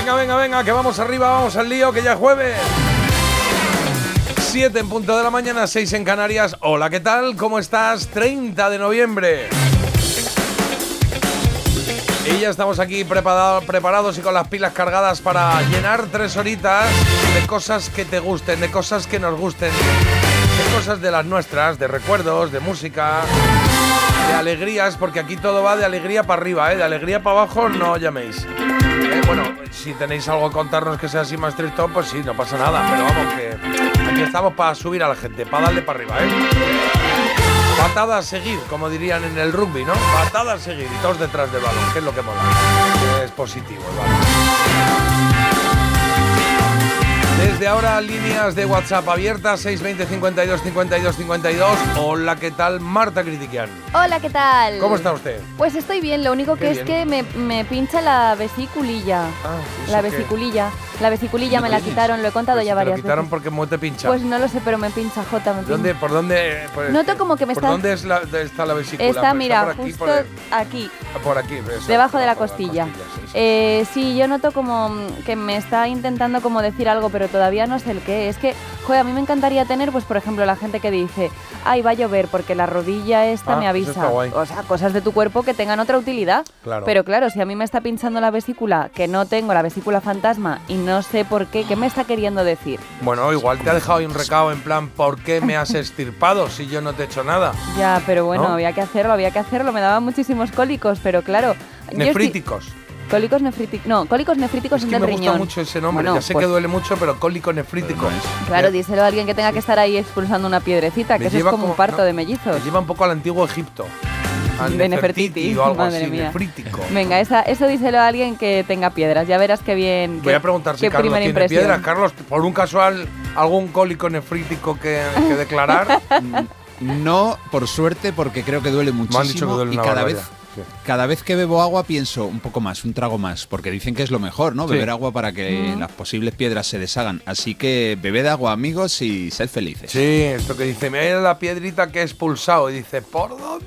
Venga, venga, venga, que vamos arriba, vamos al lío, que ya es jueves. 7 en punto de la mañana, 6 en Canarias. Hola, ¿qué tal? ¿Cómo estás? 30 de noviembre. Y ya estamos aquí preparado- preparados y con las pilas cargadas para llenar tres horitas de cosas que te gusten, de cosas que nos gusten, de cosas de las nuestras, de recuerdos, de música, de alegrías, porque aquí todo va de alegría para arriba, ¿eh? de alegría para abajo no llaméis. Eh, bueno, si tenéis algo que contarnos que sea así más tristón, pues sí, no pasa nada, pero vamos, que aquí estamos para subir a la gente, para darle para arriba, ¿eh? Patada a seguir, como dirían en el rugby, ¿no? Patada a seguir y todos detrás del balón, que es lo que mola. Es positivo el balón. Desde ahora, líneas de WhatsApp abiertas, 620 52 52 52. Hola, ¿qué tal? Marta Critiquian. Hola, ¿qué tal? ¿Cómo está usted? Pues estoy bien, lo único Qué que es que me, me pincha la vesiculilla. Ah, ¿eso La qué? vesiculilla. La vesiculilla me la quitaron, lo he contado Pues ya si te lo varias quitaron veces. porque muy te pincha. Pues no lo sé, pero me pincha J. Me pincha. ¿Dónde, ¿Por dónde? pues, Noto como que me ¿Por está- dónde es la, de- está la vesícula? Está, Pues mira, por aquí, justo por, el- aquí, por aquí. eso, debajo de la por costilla. sí, sí. Eh, sí, yo noto como que me está intentando como decir algo, pero todavía no sé el qué. Es que, joder, a mí me encantaría tener, pues por ejemplo, la gente que dice, ay, va a llover porque la rodilla esta Ah, me avisa. O sea, cosas de tu cuerpo que tengan otra utilidad. Claro. Pero claro, si a mí me está pinchando la vesícula, que no tengo la vesícula fantasma y no sé por qué, ¿qué me está queriendo decir? Bueno, igual te ha dejado ahí un recado en plan, ¿por qué me has estirpado si yo no te he hecho nada? Ya, pero bueno, ¿No? había que hacerlo, había que hacerlo. Me daban muchísimos cólicos, pero claro. yo estoy- Nefríticos. Cólicos nefríticos. No, cólicos nefríticos Es que del me gusta riñón. mucho ese nombre. Bueno, ya sé pues, que duele mucho, pero cólico nefrítico. Claro, Me- díselo a alguien que tenga que estar ahí expulsando una piedrecita, me que eso es como un parto no, de mellizos. Me lleva un poco al antiguo Egipto. Al De Nefertiti Nefertiti, o algo madre así, mía. nefrítico. Venga, esa, eso díselo a alguien que tenga piedras. Ya verás qué bien. Voy qué- a preguntar si qué Carlos primera tiene impresión. piedras. Carlos, por un casual, algún cólico nefrítico que, que declarar. No, por suerte, porque creo que duele muchísimo. Me han dicho que duele y una cada barbaridad. vez, Sí. cada vez que bebo agua pienso un poco más, un trago más, porque dicen que es lo mejor, ¿no? Sí. Beber agua para que las posibles piedras se deshagan. Así que bebed agua, amigos, y sed felices. Sí, esto que dice, mira la piedrita que he expulsado. Y dice, ¿por dónde?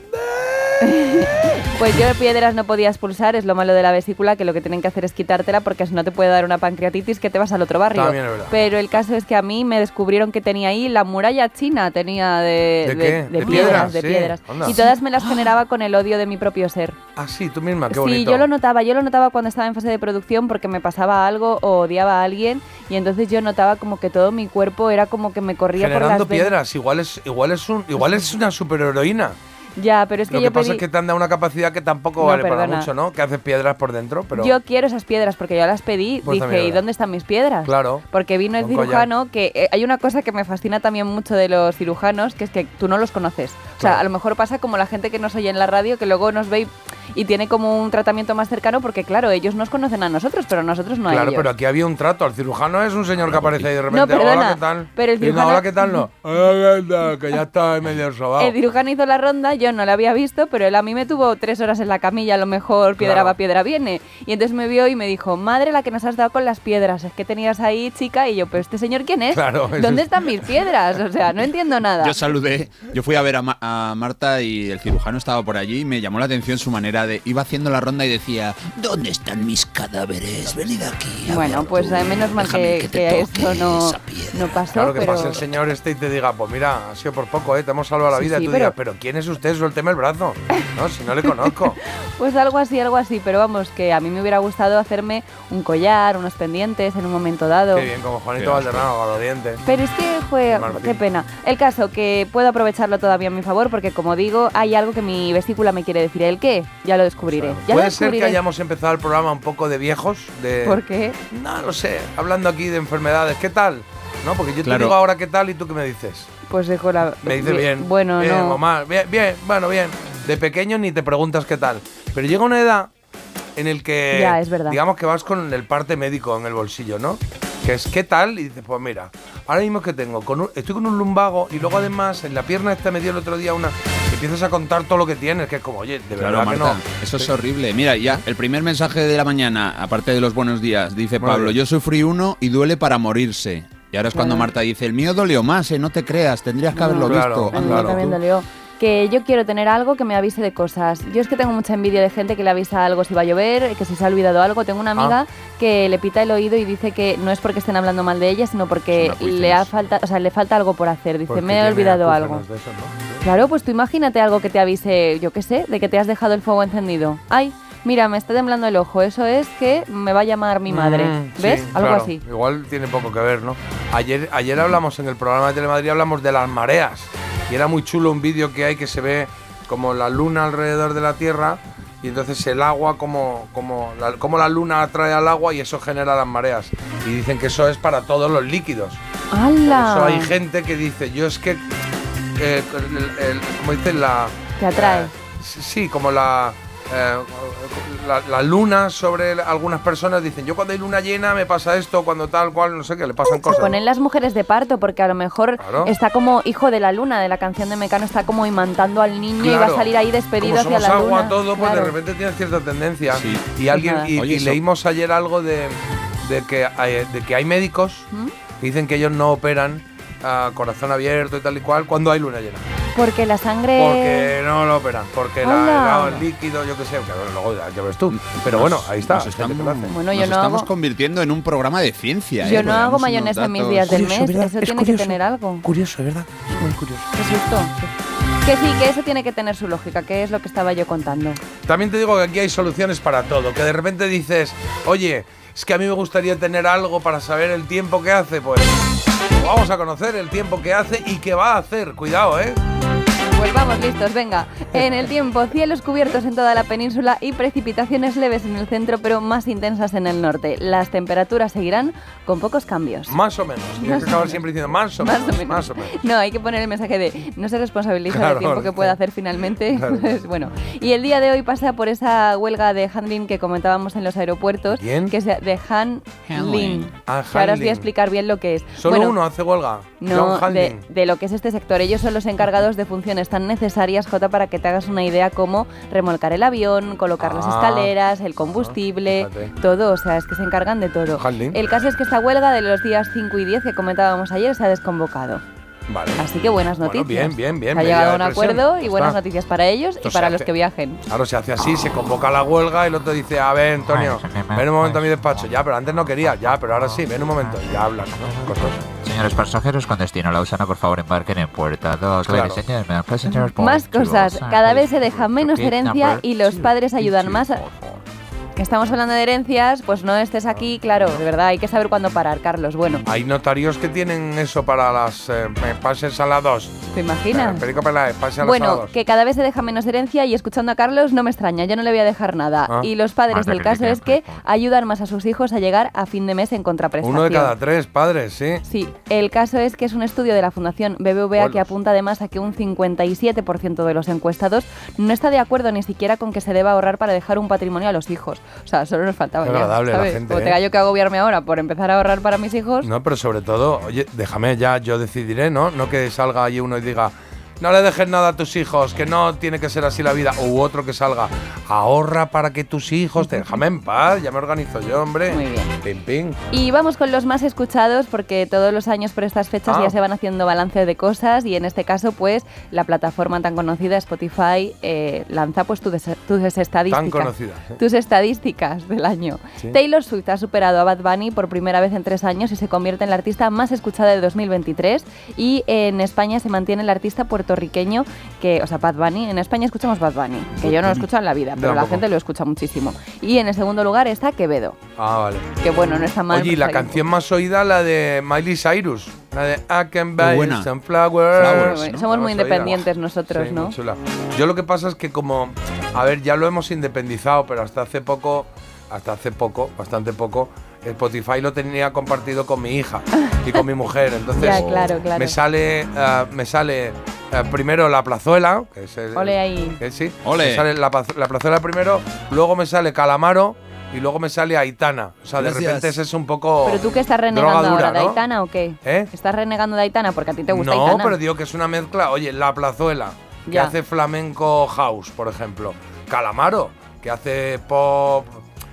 Pues yo piedras no podía expulsar, es lo malo de la vesícula, que lo que tienen que hacer es quitártela porque si no te puede dar una pancreatitis que te vas al otro barrio. También es verdad. Pero el caso es que a mí me descubrieron que tenía ahí la muralla china, tenía de, ¿De qué? ¿De piedras, piedras? de Sí, piedras. Y todas me las generaba con el odio de mi propio ser. Ah, sí, tú misma, qué Sí, bonito. yo lo notaba, yo lo notaba cuando estaba en fase de producción porque me pasaba algo o odiaba a alguien y entonces yo notaba como que todo mi cuerpo era como que me corría por Generando las venas. piedras, igual es, igual es un, igual es una superheroína. Ya, pero es que Lo yo que pasa es que te han dado una capacidad que tampoco No, vale para mucho, ¿no? Que haces piedras por dentro, pero Yo quiero esas piedras porque yo las pedí. Pues dije, ¿y dónde están mis piedras? Claro. Porque vino el collar. cirujano, que eh, hay una cosa que me fascina también mucho de los cirujanos, que es que tú no los conoces. O sea, a lo mejor pasa como la gente que nos oye en la radio, que luego nos ve y, y tiene como un tratamiento más cercano, porque claro, ellos nos conocen a nosotros, pero nosotros no a claro, ellos. pero aquí había un trato. El cirujano es un señor que aparece ahí de repente. No, perdona, hola, ¿qué tal? pero el cirujano- hola, ¿qué tal? No. Hola, ¿qué tal? Que ya está medio sobado. El cirujano hizo la ronda, yo no la había visto, pero él a mí me tuvo tres horas en la camilla, a lo mejor piedra Claro. va, piedra viene. Y entonces me vio y me dijo, madre la que nos has dado con las piedras, es que tenías ahí chica y yo, pero este señor quién es? Claro, ¿Dónde es- están mis piedras? O sea, no entiendo nada. Yo saludé, yo fui a ver a, Ma- a Marta y el cirujano estaba por allí y me llamó la atención su manera de... Iba haciendo la ronda y decía, ¿dónde están mis cadáveres? Venid aquí. a Bueno, ver pues tú. eh, menos mal Déjame que, te que toque esto no, esa piedra". no pasó, Claro que pero... pase el señor este y te diga, pues mira, ha sido por poco, ¿eh? Te hemos salvado la vida. sí, y tú pero- digas, pero ¿quién es usted? Suélteme el brazo. No, si no le conozco. Pues algo así, algo así, pero vamos, que a mí me hubiera gustado hacerme un collar, unos pendientes en un momento dado. Qué bien, como Juanito Qué Valderrama con los dientes. Pero es que fue, qué pena. El caso que puedo aprovecharlo todavía a mi favor porque como digo, hay algo que mi vesícula me quiere decir. ¿El qué? Ya lo descubriré. Ya lo Puede ser que hayamos empezado el programa un poco de viejos, de... ¿Por qué? No lo sé, hablando aquí de enfermedades. ¿Qué tal? No, porque yo Claro. te digo ahora qué tal y tú qué me dices. Pues dejo la... Me dice bien. Bueno, bien, no. mal. Bien, bien, bueno, bien. De pequeño ni te preguntas qué tal. Pero llega una edad en el que, Ya, es verdad. digamos que vas con el parte médico en el bolsillo, ¿no? Que es, ¿qué tal? Y dices, pues mira, ahora mismo que tengo, con un- estoy con un lumbago y luego además en la pierna esta me dio el otro día una, empiezas a contar todo lo que tienes, que es como, oye, de Claro, verdad que Marta, no. eso es horrible. Mira, ya, el primer mensaje de la mañana, aparte de los buenos días, dice Muy Pablo, yo sufrí uno y duele para morirse. Y ahora es cuando. Marta dice, el mío dolió más, eh, no te creas, tendrías que haberlo Claro, visto. A mí claro. también dolió. Que yo quiero tener algo que me avise de cosas. Yo es que tengo mucha envidia de gente que le avisa algo si va a llover, que si se ha olvidado algo. Tengo una amiga Ah. que le pita el oído y dice que no es porque estén hablando mal de ella, sino porque le ha falta, o sea, le falta algo por hacer. Dice, Porque me he olvidado algo. de esos, ¿no? Claro, pues tú imagínate algo que te avise, yo qué sé, de que te has dejado el fuego encendido. Ay, mira, me está temblando el ojo. Eso es que me va a llamar mi madre. Mm, ¿Ves? sí, algo claro. así. Igual tiene poco que ver, ¿no? Ayer, ayer hablamos en el programa de Telemadrid, hablamos de las mareas. Y era muy chulo un vídeo que hay que se ve como la luna alrededor de la Tierra y entonces el agua como, como, la, como la luna atrae al agua y eso genera las mareas. Y dicen que eso es para todos los líquidos. Por ¡Hala! eso hay gente que dice, yo es que, eh, el- el- como dicen, la... Te atrae. eh, sí, como la, eh, la... la luna sobre algunas personas dicen, yo cuando hay luna llena me pasa esto, cuando tal cual, no sé qué, le pasan cosas. ponen las mujeres de parto porque a lo mejor Claro. está como hijo de la luna de la canción de Mecano está como imantando al niño y va a salir ahí despedido Como hacia somos la agua luna. todo, pues Claro. de repente tiene cierta tendencia. Sí. Y alguien y, Oye, y eso- leímos ayer algo de, de que hay, de que hay médicos ¿Mm? que dicen que ellos no operan a corazón abierto y tal y cual cuando hay luna llena. Porque la sangre Porque no lo operan, porque la, Hola. el, el líquido, yo qué sé, que luego ya ves tú. Pero bueno, ahí está. Nos estamos, lo hace. Bueno, yo nos no estamos hago- convirtiendo en un programa de ciencia. yo ¿eh? no hago mayonesa en mis días del Curioso, mes, ¿verdad? eso Es tiene curioso. que tener algo. Curioso, ¿verdad? Es muy curioso. Qué susto. Que sí, que eso tiene que tener su lógica, que es lo que estaba yo contando. También te digo que aquí hay soluciones para todo. Que de repente dices, oye, es que a mí me gustaría tener algo para saber el tiempo que hace. Pues vamos a conocer el tiempo que hace y que va a hacer. Cuidado, ¿eh? Pues vamos listos, venga. En el tiempo, cielos cubiertos en toda la península y precipitaciones leves en el centro, pero más intensas en el norte. Las temperaturas seguirán con pocos cambios. Más o menos. Tienes que acabar siempre diciendo más o menos. Más o menos. Más o menos. No, hay que poner el mensaje de no se responsabiliza Claro, del tiempo que pueda hacer finalmente. Claro. Pues, bueno, y el día de hoy pasa por esa huelga de handling que comentábamos en los aeropuertos, ¿Quién? que es de handling. Handling. Ah, Que ahora os voy a explicar bien lo que es. Solo Bueno, uno hace huelga. No, de, de lo que es este sector. Ellos son los encargados de funciones tan necesarias, Jota, para que te hagas una idea como remolcar el avión, colocar las Ah. escaleras, el combustible, fíjate. todo. O sea, es que se encargan de todo. El caso es que esta huelga de los días 5 y 10 que comentábamos ayer se ha desconvocado. Vale. Así que buenas Bueno, noticias. bien, bien, bien, Se ha llegado a un acuerdo y buenas está. noticias para ellos Esto y para hace. los que viajen. Claro, se hace así, se convoca la huelga y el otro dice, a ver, Antonio, ven un momento a mi despacho. Ya, pero antes no quería, ya, pero ahora sí, ven un momento. Y ya hablan, ¿no? Cosas. Señores pasajeros con destino a Lausana, por favor embarquen en puerta 2. Claro. Ladies and gentlemen, passengers boarding Más cosas. Cada vez se deja menos herencia y los padres ayudan 22, más a-. Estamos hablando de herencias, pues no estés aquí, claro, de verdad, hay que saber cuándo parar, Carlos. Bueno, Hay notarios que tienen eso para las eh, pases a la 2. ¿te imaginas? Perico Peláez, pase a Bueno, que cada vez se deja menos herencia y escuchando a Carlos no me extraña, yo no le voy a dejar nada. Ah. Y los padres del caso es que ayudan más a sus hijos a llegar a fin de mes en contraprestación. Uno de cada tres padres, sí. Sí, el caso es que es un estudio de la Fundación BBVA que apunta además a que un 57% de los encuestados no está de acuerdo ni siquiera con que se deba ahorrar para dejar un patrimonio a los hijos. O sea, solo nos faltaba Qué ya, agradable la ¿sabes? gente, Como ¿eh? tenga yo que agobiarme ahora por empezar a ahorrar para mis hijos. No, pero sobre todo, oye, déjame ya, yo decidiré, ¿no? No que salga ahí uno y diga, no le dejes nada a tus hijos, que no tiene que ser así la vida. U otro que salga, ahorra para que tus hijos te. Déjame en paz, ya me organizo yo, hombre. Muy bien. Pim, pim. Y vamos con los más escuchados porque todos los años por estas fechas Ah. ya se van haciendo balance de cosas y en este caso pues la plataforma tan conocida Spotify eh, lanza pues tu des- tus estadísticas. Tan conocida. ¿eh? Tus estadísticas del año. Sí. Taylor Swift ha superado a Bad Bunny por primera vez en tres años y se convierte en la artista más escuchada de 2023. Y en España se mantiene el artista puertorriqueño que, o sea, Bad Bunny. En España escuchamos Bad Bunny, que yo no lo escucho en la vida, pero la gente lo escucha muchísimo. Y en el segundo lugar está Quevedo, Ah, vale. que bueno, no está mal. Oye, y pues la ahí- canción más oída, la de Miley Cyrus. La de I can buy some flowers. Flowers, Muy- ¿no? Somos La muy independientes nosotros, Sí, ¿no? muy chula. Yo lo que pasa es que como, a ver, ya lo hemos independizado, pero hasta hace poco, hasta hace poco, bastante poco, Spotify lo tenía compartido con mi hija y con mi mujer. Entonces Ya, claro, claro. me sale, eh, me sale eh, primero la plazuela, que es el, Ole ahí. que sí, Ole. me sale la, plazuela primero, luego me sale calamaro y luego me sale Aitana. O sea, de repente ese es un poco ¿Pero tú qué estás renegando ahora, de ¿no? Aitana o qué? ¿Eh? ¿Estás renegando de Aitana porque a ti te gusta No, Aitana? pero digo que es una mezcla. Oye, la plazuela, que Ya. hace flamenco house, por ejemplo. Calamaro, que hace pop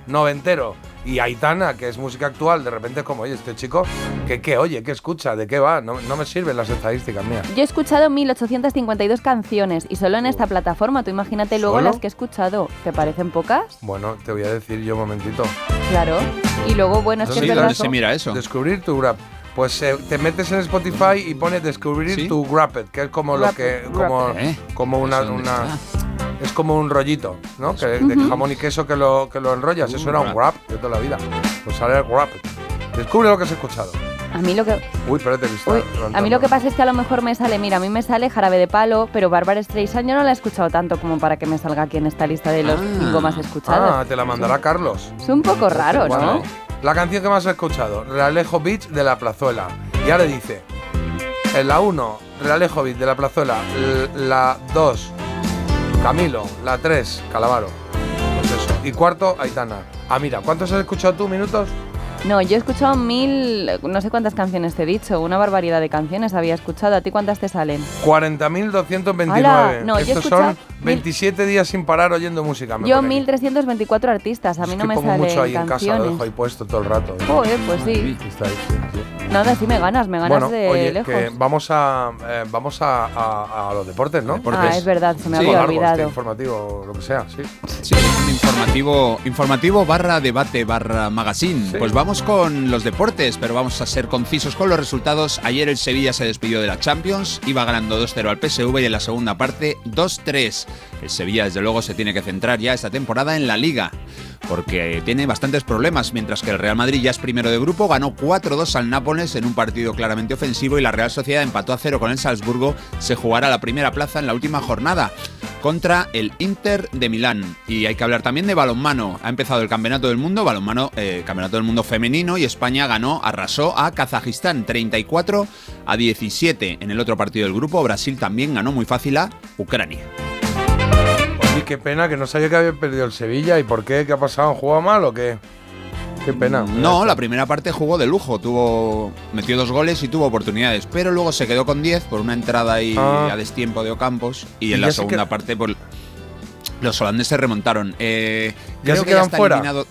noventero. Y Aitana, que es música actual, de repente es como, oye, este chico, ¿qué, qué oye? ¿Qué escucha? ¿De qué va? No, no me sirven las estadísticas mías. Yo he escuchado 1852 canciones y solo en esta plataforma. Tú imagínate luego ¿Solo? las que he escuchado. ¿Te parecen pocas? Bueno, te voy a decir yo un momentito. Claro. Y luego, bueno, es que Sí, es ¿dónde verdad. se mira eso? Descubrir tu grab. Pues eh, te metes en Spotify y pones descubrir ¿Sí? tu Grapped, que es como lo que. Wrapped, Como, Wrapped. ¿Eh? como una. Es como un rollito, ¿no? Que, de jamón y queso que lo, que lo enrollas. Eso era un wrap de toda la vida. Pues sale el wrap. Descubre lo que has escuchado. A mí lo que Uy, espérate, Uy, a mí lo que pasa es que a lo mejor me sale, mira, a mí me sale Jarabe de Palo, pero Bárbara Streisand yo no la he escuchado tanto como para que me salga aquí en esta lista de los Ah. cinco más escuchados. Ah, te la mandará Carlos. Es un poco raro, ¿no? Bueno, La canción que más has escuchado, Realejo Beach de la Plazuela. Y ahora dice, en la 1, Realejo Beach de la Plazuela, la 2, Camilo, la 3, Calamaro. Pues eso. Y cuarto, Aitana. Ah, mira, ¿cuántos has escuchado tú? ¿Minutos? No, yo he escuchado mil, no sé cuántas canciones te he dicho, una barbaridad de canciones había escuchado. ¿A ti cuántas te salen? 40.229. Ala, no, Estos escuchado son 27 días sin parar oyendo música. me Yo pone aquí. 1324 artistas, a mí Es no que me pongo salen mucho ahí en casa, lo canciones. dejo ahí puesto todo el rato. ¿eh? Joder, pues sí. Nada, sí me ganas, me ganas Bueno, de oye, lejos. que vamos a eh, vamos a, a- a los deportes, ¿no? Deportes. Ah, es verdad, se me Sí. había largo, este olvidado. informativo, lo que sea, sí. Sí, informativo, informativo barra debate barra magazine. Sí. Pues vamos con los deportes, pero vamos a ser concisos con los resultados. Ayer el Sevilla se despidió de la Champions, iba ganando 2-0 al PSV y en la segunda parte 2-3. El Sevilla, desde luego, se tiene que centrar ya esta temporada en la Liga, porque tiene bastantes problemas, mientras que el Real Madrid ya es primero de grupo, ganó 4-2 al Nápoles en un partido claramente ofensivo y la Real Sociedad empató a 0 con el Salzburgo, se jugará la primera plaza en la última jornada contra el Inter de Milán. Y hay que hablar también de balonmano. Ha empezado el Campeonato del Mundo, balonmano, eh, Campeonato del Mundo femenino y España ganó, arrasó a Kazajistán 34 a 17. En el otro partido del grupo, Brasil también ganó muy fácil a Ucrania. Oye, qué pena que no sabía que había perdido el Sevilla. ¿Y por qué? ¿Qué ha pasado? ¿Han jugado mal o qué? Qué pena. No, la primera parte jugó de lujo, tuvo metió dos goles y tuvo oportunidades, pero luego se quedó con 10 por una entrada ahí Ah. a destiempo de Ocampos y, Y en ya la se segunda parte pues, los holandeses remontaron. Eh, ¿Ya creo se que quedan está fuera? eliminado-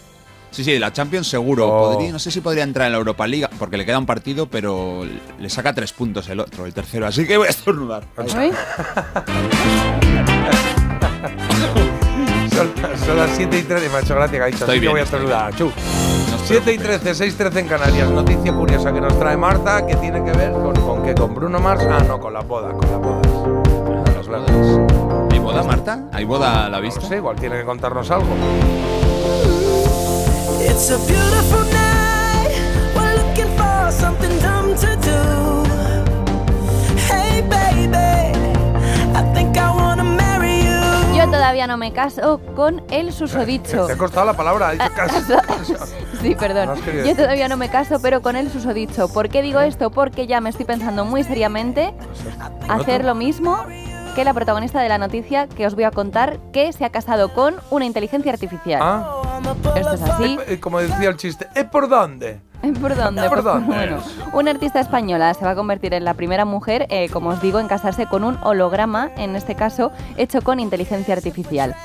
Sí, sí, la Champions seguro. Oh. Podría- no sé si podría entrar en la Europa League porque le queda un partido, pero le saca tres puntos el otro, el tercero. Así que voy a estornudar. Son, son las 7 y 13. Me ha hecho gracia que ha dicho. Estoy así que bien, voy a estoy estornudar. Chu. No os 7 y preocupéis. 13, 6 13 en Canarias. Noticia curiosa que nos trae Marta que tiene que ver con, con qué? ¿Con Bruno Mars? Ah, no, con las bodas. Con las bodas. Ah, las bodas. ¿Hay boda, Marta? ¿Hay boda a la No vista? sé, igual tiene que contarnos algo. It's a beautiful night. We're looking for something dumb to do. Hey, baby, todavía no me caso con el susodicho. Te ha costado la palabra. ha dicho casi. Sí, perdón. Yo todavía no me caso, pero con el susodicho. ¿Por qué digo esto? Porque ya me estoy pensando muy seriamente hacer lo mismo que la protagonista de la noticia que os voy a contar, que se ha casado con una inteligencia artificial. Ah, Esto es así. eh, como decía el chiste, ¿es por dónde? ¿Por dónde? ¿Por Pues, dónde? Bueno, una artista española se va a convertir en la primera mujer, eh, como os digo, en casarse con un holograma, en este caso, hecho con inteligencia artificial.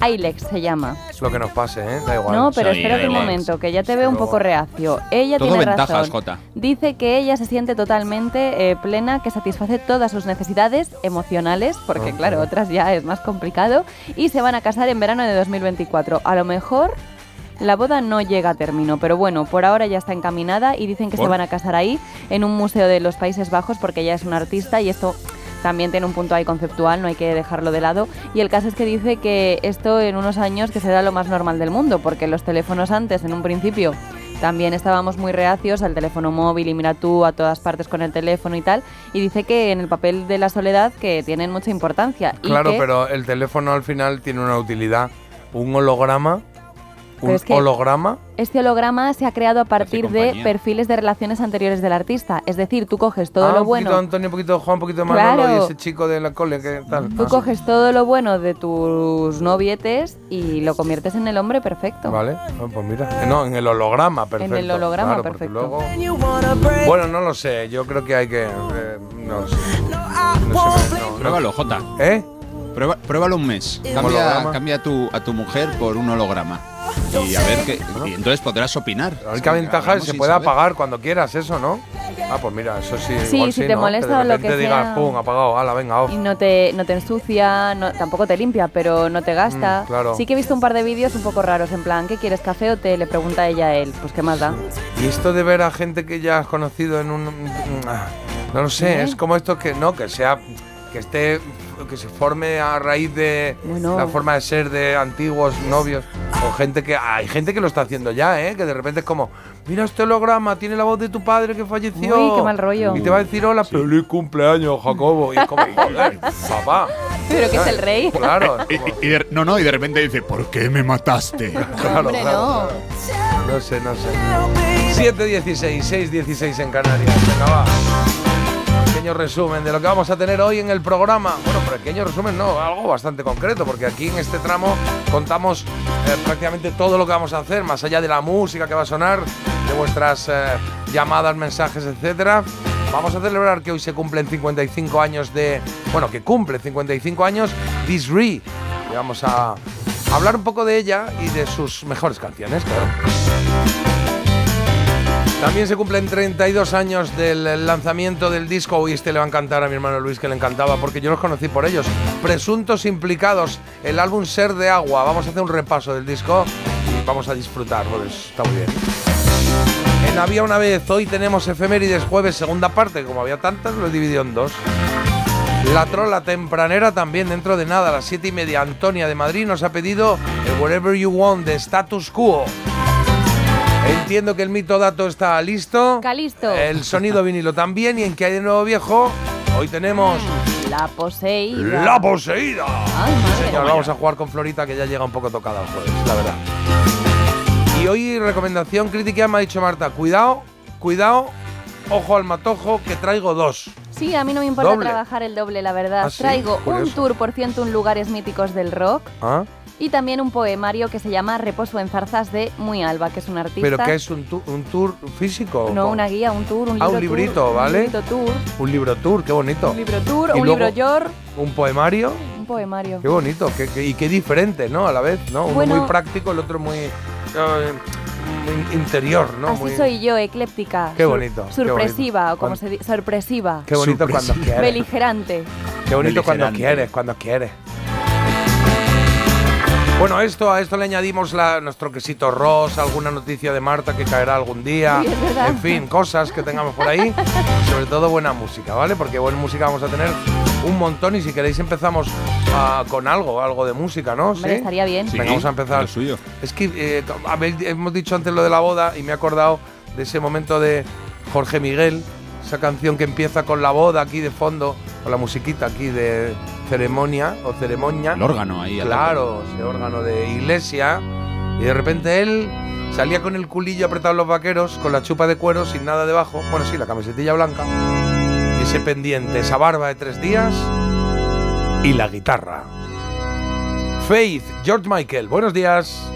Ailex se llama. Es lo que nos pase, ¿eh? Da igual. No, pero Sí, espérate un momento, que ya te veo un poco reacio. Ella Todo tiene ventajas, razón. Jota. Dice que ella se siente totalmente eh, plena, que satisface todas sus necesidades emocionales, porque claro. otras ya es más complicado, y se van a casar en verano de 2024. A lo mejor la boda no llega a término, pero bueno, por ahora ya está encaminada y dicen que se van a casar ahí, en un museo de los Países Bajos, porque ella es una artista y esto también tiene un punto ahí conceptual, no hay que dejarlo de lado. Y el caso es que dice que esto en unos años que será lo más normal del mundo, porque los teléfonos antes, en un principio, también estábamos muy reacios al teléfono móvil y mira tú a todas partes con el teléfono y tal. Y dice que en el papel de la soledad que tienen mucha importancia. y Claro, que- pero el teléfono al final tiene una utilidad. Un holograma ¿Un es que holograma? este holograma se ha creado a partir de perfiles de relaciones anteriores del artista. Es decir, tú coges todo Ah, lo Un poquito bueno. Antonio, un poquito Juan, un poquito Manolo Claro. y ese chico de la cole. Tú Ah, coges todo lo bueno de tus novietes y lo conviertes en el hombre perfecto. Vale, Ah, pues mira. No, en el holograma, perfecto. el holograma, Claro, perfecto. luego-. Bueno, no lo sé, yo creo que hay que... eh, no sé. No, sé, no. Pruébalo, Jota. ¿Eh? Prueba- pruébalo un mes. Cambia, holograma? cambia a, tu, a tu mujer por un holograma. Y a ver qué. Y entonces podrás opinar. La única ventaja es que se puede saber. apagar cuando quieras eso, ¿no? Ah, pues mira, eso sí. Sí, igual si sí, te ¿no? molesta que o de lo repente que digas, sea. pum, apagado, ala, venga, off. Y no te, no te ensucia, no, tampoco te limpia, pero no te gasta. Mm, claro. Sí que he visto un par de vídeos un poco raros, en plan, ¿qué quieres, café o té? Le pregunta ella a él, pues qué más da. Y esto de ver a gente que ya has conocido en un. ah, No lo sé, ¿Eh? es como esto que no, que sea. que esté. Que se forme a raíz de Bueno. la forma de ser de antiguos novios. O gente que. Hay gente que lo está haciendo ya, ¿eh? Que de repente es como. Mira este holograma, tiene la voz de tu padre que falleció. Uy, qué mal rollo. Y te va a decir hola, feliz cumpleaños, Jacobo. Y es como, joder, papá. Pero que es el rey. Claro, Y- como- y- y de- no, no, y de repente dice, ¿por qué me mataste? claro, Hombre, claro, no. claro. No sé, no sé. 7.16, 6.16 en Canarias. Venga, va. Pequeño resumen de lo que vamos a tener hoy en el programa. Bueno, pequeño resumen no, algo bastante concreto, porque aquí en este tramo contamos eh, prácticamente todo lo que vamos a hacer, más allá de la música que va a sonar, de vuestras eh, llamadas, mensajes, etcétera. Vamos a celebrar que hoy se cumplen 55 años de. Bueno, que cumple 55 años Disree. Y vamos a hablar un poco de ella y de sus mejores canciones, claro. También se cumplen 32 años del lanzamiento del disco. Hoy este le va a encantar a mi hermano Luis, que le encantaba, porque yo los conocí por ellos. Presuntos implicados, el álbum Ser de Agua. Vamos a hacer un repaso del disco y vamos a disfrutar, porque está muy bien. En Había una vez, hoy tenemos efemérides jueves, segunda parte. Como había tantas, lo he dividido en dos. La trola tempranera también dentro de nada, a las siete y media. Antonia de Madrid nos ha pedido el Whatever You Want de Status Quo. Entiendo que el mito dato está listo. Calisto. El sonido vinilo también. Y en que hay de nuevo viejo, hoy tenemos La poseída. La Poseída. Ay, madre. Señor, vamos a jugar con Florita que ya llega un poco tocada el jueves, la verdad. Y hoy recomendación crítica me ha dicho Marta, cuidado, cuidado, ojo al matojo que traigo dos. Sí, a mí no me importa Doble. trabajar el doble, la verdad. Ah, sí, Traigo un tour por 101 lugares míticos del rock ¿Ah? y también un poemario que se llama Reposo en zarzas de Muy Alba, que es un artista. ¿Pero qué es un, tu- un tour físico? No, ¿O una guía, un tour, un libro Ah, un tour, librito, ¿vale? Un librito tour, Un libro tour, qué bonito. un libro tour, Y un luego- libro yor, Un poemario, un poemario. qué bonito. qué- qué- y qué diferente, ¿no? A la vez, ¿no? Uno Bueno. muy práctico, el otro muy eh, in- interior, ¿no? Así Muy- soy yo, ecléptica. Qué sur- bonito, qué Sorpresiva, bonito. o como se dice, sorpresiva. Qué bonito cuando Sorpresiva. quieres. Beligerante. Qué bonito cuando Beligerante. quieres, cuando quieres. Bueno, esto, a esto le añadimos la- nuestro quesito Ross, alguna noticia de Marta que caerá algún día. Sí, en fin, cosas que tengamos por ahí. Sobre todo buena música, ¿vale? Porque buena música vamos a tener un montón y si queréis empezamos ah, con algo, algo de música, ¿no? Hombre, estaría bien. Sí, Venga, vamos a empezar. lo suyo. Es que eh, hemos dicho antes lo de la boda y me he acordado de ese momento de Jorge Miguel, esa canción que empieza con la boda aquí de fondo, con la musiquita aquí de ceremonia o ceremonia. El órgano ahí. Claro, ese órgano de iglesia. Y de repente él salía con el culillo apretado en los vaqueros, con la chupa de cuero, sin nada debajo. Bueno, sí, la camisetilla blanca. Y ese pendiente, esa barba de tres días. Y la guitarra. Faith, George Michael, buenos días.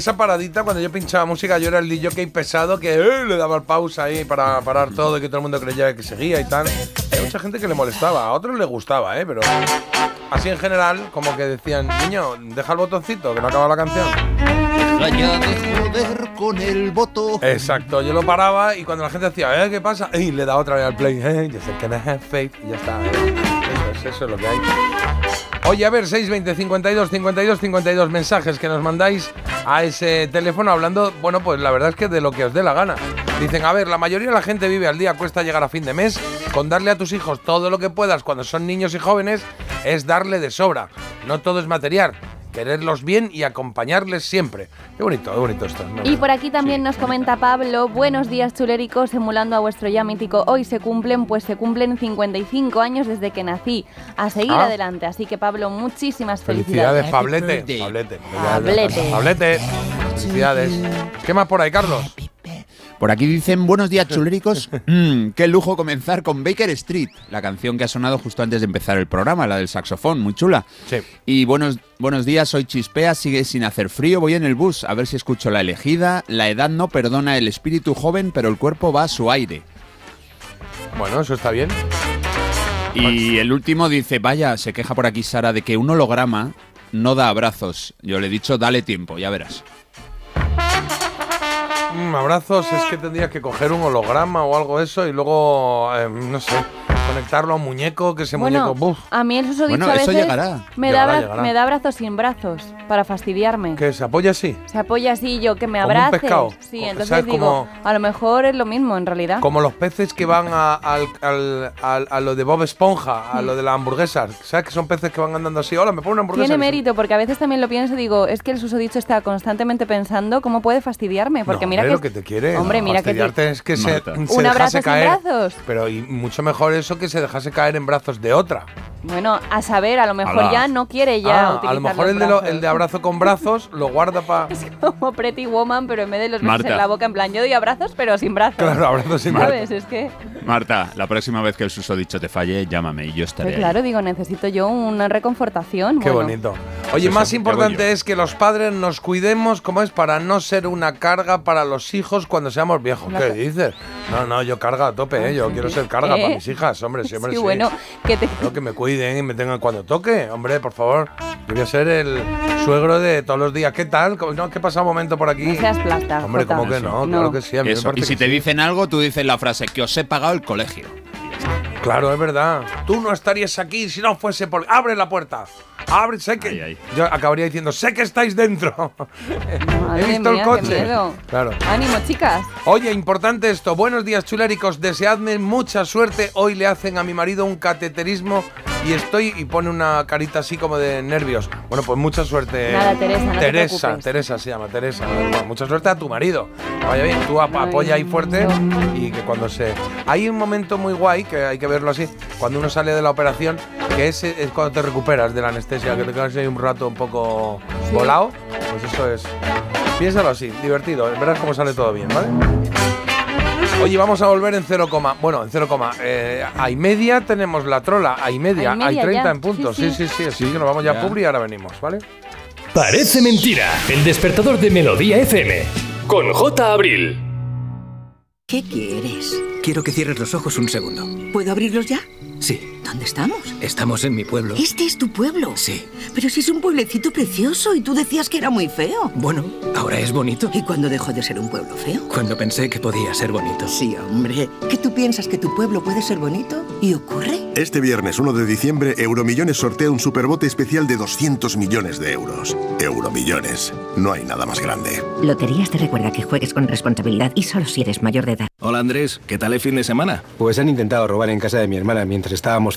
Esa paradita, cuando yo pinchaba música, yo era el DJ pesado que eh, le daba el pausa ahí para parar todo y que todo el mundo creyera que seguía y tal. Hay mucha gente que le molestaba, a otros le gustaba, ¿eh? Pero así en general, como que decían, niño, deja el botoncito, que no acaba la canción. De joder con el voto. Exacto, yo lo paraba y cuando la gente decía, ¿eh? ¿Qué pasa? Y le daba otra vez al play, eh, yo sé que no have faith, y ya está. eh. Eso es, eso es lo que hay. Oye, a ver, 620 52 52 52 mensajes que nos mandáis a ese teléfono hablando, bueno, pues la verdad es que de lo que os dé la gana. Dicen, a ver, la mayoría de la gente vive al día, cuesta llegar a fin de mes, con darle a tus hijos todo lo que puedas cuando son niños y jóvenes es darle de sobra. No todo es material, quererlos bien y acompañarles siempre. Qué bonito, qué bonito esto. ¿no? Y por aquí también nos comenta Pablo, buenos días chuléricos, emulando a vuestro ya mítico, hoy se cumplen, pues se cumplen 55 años desde que nací, a seguir Ah. adelante, así que Pablo, muchísimas Felicidades, felicidades. Pablete. Pablete. Pablete. Pablete. Felicidades. ¿Qué más por ahí, Carlos? Por aquí dicen, buenos días chuléricos. Mm, qué lujo comenzar con Baker Street, la canción que ha sonado justo antes de empezar el programa, la del saxofón, muy chula. Sí. Y buenos, buenos días, soy Chispea, sigue sin hacer frío, voy en el bus, a ver si escucho la elegida. La edad no perdona el espíritu joven, pero el cuerpo va a su aire. Bueno, eso está bien. Y el último dice, vaya, se queja por aquí Sara de que un holograma no da abrazos. Yo le he dicho, dale tiempo, ya verás. Mm, abrazos, es que tendrías que coger un holograma o algo de eso y luego, eh, no sé, conectarlo a un muñeco, que ese Bueno, muñeco, buf, a mí el susodicho Bueno, a eso veces llegará. Me, Llegará, da bra- llegará. me da brazos sin brazos para fastidiarme. que se apoya así. Se apoya así yo que me Como un abrace. pescado. Sí, entonces ¿sabes? digo, Como- a lo mejor es lo mismo en realidad. Como los peces que van a, al- al- al- a lo de Bob Esponja, a lo de la hamburguesa. ¿Sabes que son peces que van andando así? Hola, me pone una hamburguesa. Tiene que mérito, porque a veces también lo pienso y digo, es que el susodicho está constantemente pensando cómo puede fastidiarme. Porque no, mira hombre, que. lo que te quiere. Hombre, no, mira que. te- fastidiarte es que se, Marta. se Un dejase abrazo sin caer. brazos. Pero y mucho mejor eso que se dejase caer en brazos de otra. Bueno, a saber, a lo mejor Alá. ya no quiere ya Ah, utilizar a lo mejor los el de, lo- brazos. el de abrazo con brazos lo guarda para. Como Pretty Woman, pero en vez de los Marta. en la boca, en plan, yo doy abrazos, pero sin brazos. Claro, abrazos sin ¿Sabes? Es que. Marta, la próxima vez que el susodicho te falle, llámame y yo estaré Pues ahí. claro, digo, necesito yo una reconfortación. Qué bueno. bonito. Oye, Eso, más importante es que los padres nos cuidemos como es para no ser una carga para los hijos cuando seamos viejos. ¿Qué dices? No, no, yo carga a tope, ¿eh? Yo quiero ser carga ¿Eh? para mis hijas, hombre, siempre Sí, sí. bueno, que te. Quiero que me cuiden y me tengan cuando toque. Hombre, por favor. Yo voy a ser el suegro de todos los días. ¿Qué tal? ¿Cómo- No, ¿Qué pasa un momento por aquí? No seas plasta, Hombre. ¿cómo que no? Claro No. que sí. A mí me Eso, parece Y si que te sí. dicen algo, tú dices la frase que os he pagado el colegio. Claro, es verdad. Tú no estarías aquí si no fuese por. ¡Abre la puerta! ¡Abre! Sé que. Ay, ay. Yo acabaría diciendo, sé que estáis dentro. Madre He visto mía, el qué coche. miedo. Claro. Ánimo, chicas. Oye, importante esto. Buenos días, chuléricos. Deseadme mucha suerte. Hoy le hacen a mi marido un cateterismo y estoy y pone una carita así como de nervios. Bueno, pues mucha suerte. Nada, Teresa, no Teresa. Teresa se llama, Teresa. Bueno, mucha suerte a tu marido. Que Vaya bien, tú ap- apoya ahí fuerte y que cuando se... Hay un momento muy guay, que hay que verlo así, cuando uno sale de la operación, que es, es cuando te recuperas de la anestesia, que te quedas ahí un rato un poco Sí. volado. Pues eso es... Piénsalo así, divertido. Verás cómo sale todo bien, ¿vale? Oye, vamos a volver en cero coma. Bueno, en cero coma. Eh, a y media tenemos la trola. A y media. A Hay 30 ya. en punto. Sí, Sí, sí. sí, sí. Así que nos vamos ya a Ya. Publi y ahora venimos, ¿vale? Parece mentira. El despertador de Melodía FM. Con J. Abril. ¿Qué quieres? Quiero que cierres los ojos un segundo. ¿Puedo abrirlos ya? Sí, ¿Dónde estamos? estamos en mi pueblo. Este es tu pueblo. Sí. Pero si es un pueblecito precioso y tú decías que era muy feo. Bueno, ahora es bonito. ¿Y cuándo dejó de ser un pueblo feo? Cuando pensé que podía ser bonito. Sí, hombre. ¿Que tú piensas que tu pueblo puede ser bonito? ¿Y ocurre? Este viernes 1 de diciembre, Euromillones sortea un superbote especial de 200 millones de euros. Euromillones. No hay nada más grande. Loterías te recuerda que juegues con responsabilidad y solo si eres mayor de edad. Hola Andrés, ¿qué tal el fin de semana? Pues han intentado robar en casa de mi hermana mientras estábamos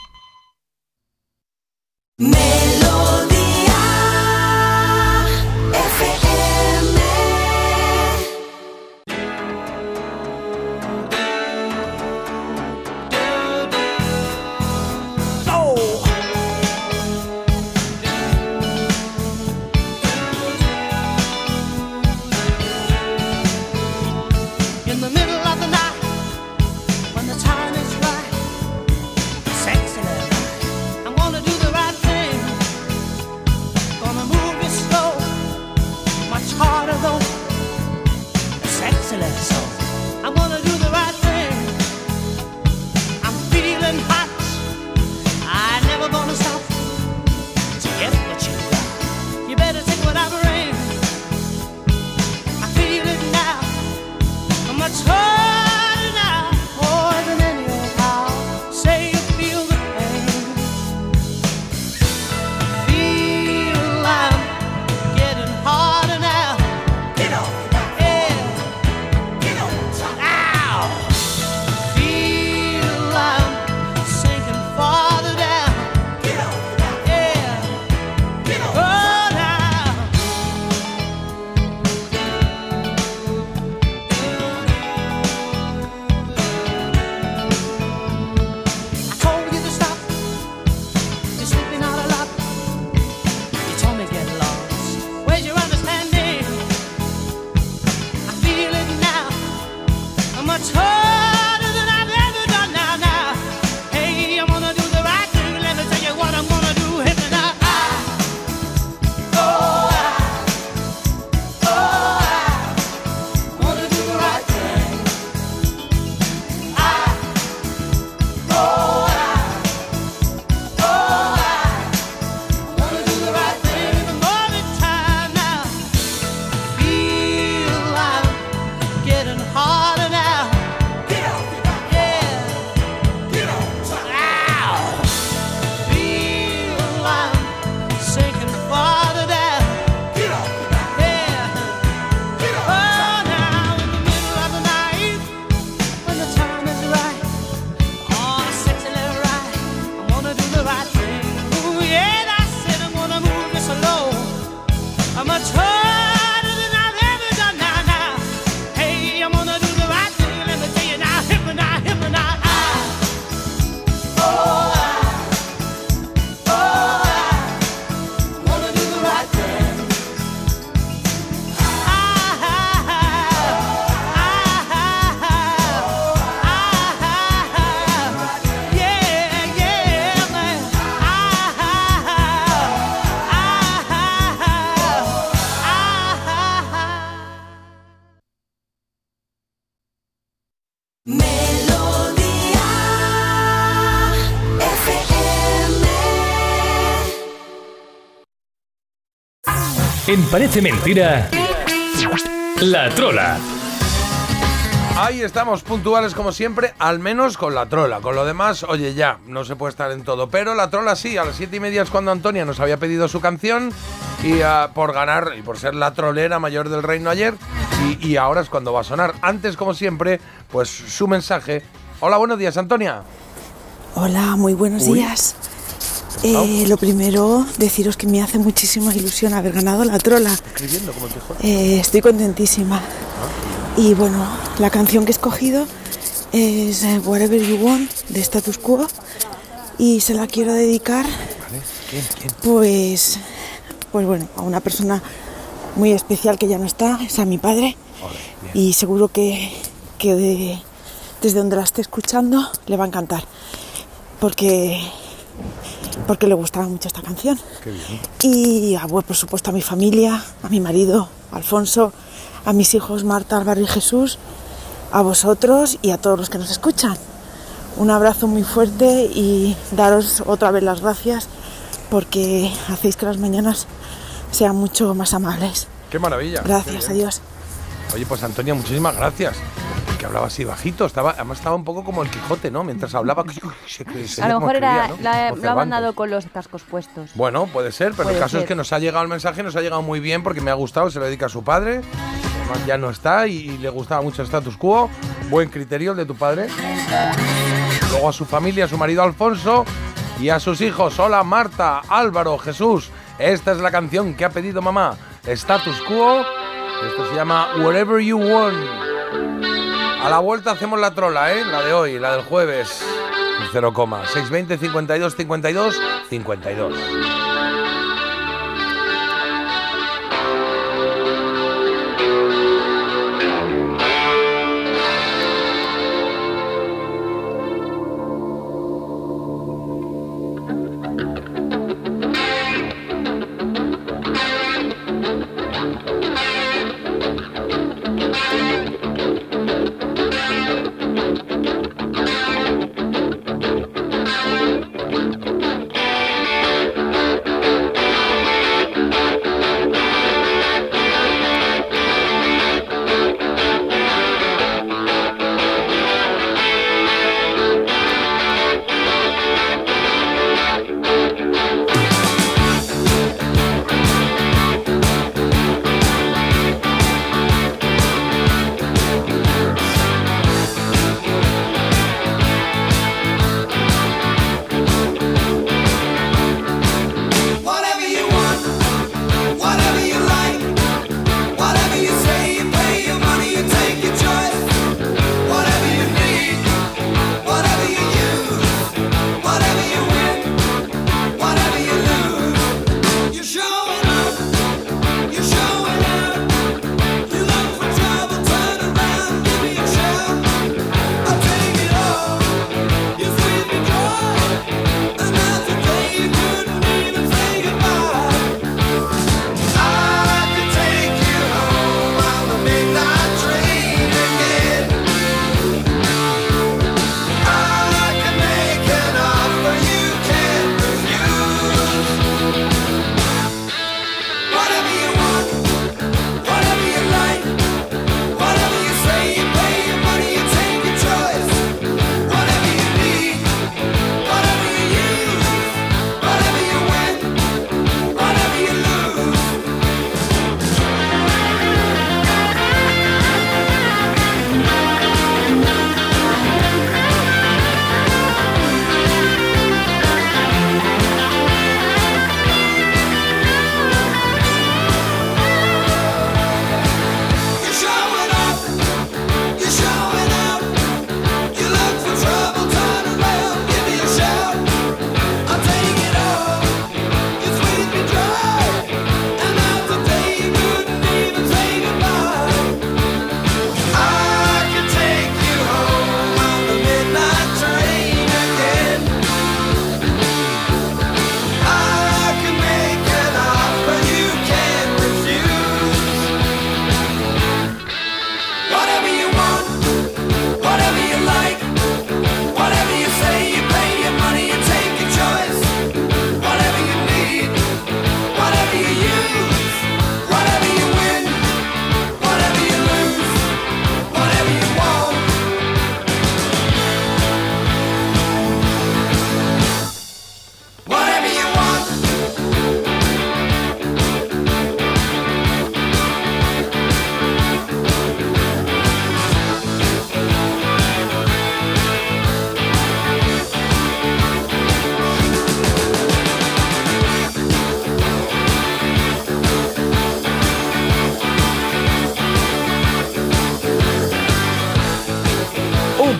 Me En Parece Mentira, La Trola. Ahí estamos, puntuales como siempre, al menos con la trola. Con lo demás, oye, ya, no se puede estar en todo. Pero la trola sí, a las siete y media es cuando Antonia nos había pedido su canción y ah, por ganar y por ser la trolera mayor del reino ayer. Y, y ahora es cuando va a sonar. Antes, como siempre, pues su mensaje. Hola, buenos días, Antonia. Hola, muy buenos Uy. días. Eh, lo primero, deciros que me hace muchísima ilusión haber ganado la trola. Eh, estoy contentísima. Y bueno, la canción que he escogido es eh, Whatever You Want de Status Quo. Y se la quiero dedicar pues, pues bueno, a una persona muy especial que ya no está, es a mi padre. Y seguro que, que de- desde donde la esté escuchando le va a encantar. Porque, porque le gustaba mucho esta canción. Qué bien. Y a, bueno, por supuesto a mi familia, a mi marido, Alfonso, a mis hijos Marta, Álvaro y Jesús, a vosotros y a todos los que nos escuchan. Un abrazo muy fuerte y daros otra vez las gracias porque hacéis que las mañanas sean mucho más amables. Qué maravilla. Gracias, Qué adiós. Oye, pues Antonia, muchísimas gracias. Que hablaba así bajito, estaba, además estaba un poco como el Quijote, ¿no? Mientras hablaba, se- se- A lo mejor era, lo ha mandado con los cascos puestos. Bueno, puede ser, pero Puede el caso es que nos ha llegado el mensaje, nos ha llegado muy bien porque me ha gustado, se lo dedica a su padre. Además ya no está y le gustaba mucho el status quo. Buen criterio el de tu padre. Luego a su familia, a su marido Alfonso y a sus hijos. Hola Marta, Álvaro, Jesús. Esta es la canción que ha pedido mamá. Status quo. Esto se llama Wherever You Want. A la vuelta hacemos la trola, ¿eh? La de hoy, la del jueves. 0, 620 52 52 52.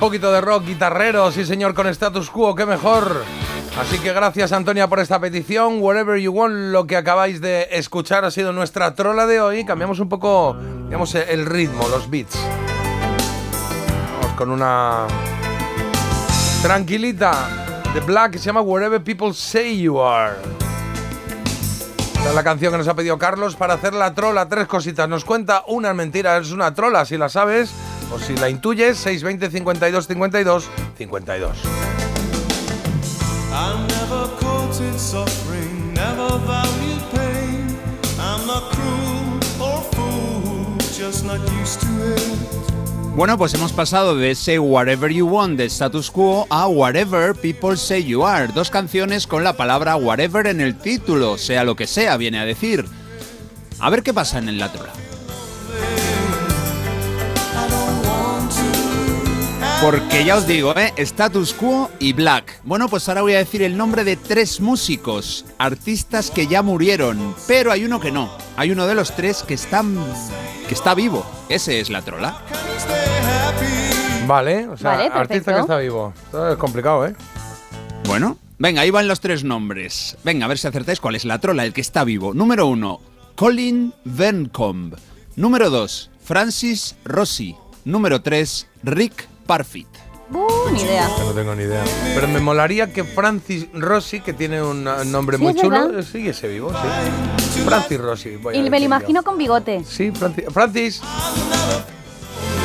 Poquito de rock guitarrero, sí señor, con status quo, qué mejor. Así que gracias Antonia por esta petición. Wherever you want, lo que acabáis de escuchar ha sido nuestra trola de hoy. Cambiamos un poco, digamos, el ritmo, los beats. Vamos con una tranquilita de Black que se llama Wherever People Say You Are. Esta es la canción que nos ha pedido Carlos para hacer la trola. Tres cositas. Nos cuenta una mentira, es una trola, si la sabes o si la intuyes, 620 52 52 Bueno, pues hemos pasado de ese Whatever You Want de Status Quo a Whatever People Say You Are, dos canciones con la palabra Whatever en el título, sea lo que sea, viene a decir. A ver qué pasa en el Latrola. Porque ya os digo, ¿eh? Status Quo y Black. Bueno, pues ahora voy a decir el nombre de tres músicos, artistas que ya murieron, pero hay uno que no. Hay uno de los tres que está, que está vivo. Ese es la trola. Vale, o sea, Vale, artista que está vivo. Todo es complicado, ¿eh? Bueno, venga, ahí van los tres nombres. Venga, a ver si acertáis cuál es la trola, el que está vivo. Número uno, Colin Vencombe. Número dos, Francis Rossi. Número tres, Rick Parfit. Uh, ni idea. No tengo ni idea. Pero me molaría que Francis Rossi, que tiene un uh, nombre Sí, muy chulo, verdad. eh, siguiese vivo, sí. Francis Rossi. voy a Y me lo yo. imagino con bigote. Sí, Francis. Francis.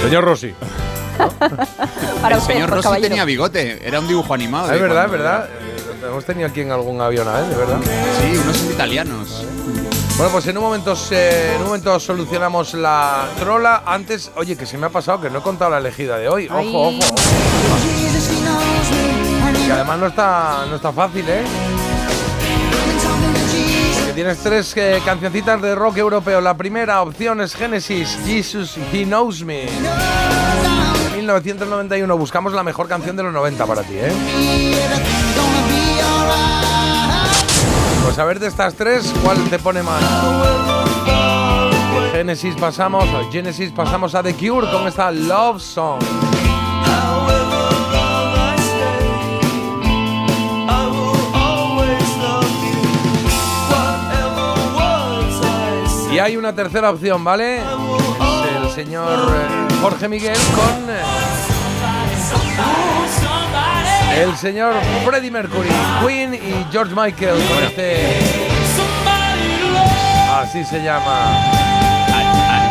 Señor Rossi. Para el usted, señor por Rossi caballero. tenía bigote, era un dibujo animado. Ah, es verdad, es cuando- verdad. Eh, Hemos tenido aquí en algún avión, ¿eh? De verdad. Sí, unos italianos. Bueno, pues en un momento se- en un momento solucionamos la trola. Antes, oye, que se me ha pasado que no he contado la elegida de hoy. Ay. Ojo, ojo. Que además no está, no está fácil, ¿eh? Que tienes tres eh, cancioncitas de rock europeo. La primera opción es Genesis, Jesus, He Knows Me. De 1991. Buscamos la mejor canción de los 90 para ti, ¿eh? Pues a ver de estas tres, ¿cuál te pone más? De Genesis pasamos, o Genesis pasamos a The Cure con esta Love Song. Y hay una tercera opción, ¿vale? Es el señor eh, Jorge Miguel con eh, el señor Freddie Mercury, Queen y George Michael con este... Así se llama.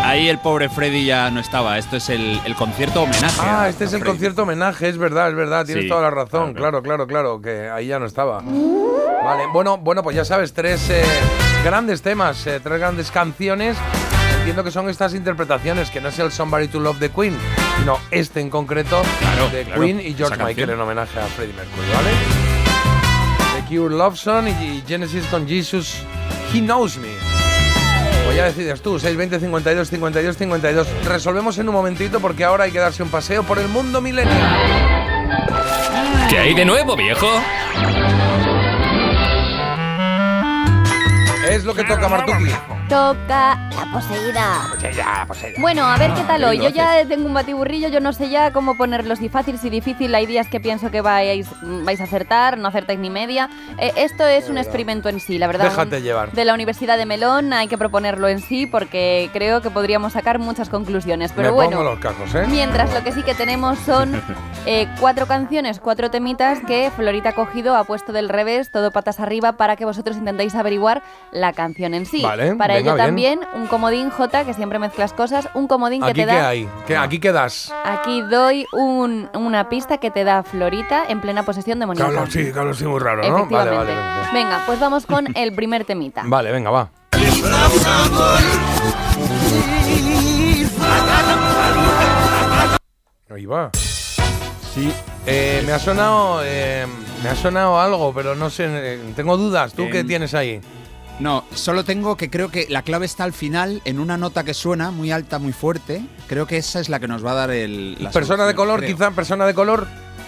Ahí el pobre Freddy ya no estaba. Esto es el, el concierto homenaje. Ah, este es el Freddy. concierto homenaje, es verdad, es verdad, tienes Sí, toda la razón, claro, claro, claro, que ahí ya no estaba. Vale, bueno, bueno, pues ya sabes, tres eh, grandes temas, eh, tres grandes canciones. Entiendo que son estas interpretaciones, que no es el Somebody to Love de Queen, sino este en concreto Claro, de claro, Queen y George Michael en homenaje a Freddie Mercury, ¿vale? The Cure Love Song y, Genesis con Jesus He Knows Me. Pues ya decides tú, 620 52 52 52. Resolvemos en un momentito porque ahora hay que darse un paseo por el mundo millennial. ¿Qué hay de nuevo, viejo? Es lo que toca Martuki. Toca la poseída. Bueno, a ver qué tal Ah, hoy. bien Yo ya tengo un batiburrillo, yo no sé ya cómo ponerlo, si fácil, si difícil. Hay días que pienso que vais, vais a acertar, no acertáis ni media. Eh, esto es un experimento en sí, la verdad. Déjate un- llevar. De la Universidad de Melón hay que proponerlo en sí porque creo que podríamos sacar muchas conclusiones. Pero Me bueno, pongo los ¿eh? Mientras lo que sí que tenemos son eh, cuatro canciones, cuatro temitas que Florita ha cogido, ha puesto del revés, todo patas arriba, para que vosotros intentéis averiguar la canción en sí. Vale, para venga, ello bien. también un comodín J, que siempre mezclas cosas, un comodín que ¿Aquí te qué da... hay? ¿Qué- ¿Aquí qué das? Aquí doy un- una pista que te da Florita en plena posesión de Mónica. Carlos, sí, Carlos, sí, muy raro, ¿no? Vale, vale, vale. Venga, pues vamos con el primer temita. Vale, venga, va. Ahí va. Sí, eh, me ha sonado, eh, me ha sonado algo, pero no sé, eh, tengo dudas. ¿Tú qué tienes ahí? No, solo tengo que creo que la clave está al final en una nota que suena muy alta, muy fuerte. Creo que esa es la que nos va a dar el. la Persona de color, creo. quizá, persona de color.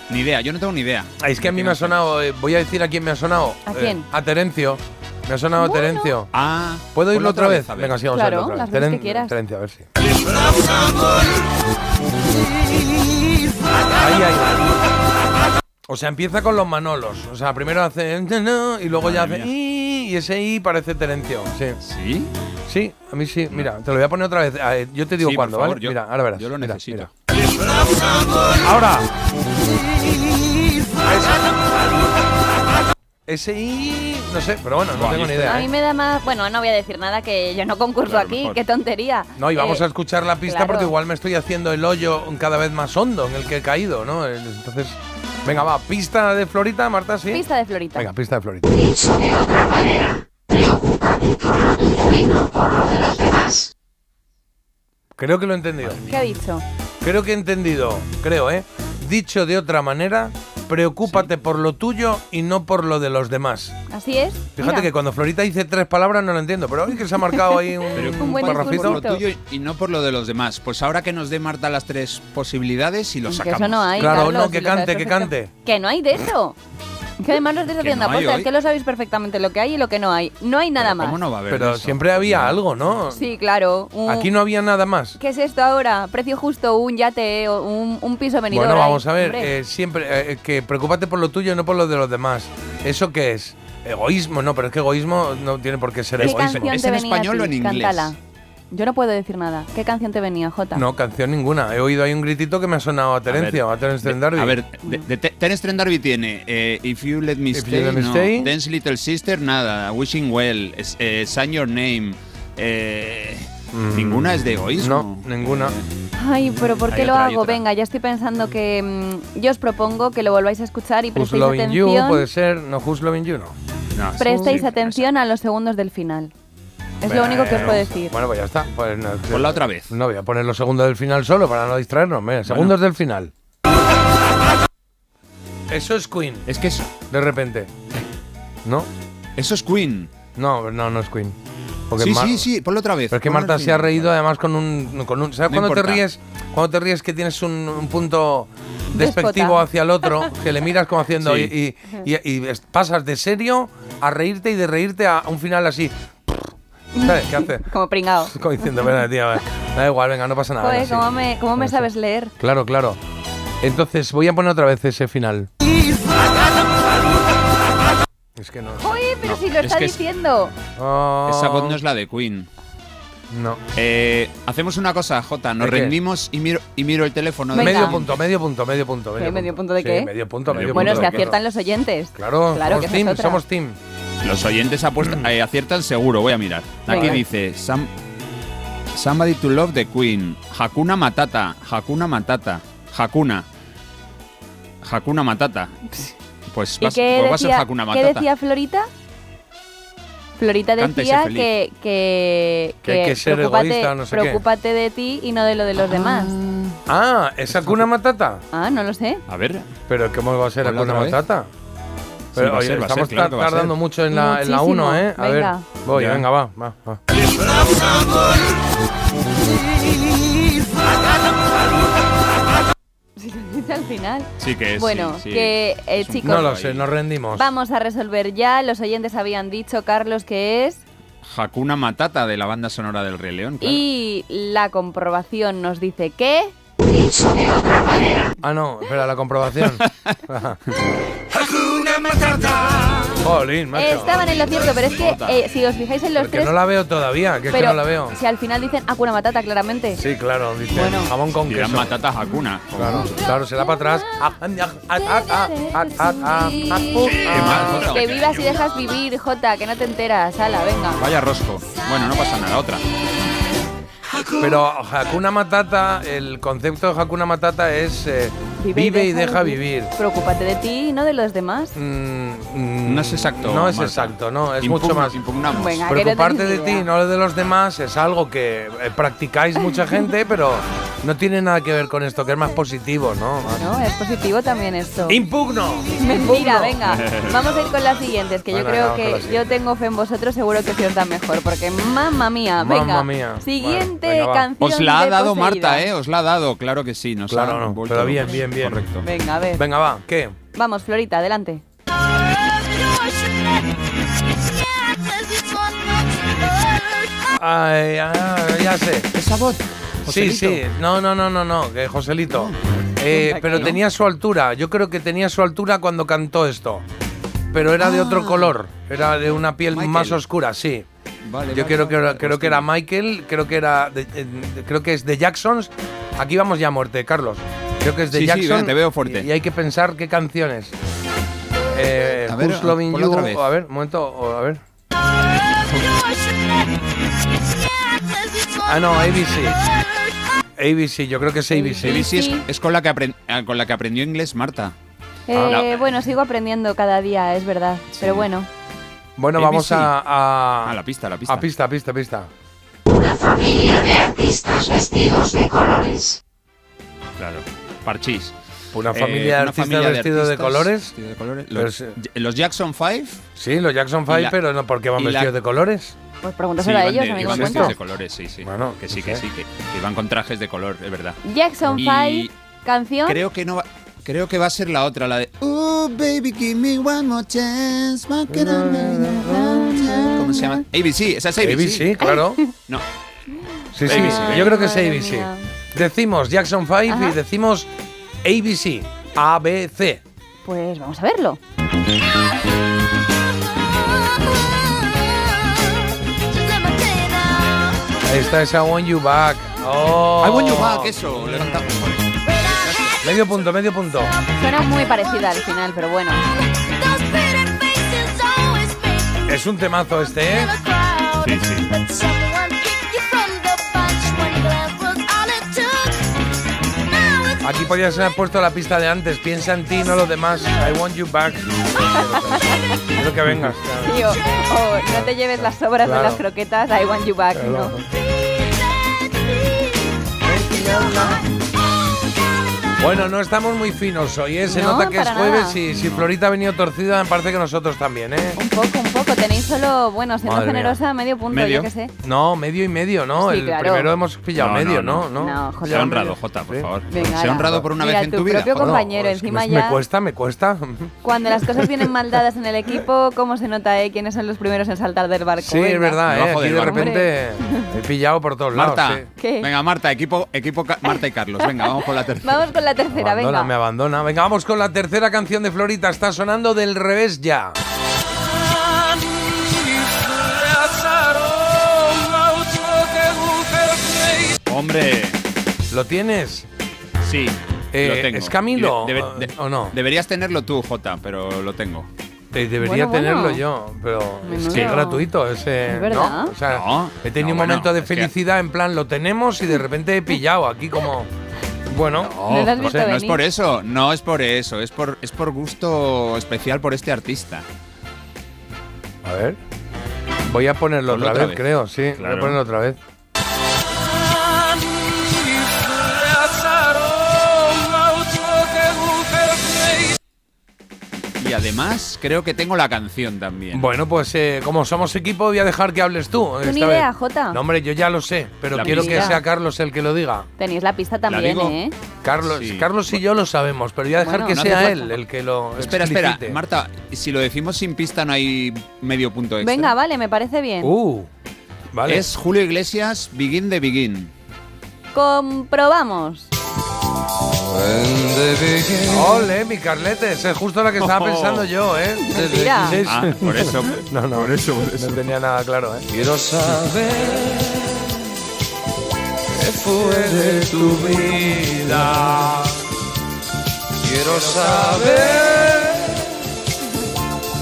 Ni idea, yo no tengo ni idea. Ah, Es que a mí me ha sonado, eh, voy a decir a quién me ha sonado. ¿A Eh, quién? a Terencio. Me ha sonado a Terencio. Ah, ¿Puedo ponlo irlo otra vez? a ver. Venga, sí, vamos Claro, a irlo otra las vez. veces que Teren- quieras. Terencio, a ver si. Ahí, ahí. O sea, empieza con los manolos. O sea, primero hace y luego ya hace y ese i parece Terencio. Sí. ¿Sí? Sí, a mí sí. Mira, te lo voy a poner otra vez. Ver, Yo te digo Sí, cuándo, favor, ¿vale? yo- mira, ahora verás. yo lo Mira, necesito. mira. Ahora. Ese i no sé, pero bueno, no Buah, tengo ni idea. A mí ¿eh? me da más... Bueno, no voy a decir nada, que yo no concurso Claro, aquí, mejor. qué tontería. No, y vamos Eh, a escuchar la pista claro. porque igual me estoy haciendo el hoyo cada vez más hondo en el que he caído, ¿no? Entonces, venga, va, pista de Florita, Marta, sí. Pista de Florita. Venga, pista de Florita. Creo que lo he entendido. ¿Qué ha dicho? Creo que he entendido, creo, ¿eh? Dicho de otra manera, preocúpate por lo tuyo y no por lo de los demás. Así es. Fíjate Mira. que cuando Florita dice tres palabras no lo entiendo, pero hoy que se ha marcado ahí un, Un buen parrafito. por lo tuyo y no por lo de los demás. Pues ahora que nos dé Marta las tres posibilidades y lo Que sacamos. eso no hay. Claro, Carlos, no, que cante, que cante. Que no hay de eso. Que además lo estáis Que haciendo no hay hoy. que lo sabéis perfectamente lo que hay y lo que no hay. No hay nada más. ¿Cómo no va a haber Pero eso? siempre había algo, ¿no? Sí, claro. un- Aquí no había nada más. ¿Qué es esto ahora? Precio justo, un yate, o un, un piso venidor. Bueno, ahí. vamos a ver, Hombre. eh, siempre eh, que preocúpate por lo tuyo no por lo de los demás. ¿Eso qué es? Egoísmo, no, pero es que egoísmo no tiene por qué ser ¿Qué egoísmo. canción ¿Es te en venía a español o en inglés? Cántala. Yo no puedo decir nada. ¿Qué canción te venía, Jota? No, canción ninguna. He oído ahí un gritito que me ha sonado a Terencio, a, ver, Terence de- Trent D'Arby. A ver, de, de Te- Terence Trent D'Arby tiene eh, If You Let Me If You Stay, Let Me no. Stay. Dance Little Sister, nada. Wishing Well, es- eh, Sign Your Name. eh, Mm, Ninguna es de egoísmo. No, ninguna. Ay, pero ¿por qué Hay lo otra, hago? Venga, ya estoy pensando que mm, yo os propongo que lo volváis a escuchar y Who's prestéis You atención. puede ser, no Who's Loving You, no. No, Prestéis sí, atención a los segundos del final. Es lo único que os puedo decir. Bueno, pues ya está. Pues no, Ponla otra vez. No voy a poner los segundos del final solo para no distraernos. Mira, segundos del final. Eso es Queen, Es que eso, de repente. ¿No? eso es Queen. No, no, no es Queen. Porque Sí, Mar- sí, sí, ponlo otra vez. Pero es que ponlo Marta al se ha final. reído además con un. Con un ¿Sabes No cuando te ríes? Cuando te ríes que tienes un, un punto despectivo Déspota. hacia el otro, que le miras como haciendo. Sí. Y, y- y- y es- pasas de serio a reírte y de reírte a un final así. ¿Sabes qué hace? Como pringao. Como diciendo, venga, tía, va, da igual, venga, no pasa nada. Joder, venga, sí. ¿cómo me, cómo me sabes leer? Claro, claro. Entonces, voy a poner otra vez ese final. Es que no. Oye, pero No, si lo es está que es- diciendo. Oh, Esa voz no es la de Queen. no. Eh, hacemos una cosa, Jota. Nos rendimos y miro, y miro el teléfono. de. Medio punto, medio punto, medio punto. ¿Qué, medio punto de Sí, qué? medio punto, medio, Bueno, punto. es que aciertan los oyentes. Claro, Claro, somos que team, somos team. Los oyentes apuestan- eh, aciertan seguro, voy a mirar. Aquí Venga. dice Some- Somebody to Love the Queen. Hakuna Matata. Hakuna Matata. Hakuna. Hakuna Matata. Pues, ¿Y vas- qué pues va a ser decía, Hakuna qué Matata. decía Florita? Florita decía feliz. que, que, Que hay que ser preocúpate, egoísta, no sé qué. preocúpate de ti y no de lo de los demás. Ah, ¿es Hakuna Matata? Ah, no lo sé. A ver. Pero ¿cómo va a ser Ponla Hakuna otra vez. Matata? Sí, Pero va a oye, ser, va a ser, estamos claro tardando ser. mucho en la, en la Muchísimo. 1, ¿eh? A ver, Venga. voy, Ya. venga, va, va, va. Si lo dice al final. Sí que es. Bueno, sí, sí. que eh, chicos, No lo sé, nos rendimos. vamos a resolver ya. Los oyentes habían dicho, Carlos, que es. Hakuna Matata de la banda sonora del Rey León. claro. Y la comprobación nos dice que. Ah, no, espera, la comprobación. Jolín, macho. Estaban en lo cierto, pero es que eh, si os fijáis en los Porque tres. no la veo todavía, que es que pero no la veo. si al final dicen Hakuna Matata, claramente. Sí, claro, dice Bueno. jamón con Dirán queso. Matata Hakuna. Claro, claro, se da para atrás. Ah, ah, ah, ah, ah, ah, ah, ah, ah, ah. Que vivas y dejas vivir, Jota, que no te enteras. Hala, venga. Vaya rosco. Bueno, no pasa nada. Otra. Pero Hakuna Matata, el concepto de Hakuna Matata es eh, vive, y deja vivir. Preocúpate de ti y no de los demás. Mm, mm, No es exacto, No es Marta. exacto, no, es Impugna- mucho más. Impugnamos. Venga. Preocuparte de ti, idea. no de los demás, es algo que eh, practicáis mucha gente, pero no tiene nada que ver con esto, que es más positivo, ¿no? No, es positivo también esto. ¡Impugno! Mentira, venga. Vamos a ir con las siguientes, que Bueno, yo creo que yo tengo fe en vosotros, seguro que se os da mejor, porque mamma mía, venga. Mamma mía. Siguiente Bueno, venga, va. canción. Os la ha de dado poseída. Marta, ¿eh? Os la ha dado, claro que sí. Nos Claro, ha no, pero bien, bien, bien. Correcto. Venga, a ver. Venga, va, ¿qué? Vamos, Florita, adelante. Ay, ah, ya sé. ¿Esa voz? Sí, Joselito. sí. No, no, no, no, no, que Joselito. Eh, Venga, pero tenía su altura. Yo creo que tenía su altura cuando cantó esto. Pero era de otro color. Era de una piel Michael. más oscura, sí. Vale, Yo vale, creo que vale, creo que era. Michael, creo que era de- eh, creo que es de Jacksons. Aquí vamos ya a muerte, Carlos. Creo que es de Sí, sí, Jackson. venga, te veo fuerte. Y, y hay que pensar qué canciones. Eh, A ver, Who's Loving ponla You. otra vez. o A ver, un momento, a ver. Ah, no, ABC. ABC, yo creo que es ABC. ABC es, es con, la que apren- ah, con la que aprendió inglés Marta. Eh, la- Bueno, sigo aprendiendo cada día, es verdad. Pero bueno. Bueno, ABC. vamos a, a, Ah, la pista, la pista. a pista, pista, pista. Una familia de artistas vestidos de colores. Claro. Parchís. Una Eh, familia de una artistas familia de vestidos de colores. de colores. Los, sí. los Jackson 5. Sí, los Jackson Y 5, la- pero no porque van vestidos de colores. Pues Sí, pregúntaselo a iban ellos, de, a iban vestidos de colores, sí, sí. Bueno, que sí, no que sé. sí, que, que iban con trajes de color, es verdad. Jackson Y 5, canción. Creo que no va, creo que va a ser la otra, la de Oh baby give me one more chance. ¿Cómo se llama? ABC, esa es ABC. ABC, claro. No. Sí, sí, ABC. yo creo que es ABC. mía. Decimos Jackson 5 Ajá. y decimos ABC. ABC. Pues vamos a verlo. Ahí está esa Want You Back. Oh. I want you back, eso. Levantamos. Medio punto, medio punto. Suena muy parecida al final, pero bueno. Es un temazo este, ¿eh? Sí, sí. Aquí podías haber puesto la pista de antes. Piensa en ti, no los demás. I want you back. Quiero que vengas. Sí, o, o no te lleves las sobras Claro. de las croquetas, I want you back, Claro. ¿no? Bueno, no estamos muy finos hoy, ¿eh? Se No, nota que es jueves nada. y si Florita ha venido torcida, me parece que nosotros también, ¿eh? Un poco, un poco. Tenéis solo, bueno, siendo Madre mía. generosa, medio punto, Medio. yo qué sé. No, medio y medio, ¿no? Sí, el claro. primero hemos pillado No, no, medio, no. ¿no? No, Jota. Sea honrado, Jota, por favor. Venga, sea ala. honrado por una Mira, vez en tu tu vida. propio joder. compañero, encima me, ya. me cuesta, me cuesta. Cuando las cosas vienen mal dadas en el equipo, ¿cómo se nota, eh? ¿Quiénes son los primeros en saltar del barco? Sí, es verdad, ¿eh? Aquí de repente he pillado por todos Marta, lados. sí. ¿Qué? venga Marta, equipo, Marta y Carlos, venga, vamos con la tercera. Vamos con la Me tercera, abandona, venga. me abandona. Venga, vamos con la tercera canción de Florita. Está sonando del revés ya. Hombre, ¿Lo tienes? sí, Eh, lo tengo. ¿es Camilo Y de- o- no? Deberías tenerlo tú, Jota, pero lo tengo. Eh, debería Bueno, bueno. tenerlo yo, pero es que es gratuito. ese, Es verdad. ¿no? O sea, No, he tenido no, un bueno, momento de es que- felicidad en plan, lo tenemos y de repente he pillado aquí como... Bueno, No es por eso, no es por eso, es por, es por gusto especial por este artista. a ver. Voy a ponerlo otra, otra vez, vez. creo, sí. Voy a ponerlo otra vez. Y además creo que tengo la canción también. Bueno, pues eh, como somos equipo, voy a dejar que hables tú. Tú ni vez. idea, Jota. No, hombre, yo ya lo sé, pero La quiero que pista. sea Carlos el que lo diga. Tenéis la pista también, digo? ¿eh? Carlos, Sí. Carlos y yo lo sabemos, pero voy a dejar Bueno, que no hace sea falta. él el que lo espera, espera, explicite. Marta, si lo decimos sin pista no hay medio punto extra. Venga, vale, me parece bien. Uh, vale. Es Julio Iglesias, Begin the Begin. Comprobamos. Ole, mi Carlete, es justo la que estaba Oh. pensando yo, ¿eh? Mentira. Ah, por eso. No, no, Por eso, por eso. no tenía nada claro, ¿eh? Quiero saber qué fue de tu vida. Quiero saber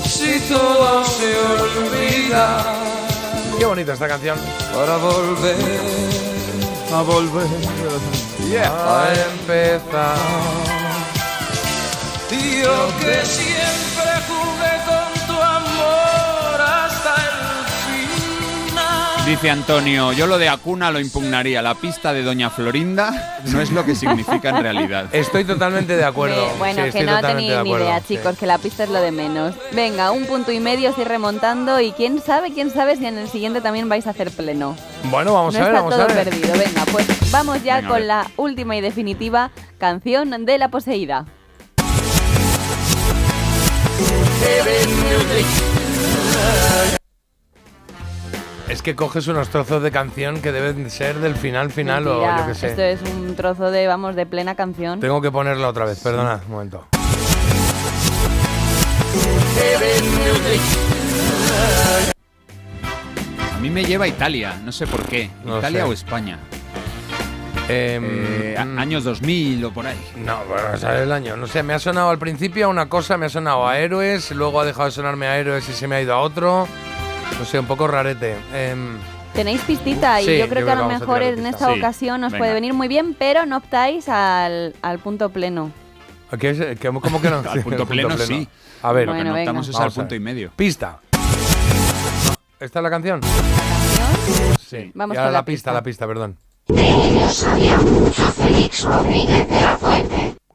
si todo se olvida Qué bonita esta canción. para volver a volver A empezar. Y yo que siempre Dice Antonio, yo lo de Acuna lo impugnaría. La pista de Doña Florinda no es lo que significa en realidad. Estoy totalmente de acuerdo. Bueno, Sí, que no tenéis ni idea, sí. chicos, que la pista es lo de menos. Venga, un punto y medio, estoy remontando y quién sabe, quién sabe si en el siguiente también vais a hacer pleno. Bueno, vamos no a ver, está vamos todo a ver. perdido. Venga, pues vamos ya Venga, con la última y definitiva canción de La Poseída. Es que coges unos trozos de canción que deben ser del final final o Mentira, yo qué sé. Esto es un trozo de, vamos, de plena canción. Tengo que ponerla otra vez, perdona, un momento. A mí me lleva a Italia, no sé por qué. No Italia sé. o España. Em, Eh, mm, años 2000 o por ahí. No, bueno, sale el año. No sé, me ha sonado al principio a una cosa, me ha sonado a héroes, luego ha dejado de sonarme a héroes y se me ha ido a otro. No sé, un poco rarete. Em, Tenéis pistita y Sí, yo creo yo que a lo a mejor tirar en pista. esta Sí, ocasión os venga. puede venir muy bien, pero no optáis al, al punto pleno. ¿qué es? ¿Cómo, cómo que no? Al punto pleno, sí. A ver, Lo que Bueno, no optamos es al a punto y medio. pista. ¿Esta es la canción? ¿Canción? sí. Vamos Y ahora con la, la pista, la pista, perdón. De ellos sabía mucho Félix Rodríguez de la Fuente.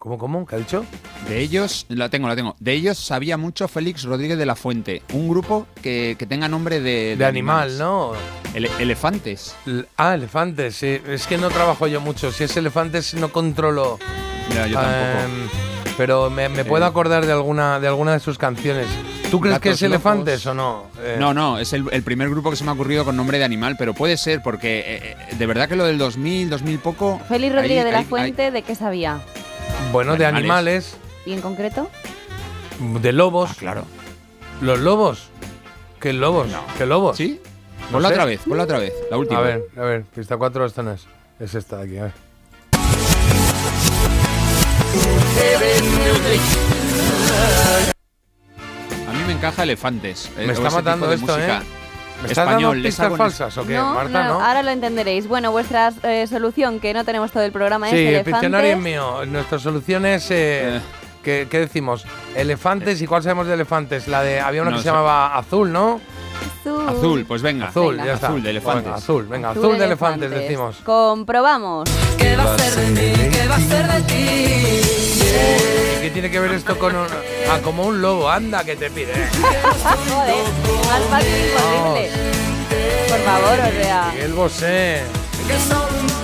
¿Cómo, cómo? ¿Qué ha dicho? De ellos, la tengo, la tengo. De ellos sabía mucho Félix Rodríguez de la Fuente, un grupo que, que tenga nombre de... De animal. ¿no? Ele- elefantes. L- Ah, elefantes, sí. Es que no trabajo yo mucho. Si es elefantes, no controlo. Ya, yo tampoco. Em, pero me, me puedo Eh. acordar de alguna, de alguna de sus canciones. ¿Tú crees que es elefantes locos. o no? Eh, No, no, es el, el primer grupo que se me ha ocurrido con nombre de animal, pero puede ser porque eh, de verdad que lo del 2000, 2000 poco... Félix Rodríguez ahí- de la ahí- Fuente, ¿de qué sabía? Bueno, de Animales. animales, ¿Y en concreto? de lobos. Ah, claro. ¿Los lobos? ¿Qué lobos? ¿Qué lobos? ¿Sí? No Ponla sé. otra vez, ponla otra vez, la última. A ver, a ver, pista 4, esta no es. Es esta de aquí, a ver. A mí me encaja elefantes. eh, Me está matando esto, música. ¿eh? ¿Me estás dando Español, les pistas falsas o qué, no, Marta? no, ¿No? ahora lo entenderéis. Bueno, vuestra eh, solución, que no tenemos todo el programa, Sí, es el elefantes. diccionario es mío. Nuestra solución es. eh, ¿qué, qué decimos? Elefantes. ¿Y cuál sabemos de elefantes? La de. Había una No que se llamaba Azul, ¿no? Azul. Azul, pues venga. Azul, Venga. ya está. Azul de elefantes. Venga, azul, venga, azul, Azul de elefantes, decimos. Comprobamos. ¿Qué va a ser de mí? ¿Qué va a ser de ti? ¿Y qué tiene que ver esto con un. Ah, como un lobo, anda que te pide. Joder, más fácil imposible. Por favor, o sea. Miguel Bosé.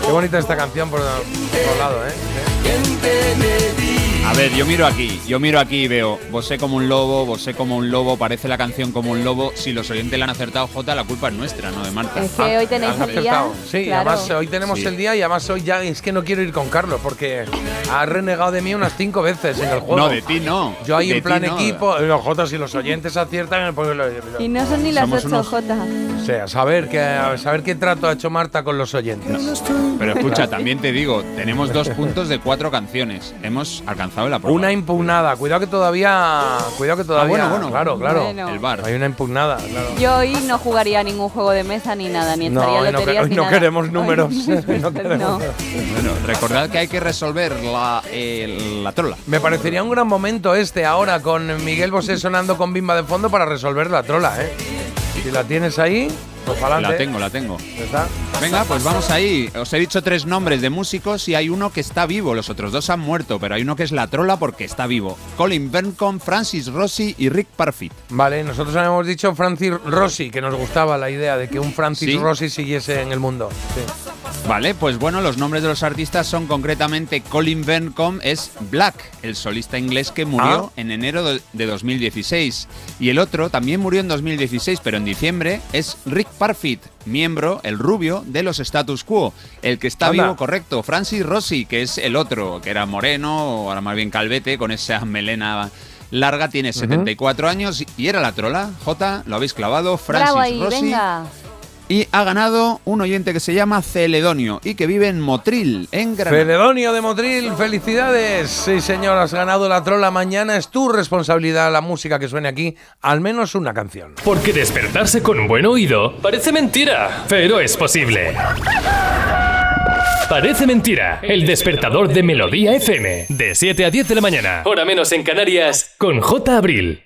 Qué bonita esta canción por por lado, ¿eh? A ver, yo miro aquí, yo miro aquí y veo, vosé como un lobo, vosé como un lobo, parece la canción como un lobo. Si los oyentes la han acertado, Jota, la culpa es nuestra, no de Marta. Es que hoy tenéis el día. acertado. Sí, claro. además hoy tenemos Sí. el día y además hoy ya es que no quiero ir con Carlos porque ha renegado de mí unas cinco veces en el juego. No, de ti no. Yo ahí De en plan no. equipo, los Jotas y los oyentes aciertan, pues lo- lo- Y no son ni las 8 unos- J. o sea, saber qué, a saber qué trato ha hecho Marta con los oyentes. Pero escucha, también te digo, tenemos dos puntos de cuatro canciones. Hemos alcanzado la prueba. Una impugnada, cuidado que todavía, cuidado que todavía, bueno, bueno. claro, claro. Bueno. El bar. Hay una impugnada, claro. Yo hoy no jugaría ningún juego de mesa ni nada, ni estaría hoy no, loterías hoy ni no nada. queremos Hoy- números. no queremos No. Bueno, recordad que hay que resolver la, eh, la trola. Me parecería un gran momento este ahora con Miguel Bosé sonando con bimba de fondo para resolver la trola, ¿eh? Si la tienes ahí, pues La tengo, la tengo. Está. Venga, pues vamos ahí. Os he dicho tres nombres de músicos y hay uno que está vivo. Los otros dos han muerto, pero hay uno que es la trola porque está vivo. Colin Berncombe, Francis Rossi y Rick Parfit. Vale, nosotros habíamos dicho Francis Rossi, que nos gustaba la idea de que un Francis Sí. Rossi siguiese en el mundo. Sí. Vale, pues bueno, los nombres de los artistas son concretamente Colin Berncombe es Black, el solista inglés que murió Ah. en enero de de 2016. Y el otro también murió en 2016, pero en diciembre, es Rick Parfit, miembro, el rubio, de los Status Quo. El que está Anda. vivo, correcto. Francis Rossi, que es el otro, que era moreno, o ahora más bien calvete, con esa melena larga, tiene 74 años y era la trola. J, lo habéis clavado. Francis Bravo ahí, Rossi. venga. Y ha ganado un oyente que se llama Celedonio y que vive en Motril, en Granada. Celedonio de Motril, felicidades. Sí, señor, has ganado la trola. Mañana es tu responsabilidad la música que suene aquí, al menos una canción. Porque despertarse con un buen oído parece mentira, pero es posible. Parece mentira. El despertador de Melodía FM. De 7 a 10 de la mañana. Hora menos en Canarias. Con J. Abril.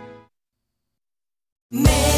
Me.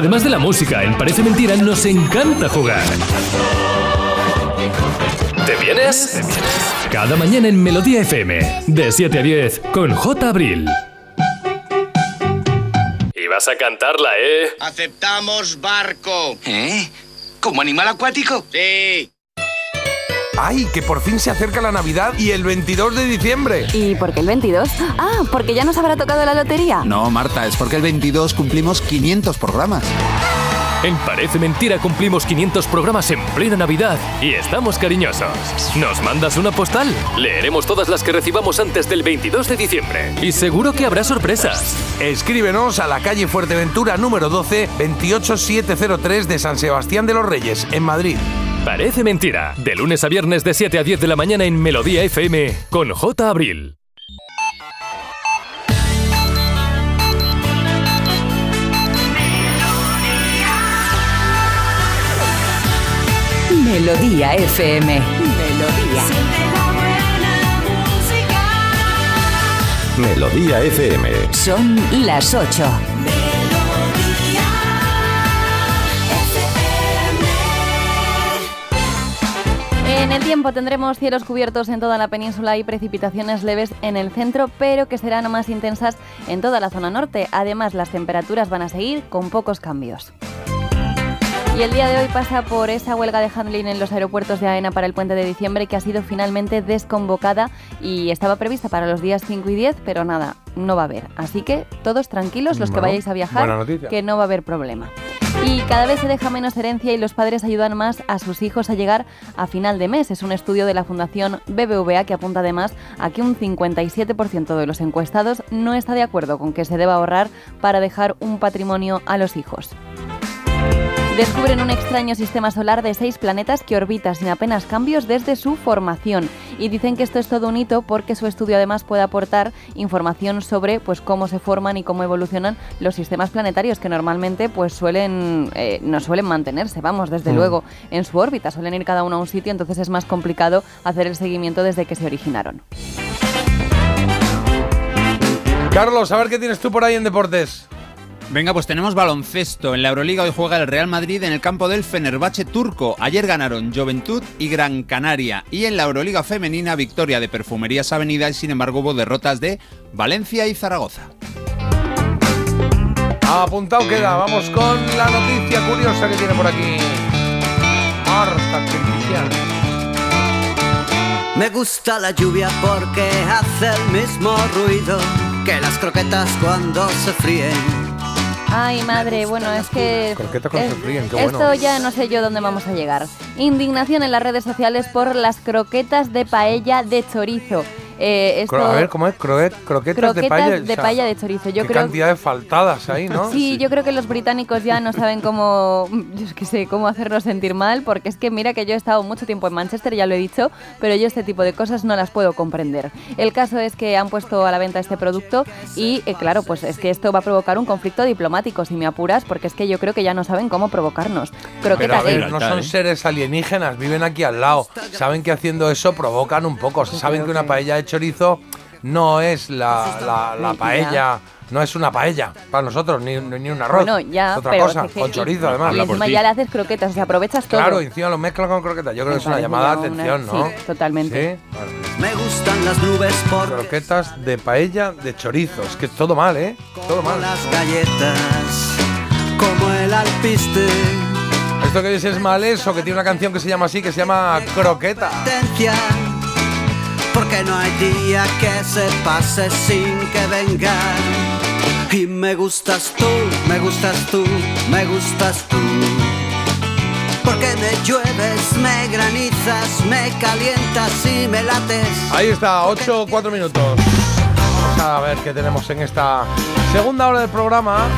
Además de la música, en Parece Mentira nos encanta jugar. ¿Te vienes? Cada mañana en Melodía FM, de 7 a 10, con J. Abril. Y vas a cantarla, ¿eh? Aceptamos barco. ¿Eh? ¿Como animal acuático? Sí. ¡Ay, que por fin se acerca la Navidad y el 22 de diciembre! ¿Y por qué el 22? Ah, porque ya nos habrá tocado la lotería. No, Marta, es porque el 22 cumplimos 500 programas. En Parece Mentira cumplimos 500 programas en plena Navidad y estamos cariñosos. ¿Nos mandas una postal? Leeremos todas las que recibamos antes del 22 de diciembre. Y seguro que habrá sorpresas. Escríbenos a la calle Fuerteventura número 12, 28703 de San Sebastián de los Reyes, en Madrid. Parece Mentira, de lunes a viernes de 7 a 10 de la mañana en Melodía FM, con J. Abril. Melodía FM. Melodía. Melodía FM. Son las 8. En el tiempo tendremos cielos cubiertos en toda la península y precipitaciones leves en el centro, pero que serán más intensas en toda la zona norte. Además, las temperaturas van a seguir con pocos cambios. Y el día de hoy pasa por esa huelga de handling en los aeropuertos de AENA para el puente de diciembre que ha sido finalmente desconvocada y estaba prevista para los días 5 y 10, pero nada, no va a haber. Así que todos tranquilos los que vayáis a viajar, que no va a haber problema. Y cada vez se deja menos herencia y los padres ayudan más a sus hijos a llegar a final de mes. Es un estudio de la Fundación BBVA que apunta además a que un 57% de los encuestados no está de acuerdo con que se deba ahorrar para dejar un patrimonio a los hijos. Descubren un extraño sistema solar de seis planetas que orbita sin apenas cambios desde su formación. Y dicen que esto es todo un hito porque su estudio además puede aportar información sobre pues, cómo se forman y cómo evolucionan los sistemas planetarios que normalmente pues, suelen, eh, no suelen mantenerse, vamos, desde Mm. luego, en su órbita. Suelen ir cada uno a un sitio, entonces es más complicado hacer el seguimiento desde que se originaron. Carlos, a ver qué tienes tú por ahí en deportes. Venga, pues tenemos baloncesto. En la Euroliga hoy juega el Real Madrid en el campo del Fenerbahce turco. Ayer ganaron Juventud y Gran Canaria. Y en la Euroliga femenina, victoria de Perfumerías Avenida y sin embargo hubo derrotas de Valencia y Zaragoza. Apuntado queda, vamos con la noticia curiosa que tiene por aquí. Marta. Me gusta la lluvia porque hace el mismo ruido que las croquetas cuando se fríen. Ay, madre, bueno, es que... Croquetas con es- sofríen, qué Esto ya no sé yo dónde vamos a llegar. Indignación en las redes sociales por las croquetas de paella de chorizo. Eh, esto- A ver, ¿cómo es? Croquet- croquetas, de croquetas paella. de o sea, paella de chorizo. Yo qué creo cantidad de faltadas ahí, ¿no? Sí, yo creo que los británicos ya no saben cómo, yo es que sé, cómo hacernos sentir mal, porque es que mira que yo he estado mucho tiempo en Manchester, ya lo he dicho, pero yo este tipo de cosas no las puedo comprender. El caso es que han puesto a la venta este producto y, eh, claro, pues es que esto va a provocar un conflicto diplomático, si me apuras, porque es que yo creo que ya no saben cómo provocarnos. Pero a Croquetas ver, no son seres alienígenas, viven aquí al lado. Saben que haciendo eso provocan un poco. Saben que una paella de chorizo no es la, la- la Ya. paella, no es una paella para nosotros, ni, ni un arroz. Bueno, ya, Es otra pero cosa, es que- con chorizo además. Y encima ya le haces croquetas, o sea, aprovechas todo. Claro, y encima lo mezclan con croquetas. Yo creo que es una llamada de una- atención, ¿no? sí, totalmente. Sí, Vale. Me gustan las nubes porque Croquetas de paella de chorizo. Es que es todo mal, ¿eh? Todo mal. las galletas, como el alpiste. Esto que dices es mal es o que tiene una canción que se llama así, que se llama Croqueta. Porque no hay día que se pase sin que venga. Y me gustas tú, me gustas tú, me gustas tú. Porque me llueves, me granizas, me calientas y me lates. Ahí está, 8 4 minutos. Vamos a ver qué tenemos en esta segunda hora del programa.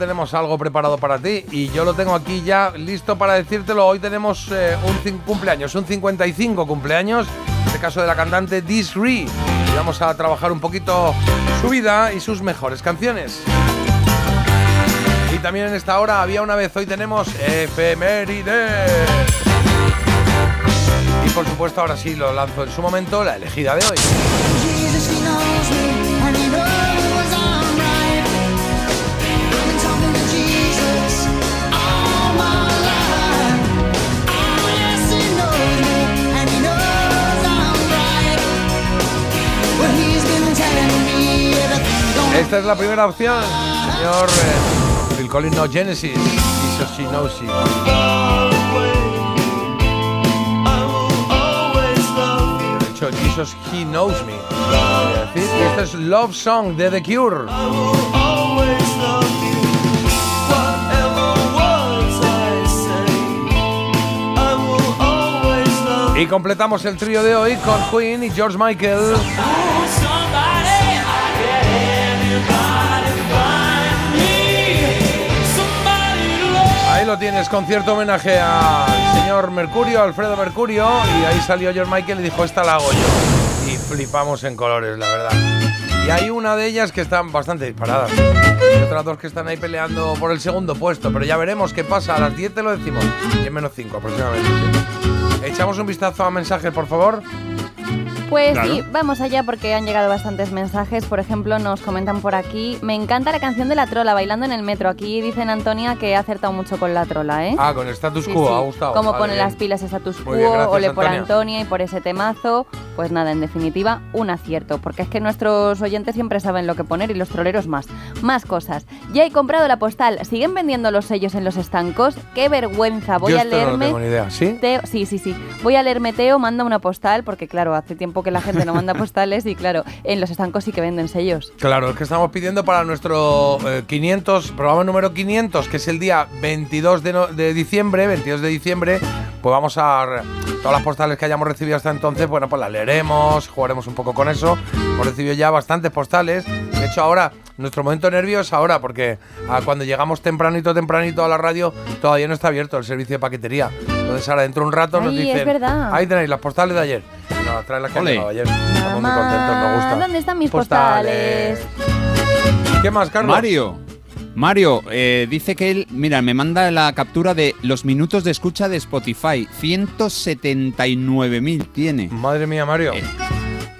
Tenemos algo preparado para ti y yo lo tengo aquí ya listo para decírtelo. Hoy tenemos eh, un cumpleaños, un 55 cumpleaños, en este caso de la cantante Disree. Vamos a trabajar un poquito su vida y sus mejores canciones. Y también en esta hora había una vez, hoy tenemos efemérides. Y por supuesto, ahora sí lo lanzo en su momento, la elegida de hoy. Esta es la primera opción, señor eh, Phil Collins, no Genesis. She. De hecho, Jesus, he knows me. Decir, y Esto es Love Song de The Cure. Y completamos el trío de hoy con Queen y George Michael. Lo tienes, concierto homenaje al señor Mercurio, Alfredo Mercurio, y ahí salió George Michael y dijo, esta la hago yo. Y flipamos en colores, la verdad. Y hay una de ellas que están bastante disparadas. Y otras dos que están ahí peleando por el segundo puesto, pero ya veremos qué pasa. A las 10 te lo decimos, 10 menos 5 aproximadamente. Echamos un vistazo a mensajes, por favor. Pues Claro. sí, vamos allá porque han llegado bastantes mensajes. Por ejemplo, nos comentan por aquí, me encanta la canción de la trola, bailando en el metro. Aquí dicen Antonia que ha acertado mucho con la trola, ¿eh? Ah, con el status quo, sí. ha gustado. Como Vale, bien. las pilas status Muy bien, quo, gracias, ole por Antonia. Antonia y por ese temazo. Pues nada, en definitiva, un acierto, porque es que nuestros oyentes siempre saben lo que poner y los troleros más. Más cosas. Ya he comprado la postal. ¿Siguen vendiendo los sellos en los estancos? ¡Qué vergüenza! Voy Yo a no leerme. tengo ni idea. ¿Sí? Teo, sí, sí, sí. Voy a leerme Teo, manda una postal, porque claro, hace tiempo que la gente no manda postales y claro, en los estancos sí que venden sellos. Claro, es que estamos pidiendo para nuestro eh, 500, programa número 500, que es el día 22 de, de diciembre, 22 de diciembre, pues vamos a... Todas las postales que hayamos recibido hasta entonces, bueno, pues las leeremos, jugaremos un poco con eso. Hemos recibido ya bastantes postales. De hecho, ahora, nuestro momento nervio es ahora, porque ah, cuando llegamos tempranito, tempranito a la radio, todavía no está abierto el servicio de paquetería. Entonces ahora, dentro de un rato, nos Ay, es dicen... verdad. Ahí tenéis las postales de ayer. No, traen las que han llegado ayer. Estamos muy contentos, nos gusta. ¿Dónde están mis Postales. postales? ¿Qué más, Carlos? Mario. Mario eh, dice que él, mira, me manda la captura de los minutos de escucha de Spotify. 179.000 tiene. Madre mía, Mario.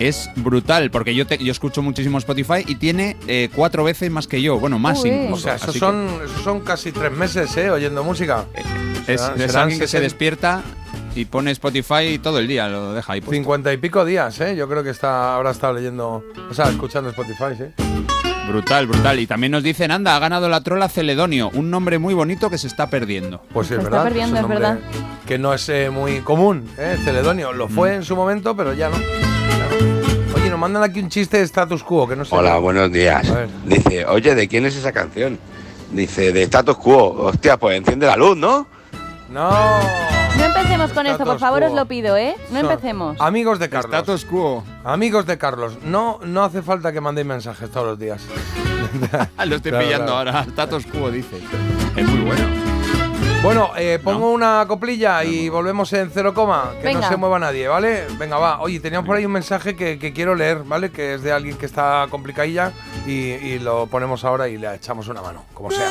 Es brutal, porque yo, te- yo escucho muchísimo Spotify y tiene eh, cuatro veces más que yo. Bueno, más Uy. incluso. O sea, esos son, esos son casi tres meses, ¿eh? Oyendo música. que es, serán- es serán alguien que se 60 despierta y pone Spotify todo el día, lo deja ahí puesto. Cincuenta y pico días, ¿eh? Yo creo que está, habrá estado leyendo, o sea, escuchando Spotify, ¿sí? Brutal, brutal. Y también nos dicen, anda, ha ganado la trola Celedonio, un nombre muy bonito que se está perdiendo. Pues sí, es Se está verdad. perdiendo, un es verdad. Que no es eh, muy común, ¿eh? Celedonio. Lo fue Mm. en su momento, pero. Ya no. Mandan aquí un chiste de status quo, que no sé. Hola, buenos días. Dice, oye, ¿de quién es esa canción? Dice, de Status Quo. Hostia, pues enciende la luz, ¿no? No. No empecemos con esto, por favor, os lo pido, ¿eh? No Son empecemos. Amigos de Carlos. Status quo. Amigos de Carlos, no, no hace falta que mandéis mensajes todos los días. lo estoy Claro, pillando claro. ahora. Status quo dice. Es muy bueno. Bueno, eh, pongo una coplilla y volvemos en cero coma, que no se mueva nadie, ¿vale? Venga, va. Oye, teníamos por ahí un mensaje que, que quiero leer, ¿vale? Que es de alguien que está complicadilla y, y lo ponemos ahora y le echamos una mano, como sea.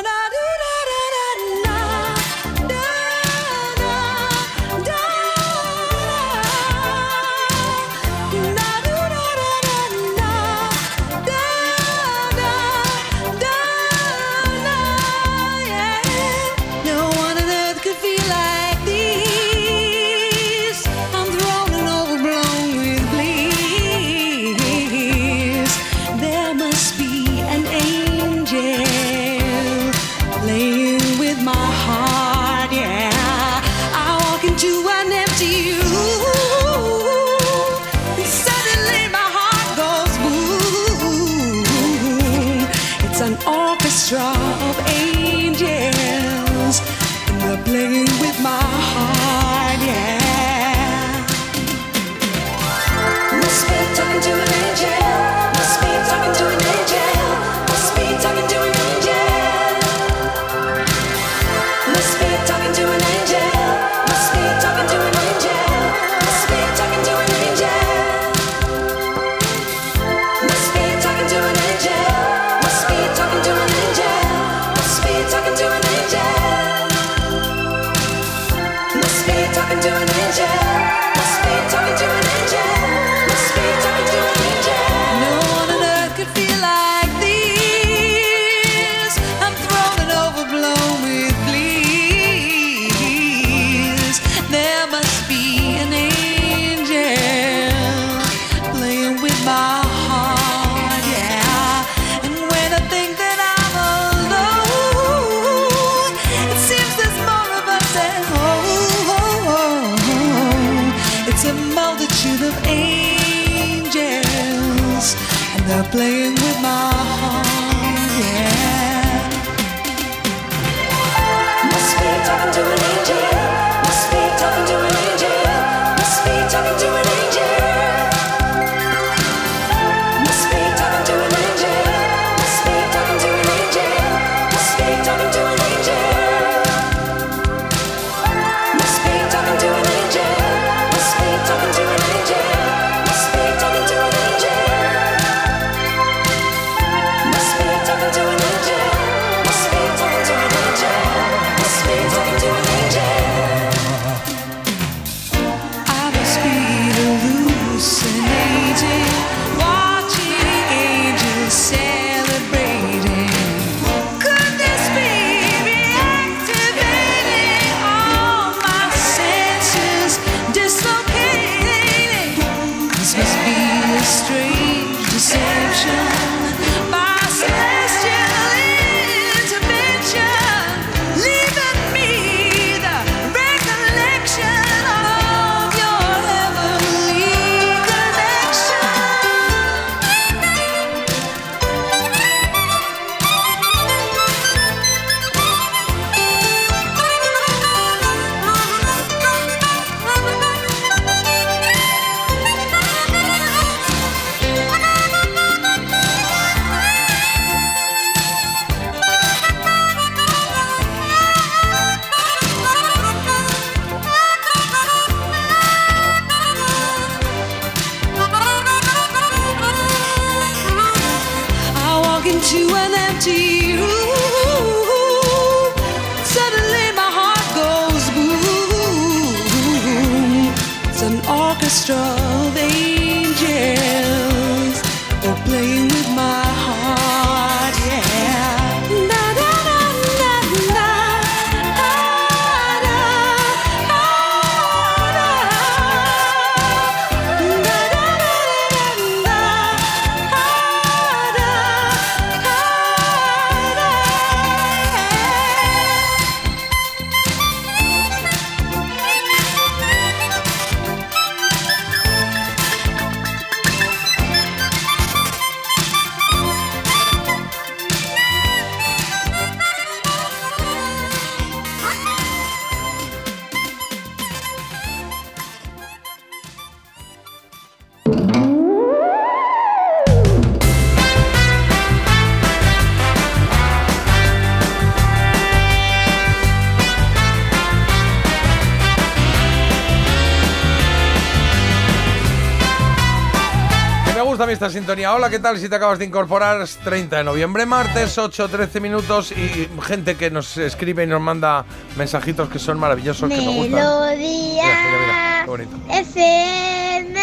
Esta sintonía. Hola, ¿qué tal? Si te acabas de incorporar, es 30 de noviembre, martes, 8, 13 minutos y gente que nos escribe y nos manda mensajitos que son maravillosos, que me gustan. Mira, mira, mira, qué bonito. FM.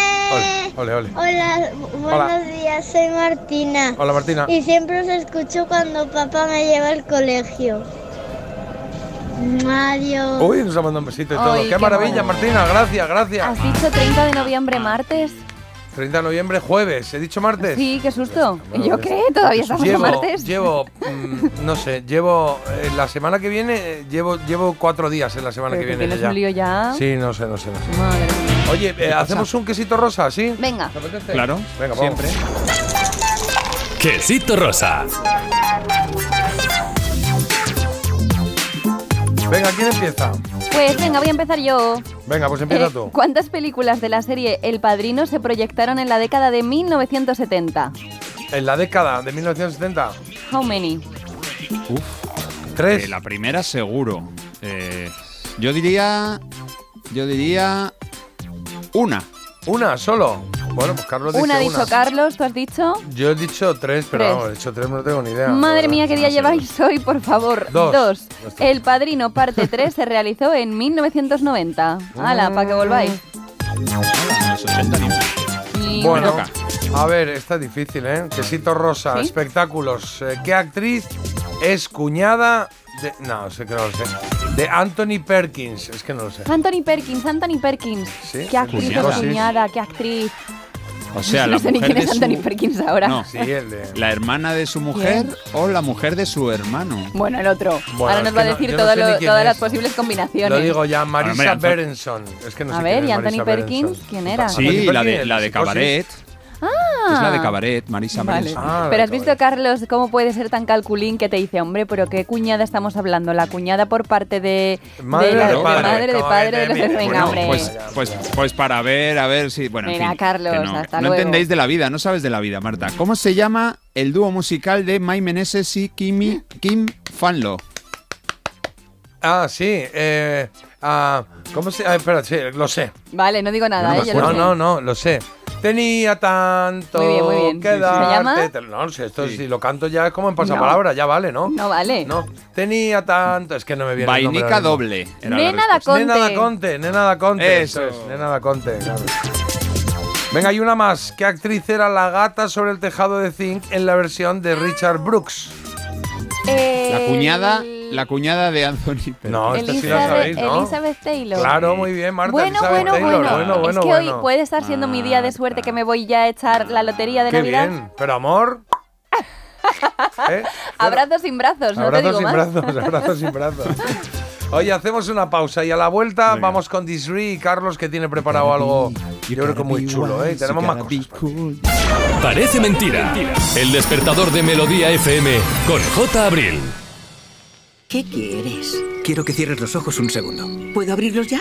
Ole, ole, ole. Hola, buenos Hola. días, soy Martina. Hola, Martina. Y siempre os escucho cuando papá me lleva al colegio. Adiós. Uy, nos ha mandado un besito y todo. Ay, qué, qué maravilla. Martina. Gracias, gracias. ¿Has dicho 30 de noviembre, martes? 30 de noviembre, jueves. ¿He dicho martes? Sí, qué susto. Bueno, ¿Yo ya qué? ¿Todavía estamos en martes? Llevo, mm, no sé, llevo eh, la semana que viene, eh, llevo, llevo cuatro días en la semana Pero que que viene. tienes un lío ya. Sí, no sé, no sé, no sé. Madre mía. Oye, eh, ¿hacemos un quesito rosa, sí? Venga. ¿Te apetece? Claro, Venga, vamos. siempre. Quesito rosa. Venga, ¿quién empieza? Pues venga, voy a empezar yo. Venga, pues empieza Eh, tú. ¿Cuántas películas de la serie El Padrino se proyectaron en la década de 1970? En la década de 1970. How many? Tres. Eh, la primera seguro. Eh, yo diría. Yo diría. Una. ¿Una solo? Bueno, pues Carlos dice Una ha dicho Carlos, ¿tú has dicho? Yo he dicho tres, pero Tres. vamos, he dicho tres, no tengo ni idea. Madre mía, ¿qué día lleváis hoy, por favor? Dos. El Padrino parte 3 se realizó en 1990. ¡Hala, para que volváis! Y Bueno, a ver, está difícil, ¿eh? Quesito rosa, ¿Sí? espectáculos. Eh, ¿Qué actriz es cuñada de. No, sé que no lo sé. De Anthony Perkins. Es que no lo sé. Anthony Perkins, Anthony Perkins. Sí, Qué actriz es cuñada, qué actriz. O sea, la no sé ni mujer quién de es Anthony su- Perkins ahora. No, la hermana de su mujer o la mujer de su hermano. Bueno, el otro. Bueno, ahora nos va a no- decir no todo sé ni lo- quién todas es. las posibles combinaciones. Lo digo ya, Marisa Anthony- Berenson. Es que no sé A quién ver, ¿y Anthony Perkins? Berenson. ¿Quién era? Sí, la de, la de psicosis. Cabaret. Ah. Es la de Cabaret, Marisa Vale. Berenson. Ah, pero has visto, Carlos, cómo puede ser tan calculín que te dice, hombre, pero qué cuñada estamos hablando, la cuñada por parte de Madre de, la- de de padre. madre, de padre, de los venga, Bueno, hombre. pues, pues, pues para ver, a ver si. Bueno, en Venga, fin, Carlos, no, hasta no luego. entendéis de la vida, no sabes de la vida, Marta. ¿Cómo se llama el dúo musical de Mai Meneses y Kimi, Kim Fanlo? Ah, sí. Eh, ah, ¿Cómo se.? Ah, espera, sí, lo sé. Vale, no digo nada, no, ¿eh? Yo no, no, no, lo sé. Tenía tanto Muy bien, muy bien. que ¿Se llama? darte. No sé, esto si lo canto ya es como en pasapalabra, ya vale, ¿no? No vale. No. Tenía tanto. Es que no me viene. el nombre Vainica mismo. doble. era la Nena da. Conte. Nena da Conte, Nena da Conte. Eso. es, Nena da Conte, claro. Venga, hay una más. ¿Qué actriz era la gata sobre el tejado de Zinc en la versión de Richard Brooks? La cuñada, la cuñada de Anthony Perkins. No, esta sí la Elizabeth, sabéis, ¿no? Elizabeth Taylor. Claro, muy bien, Marta. Bueno, Elizabeth bueno, Taylor. bueno. bueno, bueno, es que hoy bueno. puede estar siendo mi día de suerte que me voy ya a echar la lotería de Qué Navidad. bien. Pero amor. ¿eh? Abrazos sin brazos, no te Abrazos digo sin más. brazos, abrazos sin brazos. Oye, hacemos una pausa y a la vuelta vamos con Disri y Carlos que tiene preparado algo, yo creo que muy chulo, ¿eh? Tenemos más cosas. Parece mentira. El despertador de Melodía FM con J. Abril. ¿Qué quieres? Quiero que cierres los ojos un segundo. ¿Puedo abrirlos ya?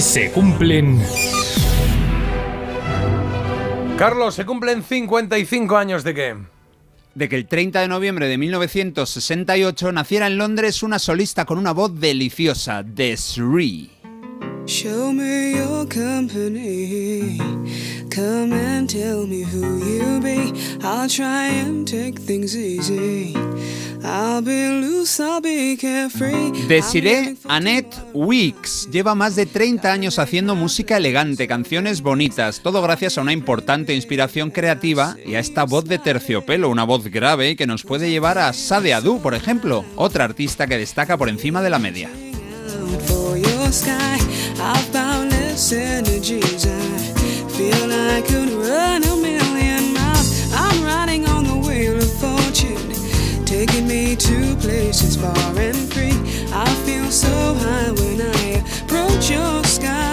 Hoy se cumplen... Carlos, se cumplen 55 años de qué? de que el 30 de noviembre de 1968 naciera en Londres una solista con una voz deliciosa, Desiree. Show me your company. Come and tell me who you be. I'll try and take things easy. I'll be loose, I'll be carefree. Desiree Annette Weeks lleva más de 30 años haciendo música elegante, canciones bonitas, todo gracias a una importante inspiración creativa y a esta voz de terciopelo, una voz grave que nos puede llevar a Sade Adu, por ejemplo, otra artista que destaca por encima de la media. Me to places far and free. I feel so high when I approach your sky.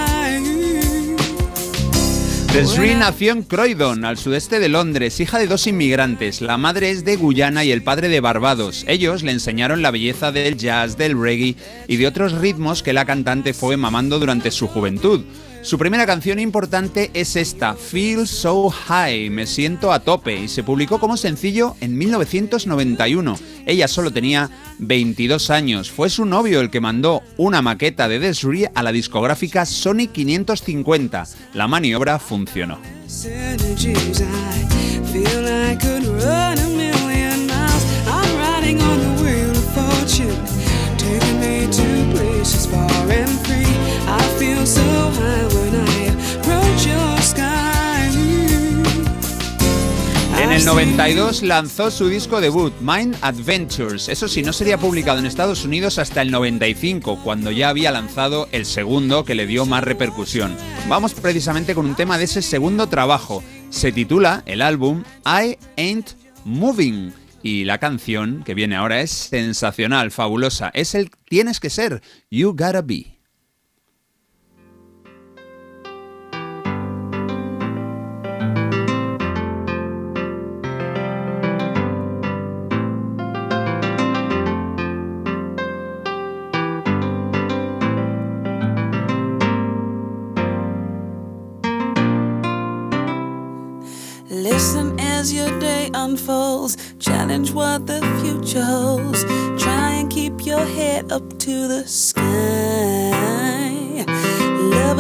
Desiree nació en Croydon, al sudeste de Londres, hija de dos inmigrantes. La madre es de Guyana y el padre de Barbados. Ellos le enseñaron la belleza del jazz, del reggae y de otros ritmos que la cantante fue mamando durante su juventud. Su primera canción importante es esta, Feel So High, Me Siento a Tope, y se publicó como sencillo en 1991. Ella solo tenía 22 años. Fue su novio el que mandó una maqueta de Desiree a la discográfica Sony 550. La maniobra funcionó. En el 92 lanzó su disco debut, Mind Adventures. Eso sí, no sería publicado en Estados Unidos hasta el 95, cuando ya había lanzado el segundo que le dio más repercusión. Vamos precisamente con un tema de ese segundo trabajo. Se titula el álbum I Ain't Moving. Y la canción que viene ahora es sensacional, fabulosa. Es el Tienes que ser, You Gotta Be. As your day unfolds. Challenge what the future holds. Try and keep your head up to the sky.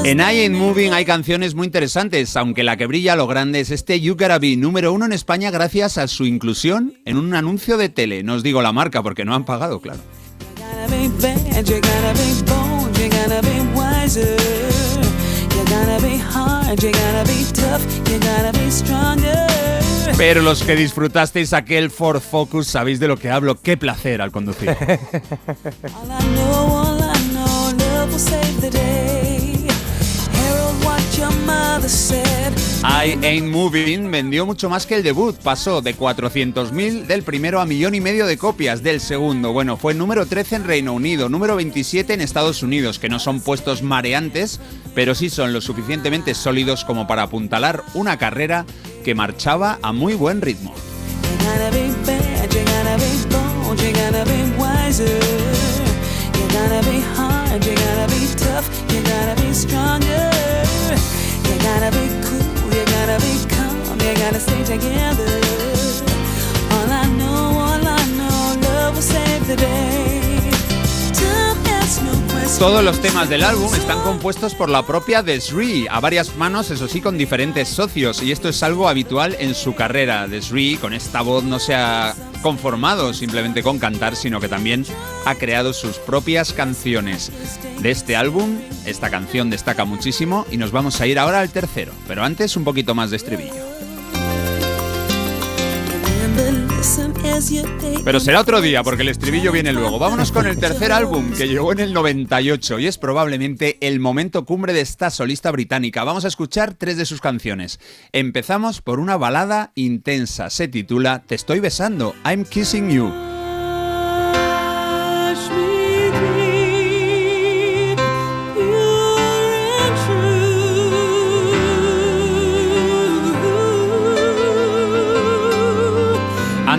En I Ain't Moving hay canciones muy interesantes, aunque la que brilla a lo grande es este You Gotta Be, número uno en España gracias a su inclusión en un anuncio de tele. No os digo la marca porque no han pagado, claro. gotta be bad, you gotta be bold, you gotta be wiser. You gotta be hard, you gotta be tough, you gotta be stronger. Pero los que disfrutasteis aquel Ford Focus sabéis de lo que hablo. Qué placer al conducir. I Ain't Moving vendió mucho más que el debut. Pasó de 400.000 del primero a millón y medio de copias del segundo. Bueno, fue número 13 en Reino Unido, número 27 en Estados Unidos, que no son puestos mareantes, pero sí son lo suficientemente sólidos como para apuntalar una carrera que marchaba a muy buen ritmo. All I know, all I know, love will save the day. Todos los temas del álbum están compuestos por la propia Desiree, a varias manos, eso sí, con diferentes socios, y esto es algo habitual en su carrera. Desiree, con esta voz, no se ha conformado simplemente con cantar, sino que también ha creado sus propias canciones. De este álbum, esta canción destaca muchísimo y nos vamos a ir ahora al tercero, pero antes un poquito más de estribillo. Pero será otro día, porque el estribillo viene luego. Vámonos con el tercer álbum, que llegó en el 98 y es probablemente el momento cumbre de esta solista británica. Vamos a escuchar tres de sus canciones. Empezamos por una balada intensa. Se titula Te estoy besando, I'm Kissing You.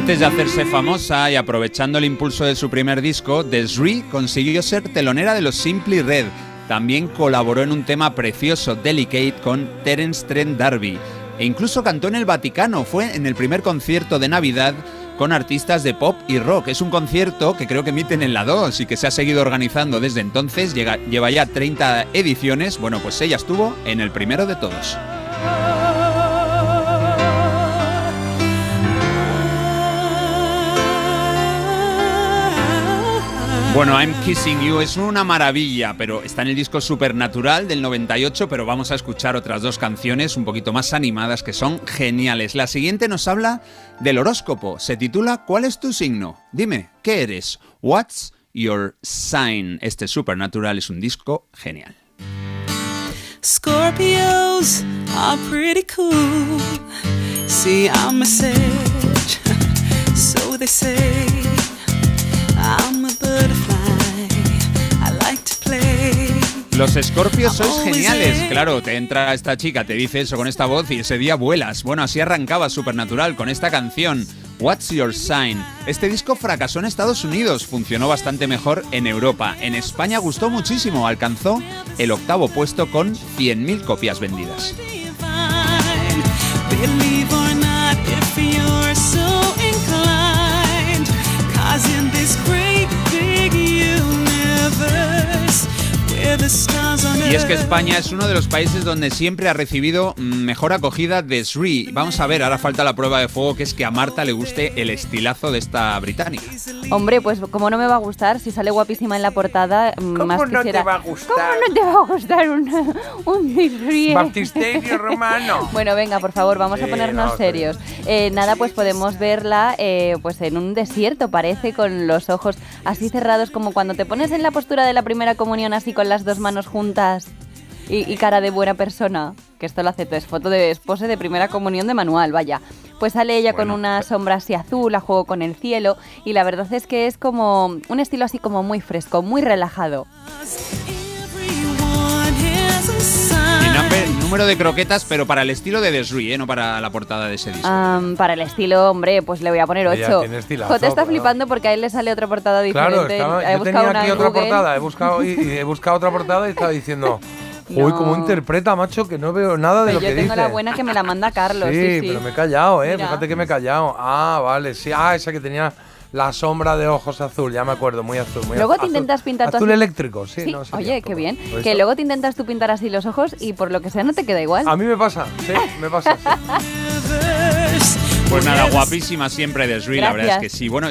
Antes de hacerse famosa y aprovechando el impulso de su primer disco, Desri consiguió ser telonera de los Simply Red. También colaboró en un tema precioso, Delicate, con Terence Trent D'Arby. E incluso cantó en el Vaticano, fue en el primer concierto de Navidad con artistas de pop y rock. Es un concierto que creo que emiten en la 2 y que se ha seguido organizando desde entonces. Lleva ya 30 ediciones. Bueno, pues ella estuvo en el primero de todos. Bueno, I'm Kissing You es una maravilla, pero está en el disco Supernatural del 98, pero vamos a escuchar otras dos canciones un poquito más animadas que son geniales. La siguiente nos habla del horóscopo, se titula ¿Cuál es tu signo? Dime, ¿qué eres? What's your sign? Este Supernatural es un disco genial. Scorpios are pretty cool. So they say. Los escorpios sois geniales, claro, te entra esta chica, te dice eso con esta voz y ese día vuelas. Bueno, así arrancaba Supernatural con esta canción, What's Your Sign. Este disco fracasó en Estados Unidos, funcionó bastante mejor en Europa. En España gustó muchísimo, alcanzó el octavo puesto con 100.000 copias vendidas. Cause in this Y es que España es uno de los países donde siempre ha recibido mm, mejor acogida de Sri. Vamos a ver, ahora falta la prueba de fuego, que es que a Marta le guste el estilazo de esta británica. Hombre, pues como no me va a gustar, si sale guapísima en la portada, mm, más no te quisiera- va a gustar? ¿Cómo no te va a gustar un, un disfríe? Baptisterio romano. Bueno, venga, por favor, vamos a ponernos no, está serios. Eh, nada, pues podemos verla eh, pues en un desierto, parece, con los ojos así cerrados, como cuando te pones en la postura de la primera comunión, así con las dos manos juntas y, y cara de buena persona. Que esto lo hace, es foto de esposa de primera comunión de manual, vaya. Pues sale ella con una sombra así azul, a juego con el cielo, y la verdad es que es como un estilo así como muy fresco, muy relajado. Número de croquetas, pero para el estilo de Desri, ¿eh? no para la portada de ese disco. Para el estilo, hombre, pues le voy a poner Ella 8. tiene estilazo, Jota está flipando porque a él le sale otra portada diferente. Claro, estaba, He yo buscado tenía una aquí otra Google. portada, he buscado, y, y he buscado otra portada y estaba diciendo, uy, cómo interpreta, macho, que no veo nada de Pero lo yo que tengo dice. la buena que me la manda Carlos. Sí, sí. pero me he callado, ¿eh? Mira. Fíjate que me he callado. Ah, vale, sí. Ah, esa que tenía la sombra de ojos azul, ya me acuerdo, muy azul. Muy Luego te azul. intentas pintar Azul eléctrico, sí. no, sería Oye, qué bien. ¿Lo has Que luego te intentas tú pintar así los ojos y por lo que sea no te queda igual. A mí me pasa, sí, me pasa. sí. Pues nada, guapísima siempre Desri, la verdad es que sí. Bueno,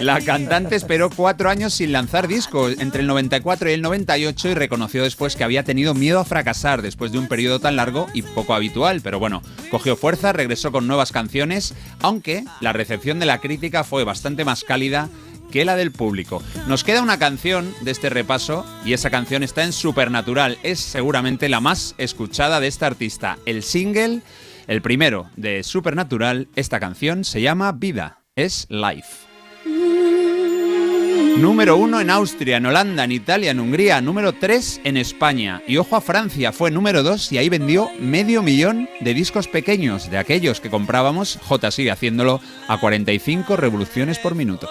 la cantante esperó cuatro años sin lanzar disco, entre el 94 y el 98, y reconoció después que había tenido miedo a fracasar después de un periodo tan largo y poco habitual. Pero bueno, cogió fuerza, regresó con nuevas canciones, aunque la recepción de la crítica fue bastante más cálida que la del público. Nos queda una canción de este repaso y esa canción está en Supernatural. Es seguramente la más escuchada de esta artista. El single, el primero de Supernatural, esta canción se llama Vida, es Life. Número uno en Austria, en Holanda, en Italia, en Hungría. Número 3 en España. Y ojo a Francia, fue número 2 y ahí vendió medio millón de discos pequeños, de aquellos que comprábamos. J sigue haciéndolo a 45 revoluciones por minuto.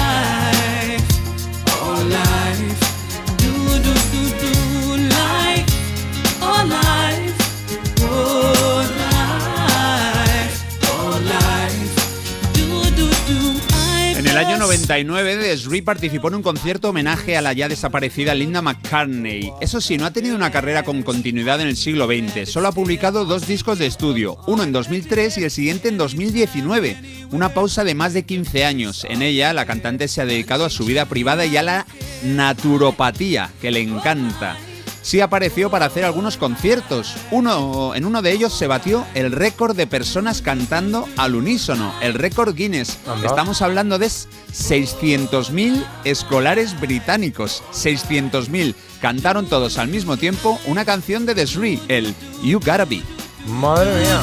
año a 99, Desri participó en un concierto homenaje a la ya desaparecida Linda McCartney. Eso sí, no ha tenido una carrera con continuidad en el siglo XX. Solo ha publicado dos discos de estudio, uno en 2003 y el siguiente en 2019. Una pausa de más de 15 años. En ella, la cantante se ha dedicado a su vida privada y a la naturopatía, que le encanta. Sí apareció para hacer algunos conciertos. Uno, en uno de ellos se batió el récord de personas cantando al unísono, el récord Guinness. Anda. Estamos hablando de 600.000 escolares británicos. 600.000 cantaron todos al mismo tiempo una canción de The el You Gotta Be. Madre mía.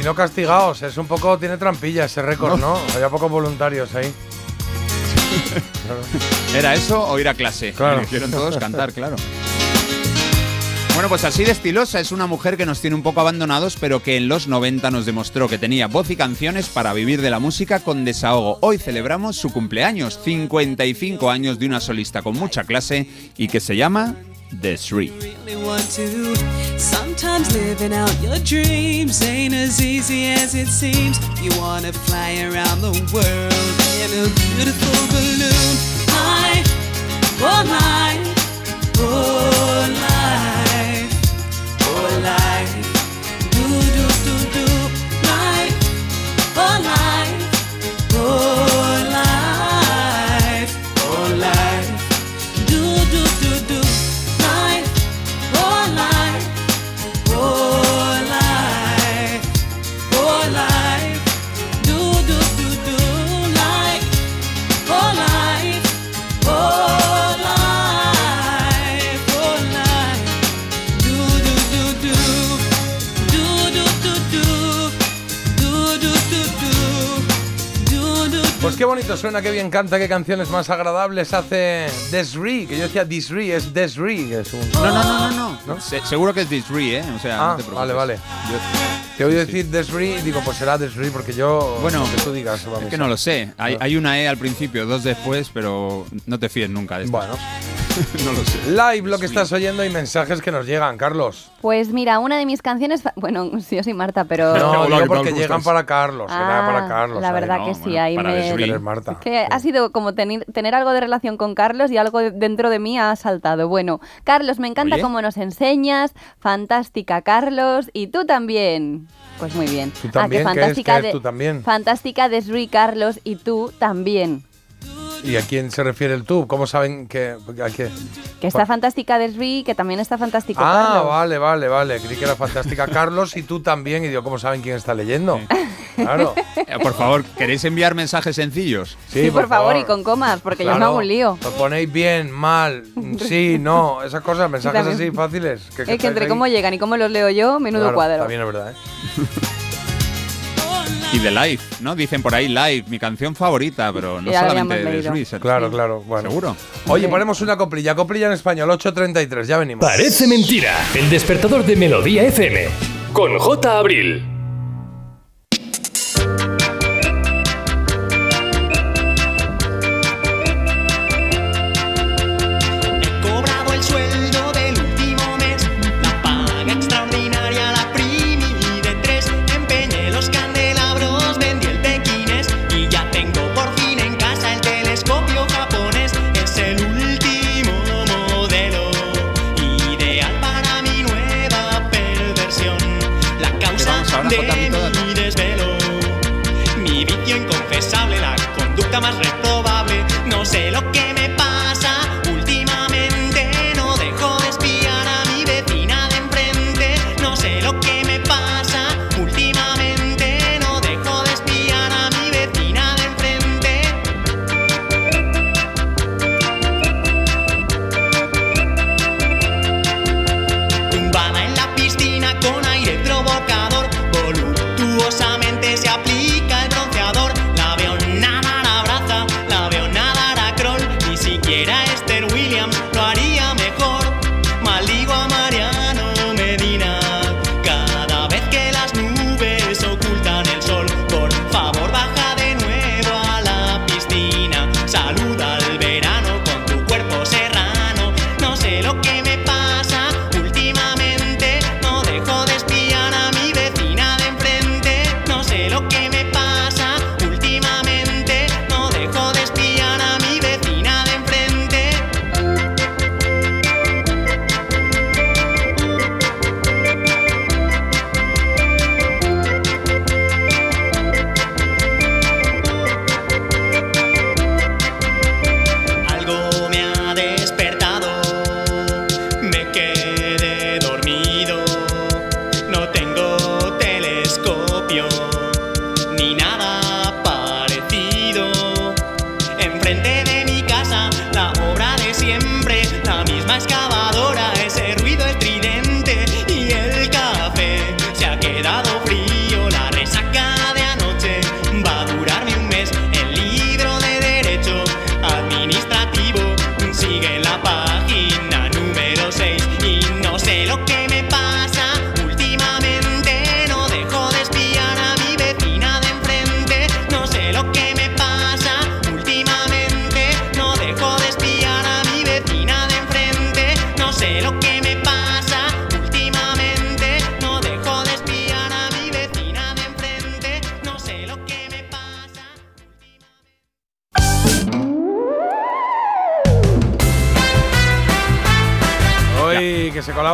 Y no castigados, es un poco, tiene trampilla ese récord, ¿no? Había pocos voluntarios ahí. ¿Era eso o ir a clase? Claro. Me hicieron todos cantar, claro. Bueno, pues así de estilosa es una mujer que nos tiene un poco abandonados, pero que en los 90 nos demostró que tenía voz y canciones para vivir de la música con desahogo. Hoy celebramos su cumpleaños, 55 años de una solista con mucha clase y que se llama The want to. Sometimes living out your dreams ain't as easy as it seems. You wanna fly around the world in a beautiful balloon. I, oh my, oh life, oh life, qué bonito suena, qué bien canta, qué canciones más agradables hace Desri, que yo decía Desri, es Desri, es un... No, no, no, no, no. Se- seguro que es Shree, ¿eh? O sea, Ah, no te preocupes. vale, vale. Te oí decir Desri y digo, pues será Desri, porque yo... Bueno, lo que tú digas, vamos. Es que no lo sé. Hay, hay una E al principio, dos después, pero no te fíes nunca de esto. Bueno. no lo sé. Live lo que estás oyendo y mensajes que nos llegan, Carlos. Pues mira, una de mis canciones, bueno, sí, yo soy Marta, pero... No, porque ¿Cómo llegan para Carlos, era Ah, para Carlos. la ahí. verdad no, que sí, bueno, ahí me... Marta. Que ha sido como tener, tener algo de relación con Carlos y algo de- dentro de mí ha saltado. Bueno, Carlos, me encanta Oye. cómo nos enseñas. Fantástica, Carlos. Y tú también. Pues muy bien. ¿Tú también? Ah, que ¿Qué es? fantástica ¿Qué es de, tú también? Fantástica de Sri, Carlos. Y tú también. ¿Y a quién se refiere el tú? ¿Cómo saben que...? A qué? Que está fantástica de Sri, que también está fantástico Ah, Carlos. vale, vale, vale. Creí que era fantástica Carlos y tú también. Y digo, ¿cómo saben quién está leyendo? Claro. Eh, Por favor, ¿queréis enviar mensajes sencillos? Sí, por, favor, y con comas, porque yo me hago un lío. Lo ponéis bien, mal, sí, no, esas cosas, mensajes también. así fáciles. Que, Es que entre ahí. cómo llegan y cómo los leo yo, menudo Claro, cuadro. También es verdad, ¿eh? Y de Live, ¿no? Dicen por ahí Live, mi canción favorita, pero no solamente de. Shree. Claro, claro. Bueno. Seguro. Oye, ponemos una coplilla, coplilla en español, 8.33, ya venimos. Parece mentira. El despertador de Melodía FM. Con J. Abril.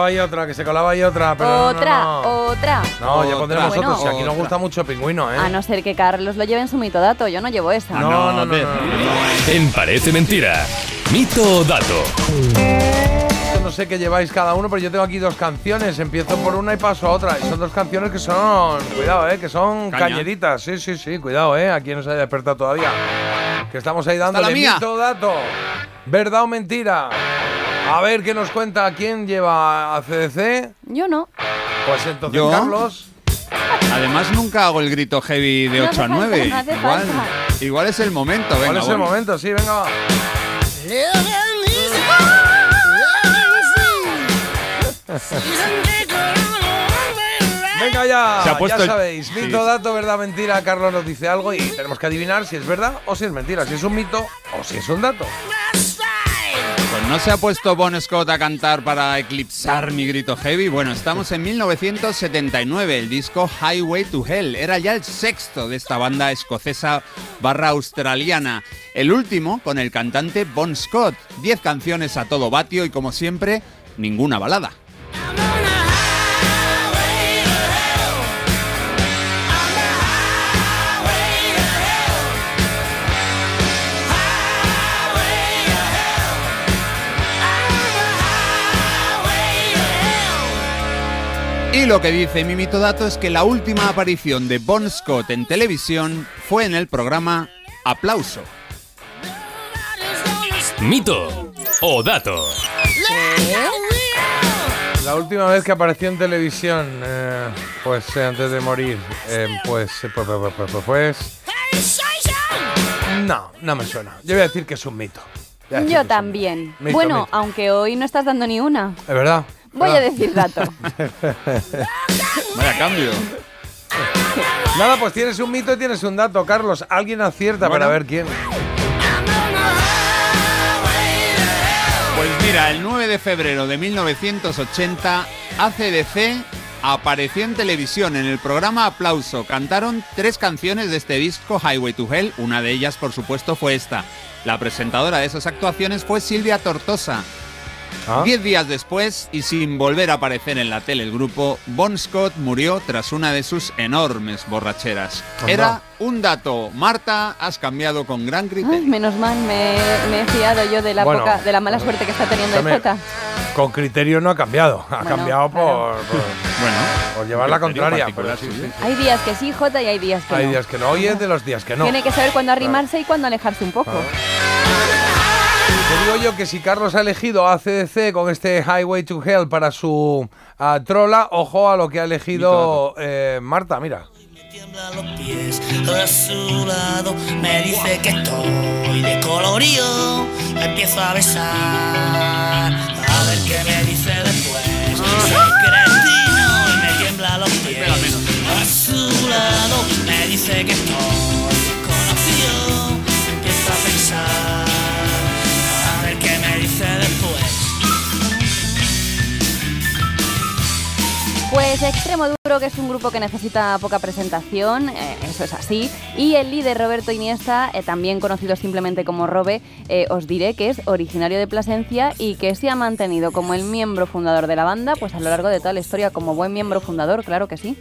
Colaba ahí otra, que se colaba ahí otra, pero no, no, otra, no. otra. No, ya pondremos Bueno, otros. Si aquí nos gusta mucho pingüino, ¿eh? A no ser que Carlos lo lleve en su mito dato, yo no llevo esa. No, no, no, no, no. En Parece Mentira. Mito o dato. Yo no sé qué lleváis cada uno, pero yo tengo aquí dos canciones. Empiezo por una y paso a otra. Y son dos canciones que son, cuidado, eh, que son Caña. cañeritas. Sí, sí, sí, cuidado, eh. Aquí no se haya despertado todavía. Que estamos ahí la dándole mía. mito o dato. ¿Verdad o mentira? A ver qué nos cuenta quién lleva a CDC. Yo no. Pues entonces, Yo. Carlos. Además, nunca hago el grito heavy de No 8 hace a 9. falta, no hace igual, igual es el momento, venga. ¿Cuál es el momento? Sí, venga, va. Venga ya, Se ha puesto ya el- sabéis, sí. mito, dato, verdad, mentira. Carlos nos dice algo y tenemos que adivinar si es verdad o si es mentira, si es un mito o si es un dato. No se ha puesto Bon Scott a cantar para eclipsar mi grito heavy. Bueno, estamos en 1979. El disco Highway to Hell era ya el sexto de esta banda escocesa barra australiana. El último con el cantante Bon Scott. Diez canciones a todo vatio y como siempre, ninguna balada. Y lo que dice mi mitodato es que la última aparición de Bon Scott en televisión fue en el programa Aplauso. Mito o dato. La última vez que apareció en televisión, eh, pues eh, antes de morir, eh, pues, pues, pues, pues, pues, pues- No, no me suena. Yo voy a decir que es un mito. Yo también. Mito, bueno, mito. aunque hoy no estás dando ni una. Es verdad. Voy a decir dato. Vaya cambio. Nada, pues tienes un mito y tienes un dato, Carlos. Alguien acierta para ver quién. Pues mira, el 9 de febrero de 1980, ACDC apareció en televisión en el programa Aplauso. Cantaron tres canciones de este disco, Highway to Hell. Una de ellas, por supuesto, fue esta. La presentadora de esas actuaciones fue Silvia Tortosa. Ah. Diez días después, y sin volver a aparecer en la tele el grupo, Bon Scott murió tras una de sus enormes borracheras. Anda. Era un dato. Marta, has cambiado con gran Ay, criterio. menos mal, me, me he fiado yo de la Bueno. poca, de la mala suerte que está teniendo el Jota. Con criterio no ha cambiado. Ha Bueno, cambiado por, claro. por, Bueno, por llevar la contraria. pero sí, sí, sí. Hay días que sí, Jota, y hay días que Hay no. días que no. Hoy es de los días que no. Tiene que saber cuándo arrimarse y cuándo alejarse un poco. Te digo yo que si Carlos ha elegido a CDC con este Highway to Hell para su ah, trola, ojo a lo que ha elegido eh, Marta, mira. pies a su lado me dice que estoy de colorío me empiezo a besar a ver qué me dice después soy cretino y me tiembla los pies a su lado me dice que estoy conocido empiezo a pensar Pues Extremo Duro, que es un grupo que necesita poca presentación, eh, eso es así. Y el líder Roberto Iniesta, eh, también conocido simplemente como Robe, eh, os diré que es originario de Plasencia y que se ha mantenido como el miembro fundador de la banda, pues a lo largo de toda la historia como buen miembro fundador, claro que sí.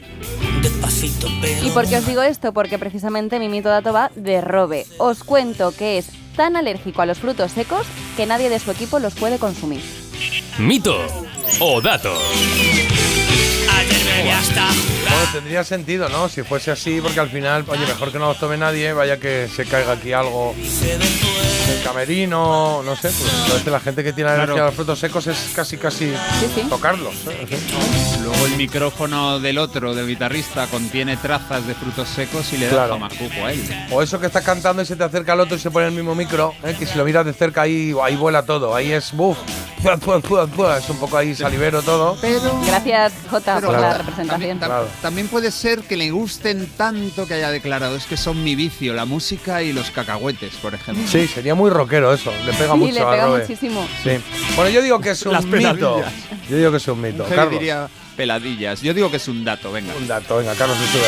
despacito pero ¿Y por qué os digo esto? Porque precisamente mi mito dato va de Robe. Os cuento que es tan alérgico a los frutos secos que nadie de su equipo los puede consumir. Mito o dato. Ayer bebí hasta Bueno, tendría sentido, ¿no? Si fuese así, porque al final, oye, mejor que no los tome nadie, vaya que se caiga aquí algo del camerino, no sé. Pues la gente que tiene alergia Claro. a los frutos secos es casi, casi tocarlos. ¿eh? Luego el micrófono del otro, del guitarrista, contiene trazas de frutos secos y le da Claro. jamacuco a él. O eso que estás cantando y se te acerca al otro y se pone el mismo micro, ¿eh? que si lo miras de cerca ahí, ahí vuela todo, ahí es buf, es un poco ahí salivero todo. Gracias, Jota, por la representación. Tam- También puede ser que le gusten tanto que haya declarado es que son mi vicio, la música y los cacahuetes, por ejemplo. Sí, sería muy rockero eso, le pega Sí, mucho le a pega Robe. muchísimo. Sí. Bueno, yo digo que es un Las mito. peladillas. Yo digo que es un mito. Carlos. diría peladillas. Yo digo que es un dato, venga. Un dato, venga, Carlos, se sube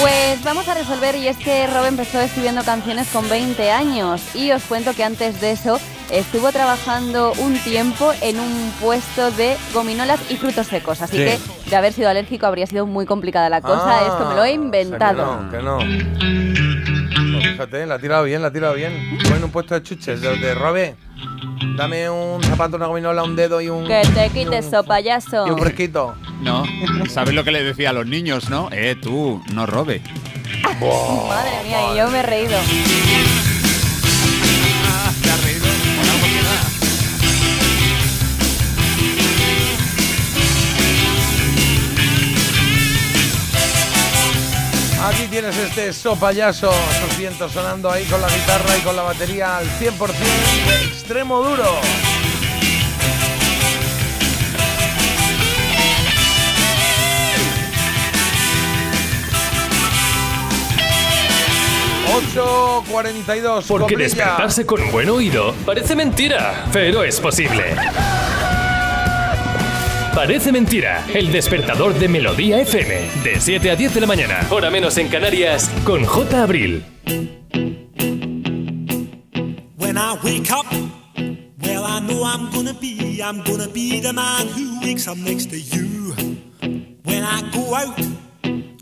Pues vamos a resolver y es que Rob empezó escribiendo canciones con 20 años y os cuento que antes de eso estuvo trabajando un tiempo en un puesto de gominolas y frutos secos, así Sí. que de haber sido alérgico habría sido muy complicada la cosa, Ah, esto me lo he inventado. o sea que no, que no. Pues fíjate, la ha tirado bien, la ha tirado bien. En un puesto de chuches, de, de Robe. Dame un zapato, una gominola, un dedo y un. Que te quites, so payaso. Y un fresquito. No, ¿sabes lo que le decía a los niños, no? Eh, tú, no robe. Madre mía, y yo me he reído. ¿Te has reído? Aquí tienes este so payaso, esos vientos sonando ahí con la guitarra y con la batería al 100% de extremo duro. ...8.42... Porque despertarse con buen oído parece mentira, pero es posible. Parece mentira, el despertador de Melodía FM, de 7 a 10 de la mañana, hora menos en Canarias, con J. Abril. When I wake up, well, I know I'm gonna be, I'm gonna be the man who wakes up next to you. When I go out,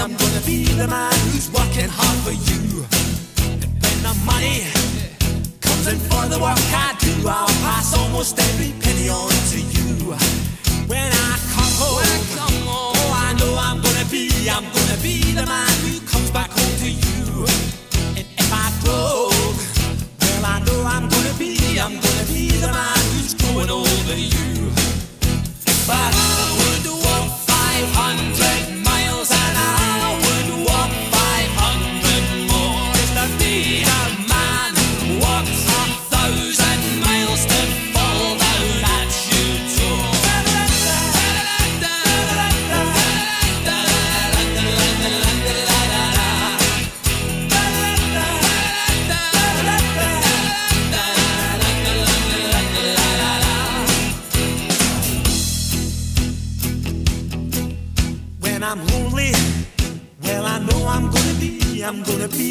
I'm gonna be the man who's working hard for you. And when the money comes in for the work I do, I'll pass almost every penny on to you. When I come home, oh, I know I'm gonna be, I'm gonna be the man who comes back home to you. And if I broke, well, I know I'm gonna be, I'm gonna be the man who's going over you. But I would walk 500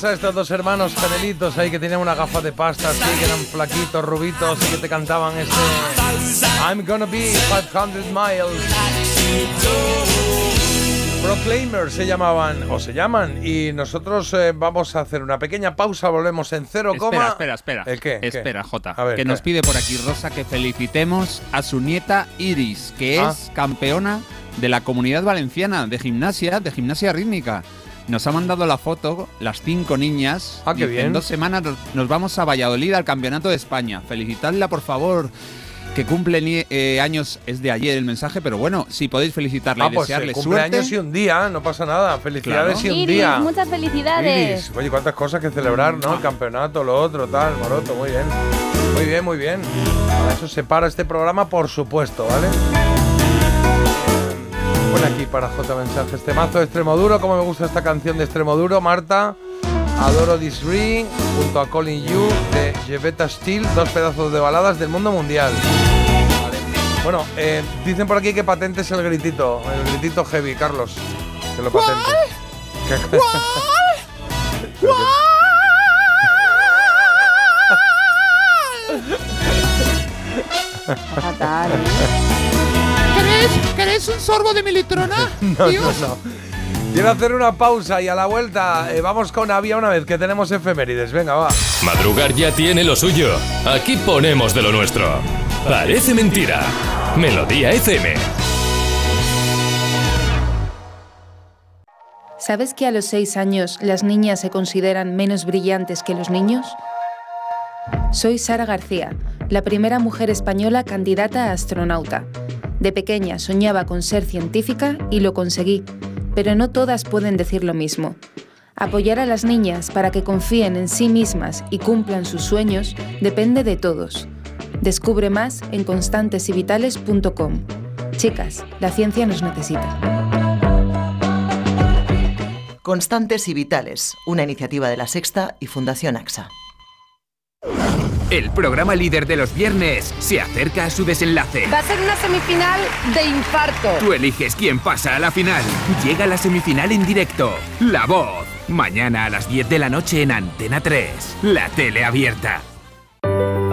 ¿Recuerdas a estos dos hermanos canelitos ahí que tenían una gafa de pasta así, que eran flaquitos, rubitos y que te cantaban este I'm gonna be 500 miles? Proclaimers se llamaban, o se llaman, y nosotros eh, vamos a hacer una pequeña pausa, volvemos en cero coma. Espera, espera, espera. ¿El qué? Espera, Jota. Que ¿qué? nos pide por aquí Rosa que felicitemos a su nieta Iris, que Ah. es campeona de la comunidad valenciana de gimnasia, de gimnasia rítmica. Nos ha mandado la foto, las cinco niñas. Ah, qué bien. En dos semanas nos, vamos a Valladolid al Campeonato de España. Felicitadla, por favor. Que cumple eh, años, es de ayer el mensaje, pero bueno, si podéis felicitarla Ah, y pues desearle eh, suerte. y un día, no pasa nada. Felicidades Claro. y un Iris, día. muchas felicidades. Iris, oye, cuántas cosas que celebrar, ¿no? El campeonato, lo otro, tal, Moroto, muy bien. Muy bien, muy bien. Para eso se para este programa, por supuesto, ¿vale? Eh, Pon aquí para J Mensaje este mazo de Extremoduro. ¿Cómo me gusta esta canción de Extremoduro, Marta? Adoro This Ring, junto a Colin You, de Jevetta Steel, dos pedazos de baladas del mundo mundial. Vale. Bueno, eh, dicen por aquí que patentes el gritito, el gritito heavy, Carlos. Que lo patente. Que- Fatal. ¿Queréis, ¿Queréis un sorbo de militrona? No, no, no. Quiero hacer una pausa y a la vuelta eh, vamos con Había una vez que tenemos efemérides. Venga, va. Madrugar ya tiene lo suyo. Aquí ponemos de lo nuestro. Parece mentira. Melodía FM. ¿Sabes que a los 6 años las niñas se consideran menos brillantes que los niños? Soy Sara García, la primera mujer española candidata a astronauta. De pequeña soñaba con ser científica y lo conseguí, pero no todas pueden decir lo mismo. Apoyar a las niñas para que confíen en sí mismas y cumplan sus sueños depende de todos. Descubre más en constantesyvitales.com. Chicas, la ciencia nos necesita. Constantes y Vitales, una iniciativa de La Sexta y Fundación AXA. El programa líder de los viernes se acerca a su desenlace. Va a ser una semifinal de infarto. Tú eliges quién pasa a la final. Llega la semifinal en directo. La voz. Mañana a las 10 de la noche en Antena 3. La tele abierta.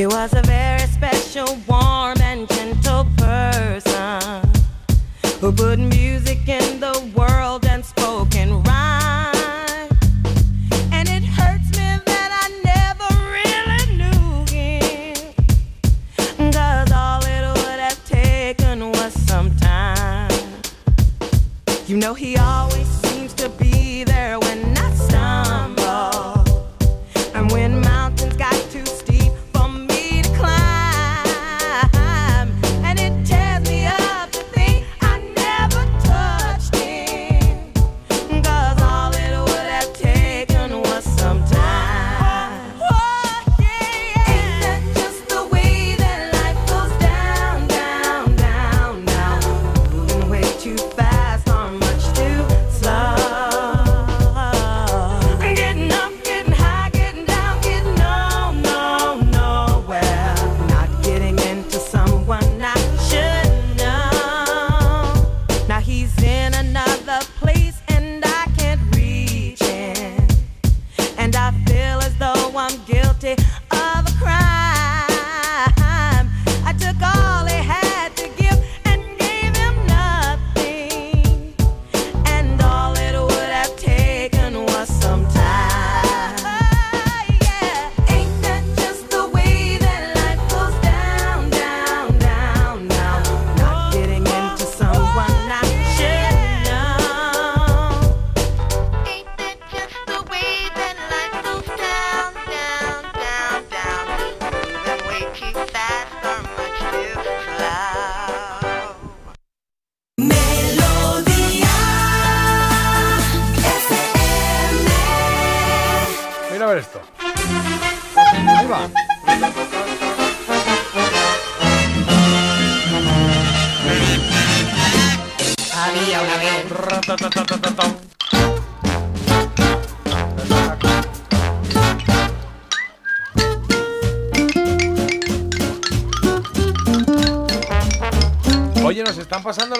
He was a very special, warm, and gentle person who put music in the world and spoke in rhyme. And it hurts me that I never really knew him. Cause all it would have taken was some time. You know, he always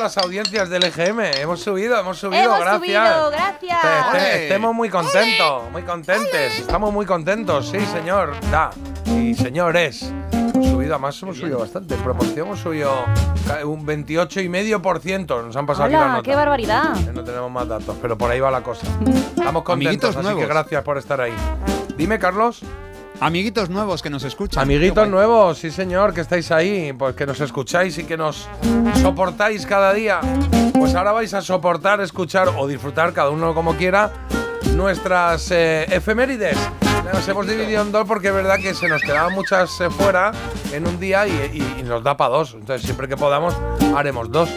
las audiencias del EGM. Hemos subido, hemos subido, Hemos gracias. subido, gracias. Este- estemos muy contentos, muy contentes. Estamos muy contentos, sí, señor. Da. Y señores. Hemos subido, además hemos subido bastante. En proporción hemos subido un 28,5%. Nos han pasado aquí la Hola, nota. qué barbaridad. No tenemos más datos, pero por ahí va la cosa. Estamos contentos, Amiguitos así nuevos. que gracias por estar ahí. Dime, Carlos. Amiguitos nuevos que nos escuchan. Amiguitos nuevos, sí señor, que estáis ahí, pues que nos escucháis y que nos soportáis cada día. Pues ahora vais a soportar, escuchar o disfrutar, cada uno como quiera, nuestras eh, efemérides. Las hemos dividido en dos porque es verdad que se nos quedaban muchas eh, fuera en un día y, y- y nos da para dos. Entonces siempre que podamos haremos dos.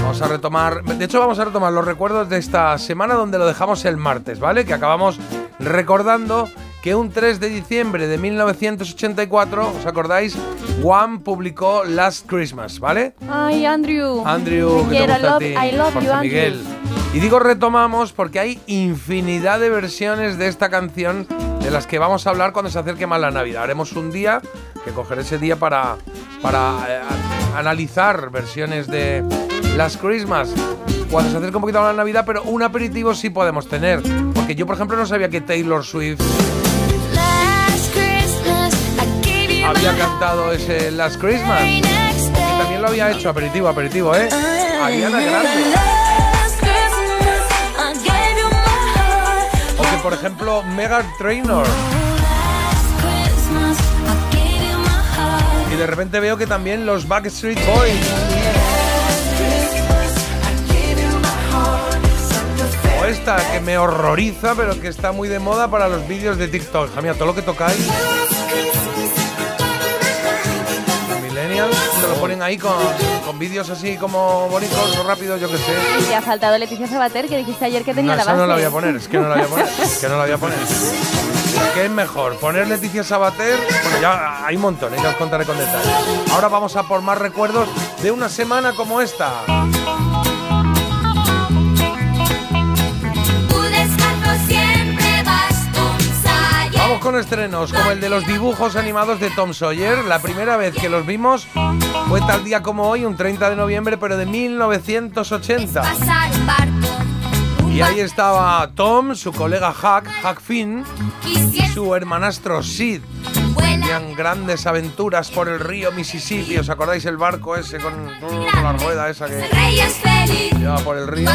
Vamos a retomar, de hecho vamos a retomar los recuerdos de esta semana donde lo dejamos el martes, ¿vale? Que acabamos recordando que un 3 de diciembre de 1984, ¿os acordáis? One publicó Last Christmas, ¿vale? Ay, Andrew. Andrew, que te gusta a love- ti, I love Jorge you, Andrew. Miguel. Y digo retomamos porque hay infinidad de versiones de esta canción de las que vamos a hablar cuando se acerque más la Navidad. Haremos un día, que cogeré ese día para, para eh, a- analizar versiones de Last Christmas cuando se acerque un poquito más la Navidad, pero un aperitivo sí podemos tener. Porque yo, por ejemplo, no sabía que Taylor Swift había cantado ese Last Christmas. Y también lo había hecho, aperitivo, aperitivo, ¿eh? Ariana Grande. O que, por ejemplo, Megan Trainor. Y de repente veo que también los Backstreet Boys. O esta que me horroriza, pero que está muy de moda para los vídeos de TikTok. Hija mía, todo lo que tocáis. Ahí con, con vídeos así como bonitos o rápidos, yo que sé. Y te ha faltado Leticia Sabater, que dijiste ayer que tenía No, la base. no la voy a poner, es que no la voy a poner, es que no la voy a poner. ¿Qué es mejor? ¿Poner Leticia Sabater? Bueno, ya hay un montón, ¿eh? ya os contaré con detalle. Ahora vamos a por más recuerdos de una semana como esta. Con estrenos como el de los dibujos animados de Tom Sawyer. La primera vez que los vimos fue tal día como hoy, un 30 de noviembre, pero de 1980. Y ahí estaba Tom, su colega Huck, Huck Finn, y su hermanastro Sid. Tenían grandes aventuras por el río Mississippi. ¿Os acordáis el barco ese con, con la rueda esa que lleva por el río?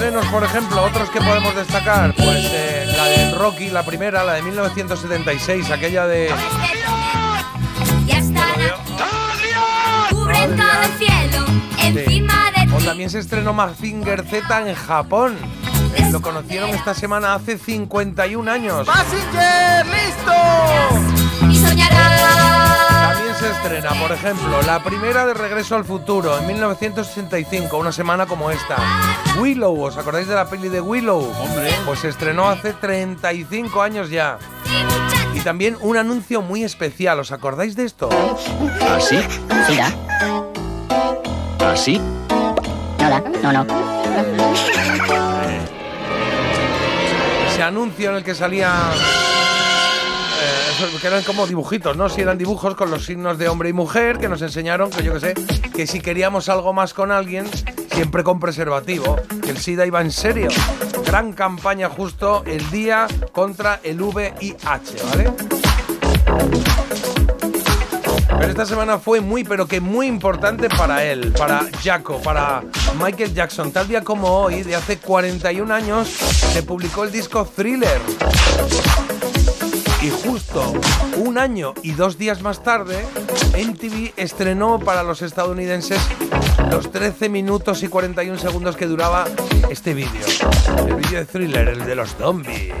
Estrenos, por ejemplo, otros que podemos destacar, pues eh, la de Rocky, la primera, la de 1976, aquella de... Cubre todo el cielo, encima de O también se estrenó Mazinger Z en Japón. Eh, Lo conocieron esta semana hace 51 años. ¡Mazinger, listo! También se estrena, por ejemplo, la primera de Regreso al Futuro en 1965, una semana como esta. Willow, ¿os acordáis de la peli de Willow? Hombre. Pues se estrenó hace 35 años ya. Y también un anuncio muy especial, ¿os acordáis de esto? ¿Así? Mira. ¿Así? Nada, no, no. Ese anuncio en el que salía... que eran como dibujitos, ¿no? Si eran dibujos con los signos de hombre y mujer que nos enseñaron, que yo que sé, que si queríamos algo más con alguien, siempre con preservativo, que el SIDA iba en serio. Gran campaña justo el día contra el VIH, ¿vale? Pero esta semana fue muy, pero que muy importante para él, para Jaco, para Michael Jackson. Tal día como hoy, de hace 41 años, se publicó el disco Thriller. Y justo un año y dos días más tarde, MTV estrenó para los estadounidenses los 13 minutos y 41 segundos que duraba este vídeo. El vídeo de Thriller, el de los zombies.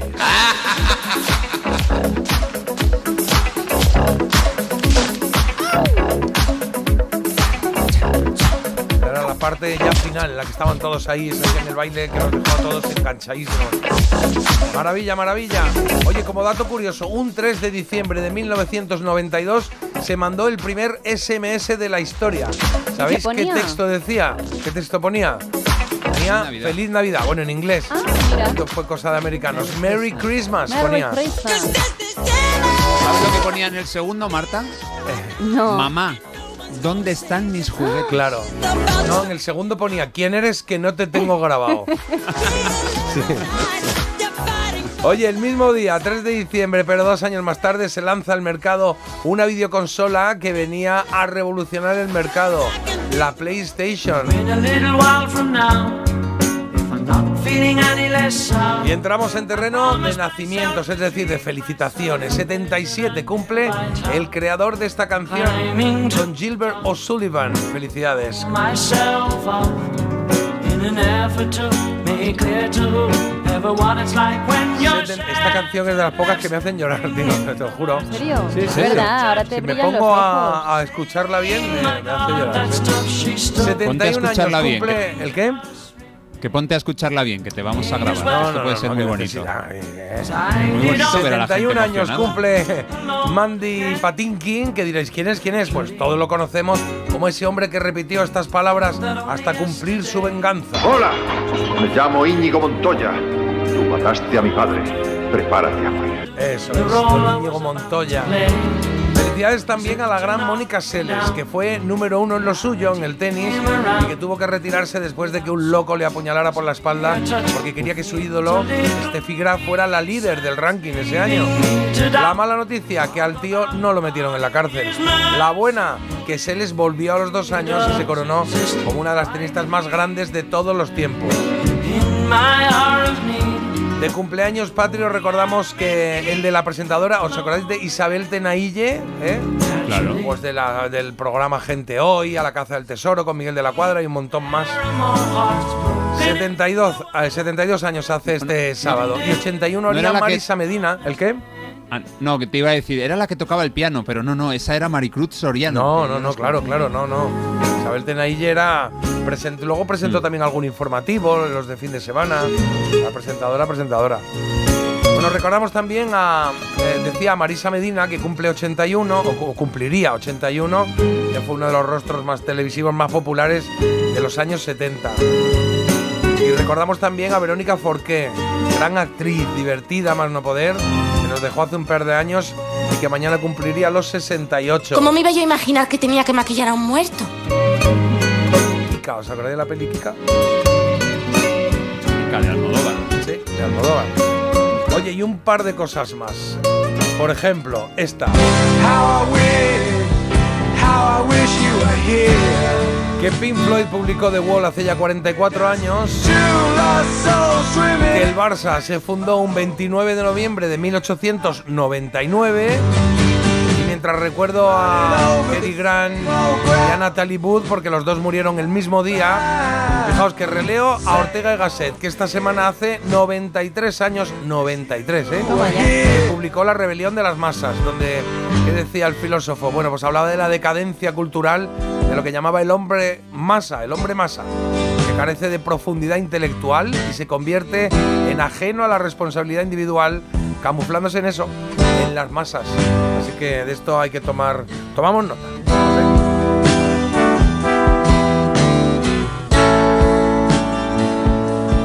Parte ya final, en la que estaban todos ahí, en el baile que nos dejó a todos enganchadísimos. Maravilla, maravilla. Oye, como dato curioso, un 3 de diciembre de 1992 se mandó el primer SMS de la historia. ¿Sabéis qué, ponía? texto decía? ¿Qué texto ponía? Ponía Navidad. Feliz Navidad. Bueno, en inglés. Ah, mira. Esto fue cosa de americanos. Merry Christmas Merry ponía. Christmas. ¿Sabes lo que ponía en el segundo, Marta? No. Mamá, ¿dónde están mis juguetes? Claro. No, en el segundo ponía ¿Quién eres que no te tengo grabado? Sí. Oye, el mismo día, 3 de diciembre, pero dos años más tarde, se lanza al mercado una videoconsola que venía a revolucionar el mercado, la PlayStation. Y entramos en terreno de nacimientos, es decir, de felicitaciones. 77 cumple el creador de esta canción, Don Gilbert O'Sullivan. Felicidades. Esta canción es de las pocas que me hacen llorar, tío, te lo juro. ¿En serio? Sí, serio. verdad, ahora te si me pongo ojos. a, a escucharla bien, me, me hace llorar. sí. 71 años escucharla bien, cumple... ¿El qué? Que ponte a escucharla bien, que te vamos a grabar. No, Esto no, puede no, ser no, muy bonito. eh. Muy bonito ver a la gente 71 años cumple Mandy Patinkin, que diréis, ¿quién es? ¿Quién es? Pues todos lo conocemos como ese hombre que repitió estas palabras hasta cumplir su venganza. Hola, me llamo Íñigo Montoya. Tú mataste a mi padre. Prepárate a morir. Eso es, Íñigo Montoya. Felicidades también a la gran Mónica Seles, que fue número uno en lo suyo, en el tenis, y que tuvo que retirarse después de que un loco le apuñalara por la espalda porque quería que su ídolo, Steffi Graf, fuera la líder del ranking ese año. La mala noticia, que al tío no lo metieron en la cárcel. La buena, que Seles volvió a los dos años y se coronó como una de las tenistas más grandes de todos los tiempos. De cumpleaños patrio recordamos que el de la presentadora, ¿os acordáis de Isabel Tenaille? ¿eh? Claro. Pues de la- del programa Gente Hoy, A la Caza del Tesoro con Miguel de la Cuadra y un montón más. 72, eh, 72 años hace este sábado. Y 81 ¿No era haría Marisa Medina. ¿El qué? Ah, no, que te iba a decir, era la que tocaba el piano, pero no, no, esa era Maricruz Soriano. No, no, no, claro, claro, no, no. Isabel Tenaille era. present- luego presentó también algún informativo, los de fin de semana. La presentadora, presentadora. Bueno, recordamos también a. eh, decía Marisa Medina, que cumple 81, o, cu- cumpliría 81, que fue uno de los rostros más televisivos más populares de los años 70. Y recordamos también a Verónica Forqué, gran actriz, divertida más no poder, nos dejó hace un par de años y que mañana cumpliría los 68. ¿Cómo me iba yo a imaginar que tenía que maquillar a un muerto? Kika, ¿os acordáis de la peli Kika? Kika de Almodóvar. Sí, de Almodóvar. Oye, y un par de cosas más. Por ejemplo, esta. Que Pink Floyd publicó The Wall hace ya 44 años. Que el Barça se fundó un 29 de noviembre de 1899. Mientras recuerdo a Eddie Grant y a Natalie Wood, porque los dos murieron el mismo día, fijaos que releo a Ortega y Gasset, que esta semana hace 93 años, 93, ¿eh? Que publicó La Rebelión de las Masas, donde, ¿qué decía el filósofo? Bueno, pues hablaba de la decadencia cultural, de lo que llamaba el hombre masa, el hombre masa, que carece de profundidad intelectual y se convierte en ajeno a la responsabilidad individual, camuflándose en eso, en las masas. Así que de esto hay que tomar, tomamos nota.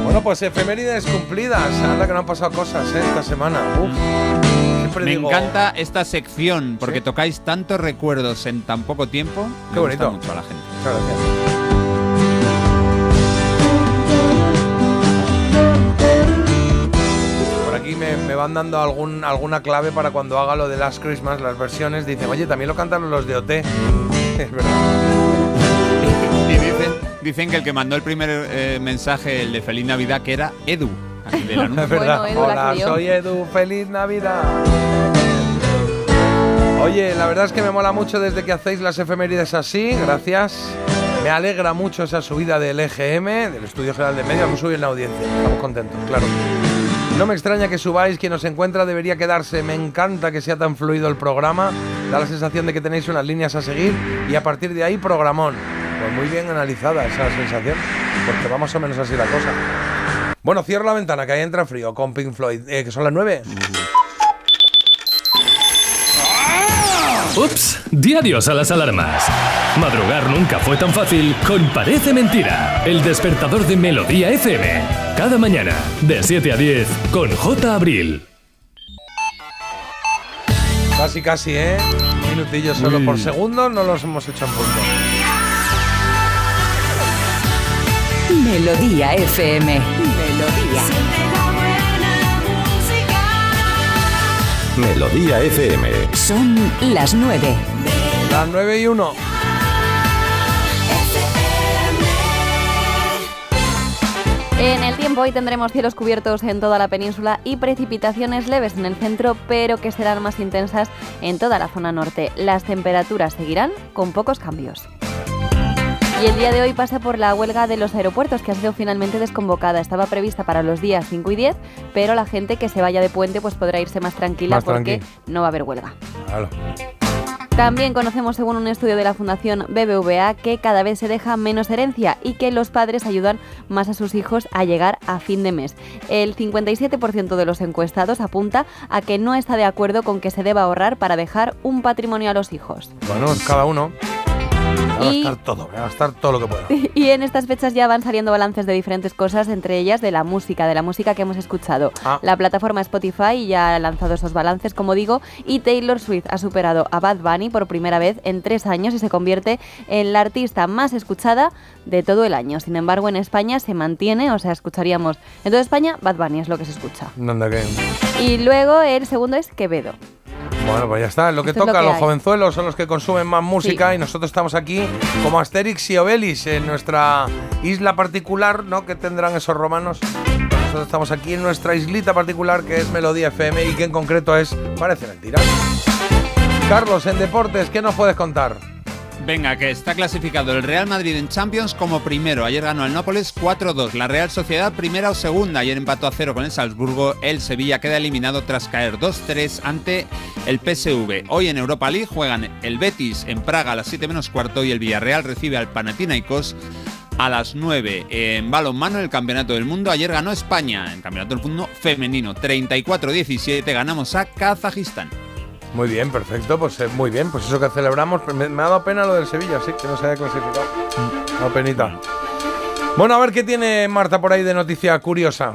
Bueno, pues efemérides cumplidas. Anda que no han pasado cosas ¿eh? esta semana. Uf. Siempre Me digo, encanta esta sección porque tocáis tantos recuerdos en tan poco tiempo. Qué Me gusta bonito. mucho a la gente. Muchas gracias. Aquí me, me van dando algún, alguna clave para cuando haga lo de Last Christmas, las versiones. Dicen, oye, también lo cantaron los de OT. Es verdad. Y dicen, dicen que el que mandó el primer eh, mensaje, el de Feliz Navidad, que era Edu. del anuncio. Es verdad. Bueno, Edu la Hola, soy Edu. Feliz Navidad. Oye, la verdad es que me mola mucho desde que hacéis las efemérides así. Gracias. Me alegra mucho esa subida del EGM, del Estudio General de Medios. Muy bien la audiencia. Estamos contentos, claro. No me extraña que subáis, quien os encuentra debería quedarse. Me encanta que sea tan fluido el programa. Da la sensación de que tenéis unas líneas a seguir y a partir de ahí programón. Pues muy bien analizada esa sensación, porque va más o menos así la cosa. Bueno, cierro la ventana, que ahí entra frío con Pink Floyd, eh, que son las 9. Ups, di adiós a las alarmas. Madrugar nunca fue tan fácil con Parece Mentira, el despertador de Melodía FM. Cada mañana, de 7 a 10, con J. Abril. Casi, casi, ¿eh? Minutillos solo por segundo, no los hemos hecho en punto. Melodía FM. Melodía. Melodía FM. Son las nueve. Las 9 y 1. En el tiempo hoy tendremos cielos cubiertos en toda la península y precipitaciones leves en el centro, pero que serán más intensas en toda la zona norte. Las temperaturas seguirán con pocos cambios. Y el día de hoy pasa por la huelga de los aeropuertos, que ha sido finalmente desconvocada. Estaba prevista para los días 5 y 10, pero la gente que se vaya de puente pues podrá irse más tranquila Más porque tranqui. no va a haber huelga. Claro. También conocemos, según un estudio de la Fundación BBVA, que cada vez se deja menos herencia y que los padres ayudan más a sus hijos a llegar a fin de mes. El 57% de los encuestados apunta a que no está de acuerdo con que se deba ahorrar para dejar un patrimonio a los hijos. Bueno, cada uno. Voy a Y- gastar todo, voy a gastar todo lo que pueda. Y en estas fechas ya van saliendo balances de diferentes cosas, entre ellas de la música, de la música que hemos escuchado. Ah. La plataforma Spotify ya ha lanzado esos balances, como digo, y Taylor Swift ha superado a Bad Bunny por primera vez en tres años y se convierte en la artista más escuchada de todo el año. Sin embargo, en España se mantiene, o sea, escucharíamos en toda España, Bad Bunny es lo que se escucha. Y luego el segundo es Quevedo. Bueno, pues ya está, lo que Esto es lo toca, que los jovenzuelos son los que consumen más música y nosotros estamos aquí como Asterix y Obelix en nuestra isla particular, ¿no? Que tendrán esos romanos. Nosotros estamos aquí en nuestra islita particular que es Melodía FM y que en concreto es Parece Mentira. Carlos, en deportes, ¿qué nos puedes contar? Venga, que está clasificado el Real Madrid en Champions como primero. Ayer ganó el Nápoles 4-2. La Real Sociedad primera o segunda. Ayer empató a cero con el Salzburgo. El Sevilla queda eliminado tras caer 2-3 ante el PSV. Hoy en Europa League juegan el Betis en Praga a las 7 menos cuarto y el Villarreal recibe al Panathinaikos a las 9 en balonmano el Campeonato del Mundo. Ayer ganó España en Campeonato del Mundo femenino 34-17. Ganamos a Kazajistán. Muy bien, perfecto, pues eh, muy bien, pues eso que celebramos. Me, me ha dado pena lo del Sevilla, sí, que no se haya clasificado. Ha dado penita. Bueno, a ver qué tiene Marta por ahí de noticia curiosa.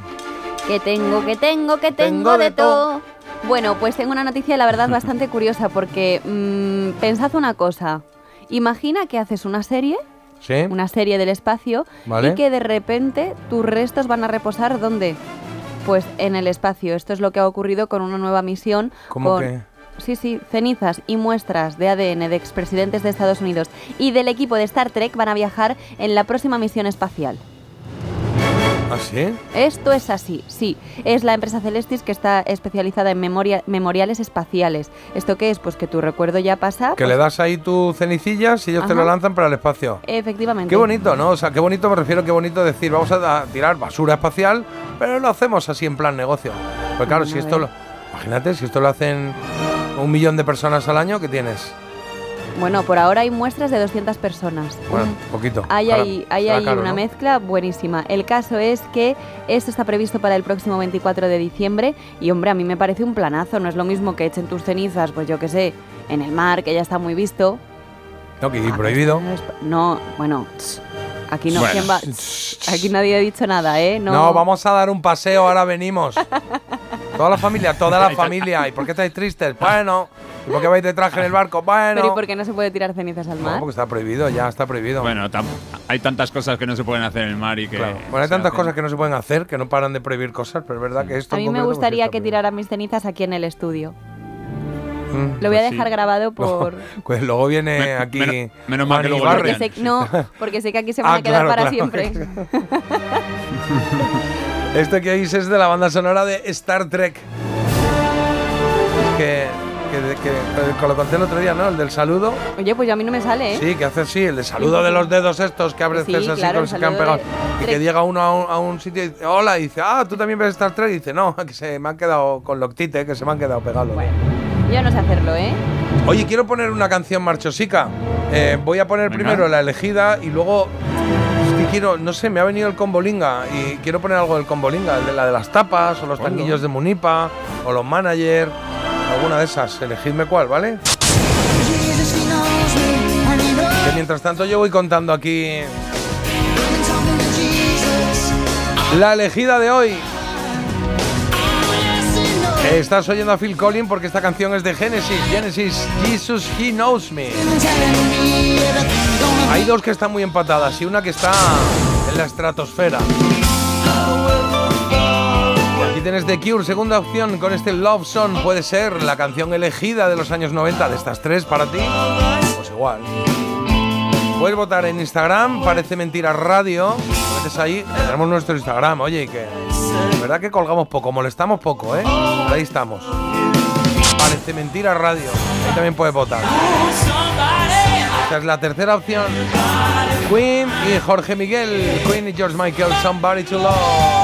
Que tengo, que tengo, que tengo, de todo. Bueno, pues tengo una noticia, la verdad, bastante curiosa, porque mm, pensad una cosa. Imagina que haces una serie, ¿Sí? una serie del espacio, Vale. y que de repente tus restos van a reposar ¿dónde? Pues en el espacio. Esto es lo que ha ocurrido con una nueva misión. ¿Cómo con- que? Sí, sí, cenizas y muestras de ADN de expresidentes de Estados Unidos y del equipo de Star Trek van a viajar en la próxima misión espacial. ¿Ah, sí? Esto es así, sí. Es la empresa Celestis que está especializada en memoria- memoriales espaciales. ¿Esto qué es? Pues que tu recuerdo ya pasa. Que pues, le das ahí tus cenicillas y ellos te lo lanzan para el espacio. Efectivamente. Qué bonito, ¿no? O sea, qué bonito me refiero, qué bonito decir, vamos a, tirar basura espacial, pero lo hacemos así en plan negocio. Pues claro, Bueno, si esto lo. Imagínate, si esto lo hacen un millón de personas al año, ¿qué tienes? Bueno, por ahora hay muestras de 200 personas. Bueno, poquito. Hay ahí, hay ahí caro, una ¿no? mezcla buenísima. El caso es que esto está previsto para el próximo 24 de diciembre y hombre, a mí me parece un planazo. No es lo mismo que echen tus cenizas, pues yo qué sé, en el mar, que ya está muy visto. No, que prohibido. No, bueno, tss, aquí no, Bueno. ¿quién va? Aquí nadie ha dicho nada, ¿eh? No, No. vamos a dar un paseo, ahora venimos. toda la familia, toda la familia. ¿Y por qué estáis tristes? Bueno. ¿Y por qué vais de traje en el barco? Bueno. Pero ¿y por qué no se puede tirar cenizas al No, mar? porque está prohibido, ya está prohibido. Bueno, tam- hay tantas cosas que no se pueden hacer en el mar y que. Claro. Bueno, hay tantas hacen. cosas que no se pueden hacer, que no paran de prohibir cosas, pero es verdad que esto a mí me pues, gustaría que tiraran mis cenizas aquí en el estudio. Mm, Lo voy a pues sí. dejar grabado Luego- por... Pues luego viene Me- aquí. menos- menos mal que luego. Porque sé, no, porque sé que aquí se van Ah, a quedar claro, para claro. siempre. Este que oís es de la banda sonora de Star Trek. Que, que, que, que lo conté el otro día, ¿no? El del saludo. Oye, pues yo a mí no me sale, ¿eh? Sí, que hace así, el de saludo de los dedos estos que abres Sí, así claro, con el los que han pegado. de Y que llega uno a un, a un sitio y dice, hola, y dice, ah, tú también ves Star Trek. Y dice, no, que se me han quedado con Loctite, que se me han quedado pegados. Yo no sé hacerlo, ¿eh? Oye, quiero poner una canción marchosica. Eh, voy a poner Venga. primero la elegida y luego. Es que quiero, no sé, me ha venido el combolinga y quiero poner algo del combolinga, el de la de las tapas, o los Ponlo. tanquillos de Munipa, o los manager, alguna de esas. Elegidme cuál, ¿vale? Que mientras tanto yo voy contando aquí la elegida de hoy. Estás oyendo a Phil Collins porque esta canción es de Genesis. Genesis, Jesus, He Knows Me. Hay dos que están muy empatadas y una que está en la estratosfera. Aquí tienes The Cure, segunda opción con este Love Song. Puede ser la canción elegida de los años 90 de estas tres para ti. Pues igual. Puedes votar en Instagram, parece mentira radio. Te metes ahí, tenemos nuestro Instagram, oye, y que. De verdad que colgamos poco, molestamos poco, ¿eh? Pero ahí estamos. Parece mentira radio. Ahí también puedes votar. Esta es la tercera opción. Queen y Jorge Miguel. Queen y George Michael, Somebody to Love.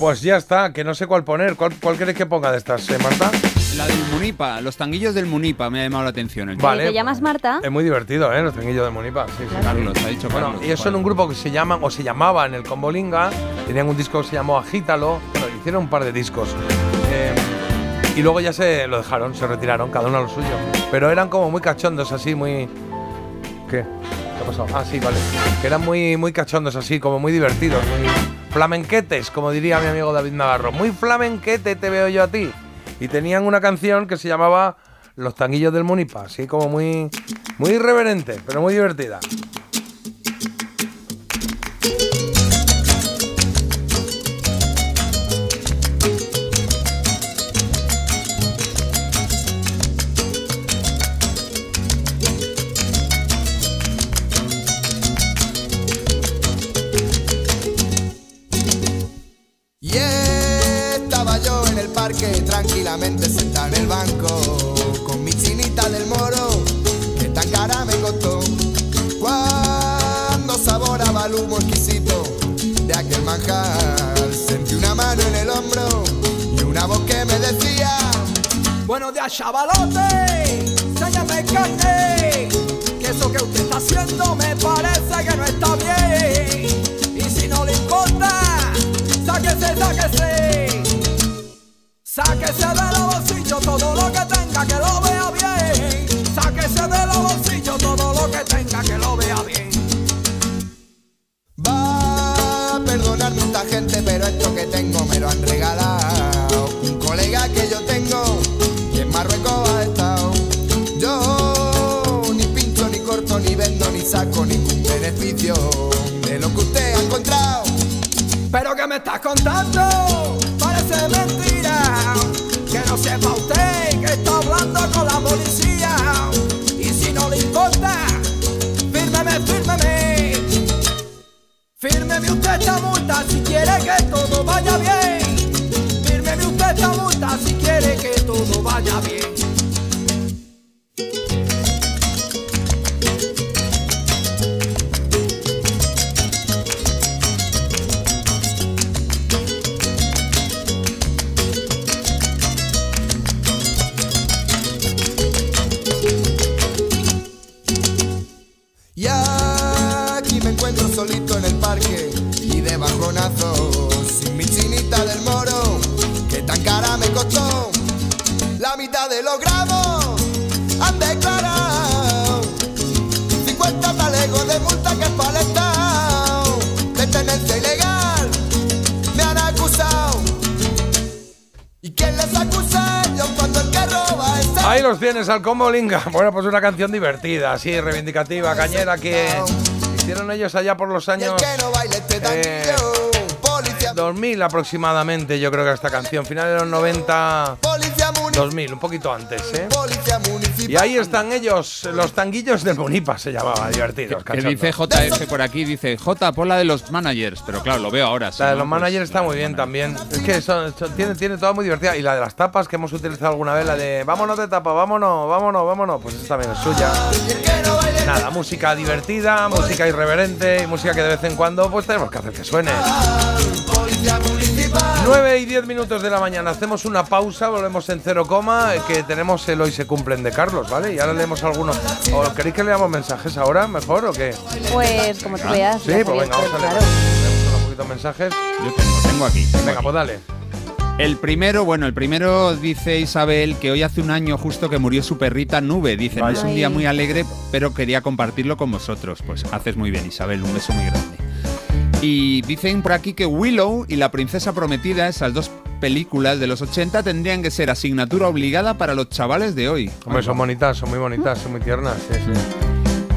Pues ya está, que no sé cuál poner. ¿Cuál, cuál queréis que ponga de estas, eh, Marta? La del Munipa, los tanguillos del Munipa me ha llamado la atención. El Vale. ¿Te llamas Marta? Es muy divertido, ¿eh? Los tenguillos de Munipa. Sí, sí. Carlos, ha dicho Bueno, Carlos. ellos son un grupo que se llaman, o se llamaban el Combolinga. Tenían un disco que se llamó Agítalo. Bueno, hicieron un par de discos. Eh, y luego ya se lo dejaron, se retiraron, cada uno a lo suyo. Pero eran como muy cachondos, así, muy. ¿Qué? ¿Qué ha pasado? Ah, sí, vale. Que eran muy, muy cachondos, así, como muy divertidos, muy flamenquetes, como diría mi amigo David Navarro. Muy flamenquete te veo yo a ti. Y tenían una canción que se llamaba Los tanguillos del Munipa, así como muy, muy irreverente, pero muy divertida. Tranquilamente sentado en el banco con mi chinita del moro que tan cara me costó cuando saboraba el humo exquisito de aquel manjar sentí una mano en el hombro y una voz que me decía Buenos días, chavalote. Séñame carne. Que eso que usted está haciendo me parece que no está bien. Sáquese de los bolsillos todo lo que tenga que lo vea bien. Sáquese de los bolsillos todo lo que tenga que lo vea bien. Va a perdonarme esta gente, pero esto que tengo me lo han regalado. Un colega que yo tengo, que en Marruecos ha estado. Yo ni pincho, ni corto, ni vendo, ni saco ningún beneficio de lo que usted ha encontrado. Pero que me estás contando, Fírmeme usted esta multa si quiere que todo vaya bien. Fírmeme usted esta multa si quiere que todo vaya bien. Tienes al combo Linga. Bueno, pues una canción divertida, así, reivindicativa, cañera, que hicieron ellos allá por los años este eh, tanquillo. Policía, 2000 aproximadamente, yo creo que esta canción, final de los 90, policía municipal. 2000, un poquito antes, ¿eh? Y ahí están ellos, los tanguillos del Munipa se llamaba, divertidos, Que dice JF por aquí, dice J, pon la de los managers, pero claro, lo veo ahora. La de los Pues, managers está muy bien también. Es que son- son- tiene, tiene toda muy divertida. Y la de las tapas que hemos utilizado alguna vez, la de vámonos de tapa, vámonos, vámonos, vámonos. Pues esa también es suya. nada, música divertida, música irreverente y música que de vez en cuando pues tenemos que hacer que suene. 9 y 10 minutos de la mañana, hacemos una pausa, volvemos en cero coma, que tenemos el hoy se cumplen de Carlos, ¿vale? Y ahora leemos algunos. ¿O queréis que leamos mensajes ahora, mejor o qué? Pues como tú veas. Sí, pues venga, vamos a que, leer. claro. Leemos unos poquitos mensajes. Yo tengo, tengo aquí. tengo Venga, aquí. pues dale. El primero, bueno, el primero dice Isabel que hoy hace un año justo que murió su perrita Nube. Dice, no es un día muy alegre, pero quería compartirlo con vosotros. Pues haces muy bien, Isabel, un beso muy grande. Y dicen por aquí que Willow y La Princesa Prometida, esas dos películas de los 80, tendrían que ser asignatura obligada para los chavales de hoy. Hombre, son bonitas, son muy bonitas, son muy tiernas. sí, sí.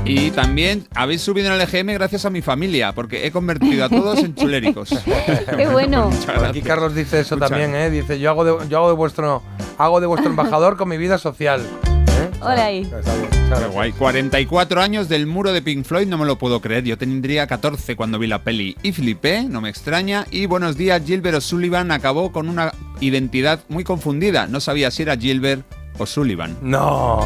Y también habéis subido en el EGM gracias a mi familia, porque he convertido a todos en chuléricos. Qué bueno. Por aquí. Carlos dice eso Muchas también, ¿eh? Dice, yo hago de, yo hago de vuestro hago de vuestro embajador con mi vida social. Hola ahí. Está bien, Qué guay. 44 años del muro de Pink Floyd, no me lo puedo creer. Yo tendría 14 cuando vi la peli y flipé, no me extraña. Y buenos días, Gilbert O'Sullivan acabó con una identidad muy confundida. No sabía si era Gilbert o Sullivan. No.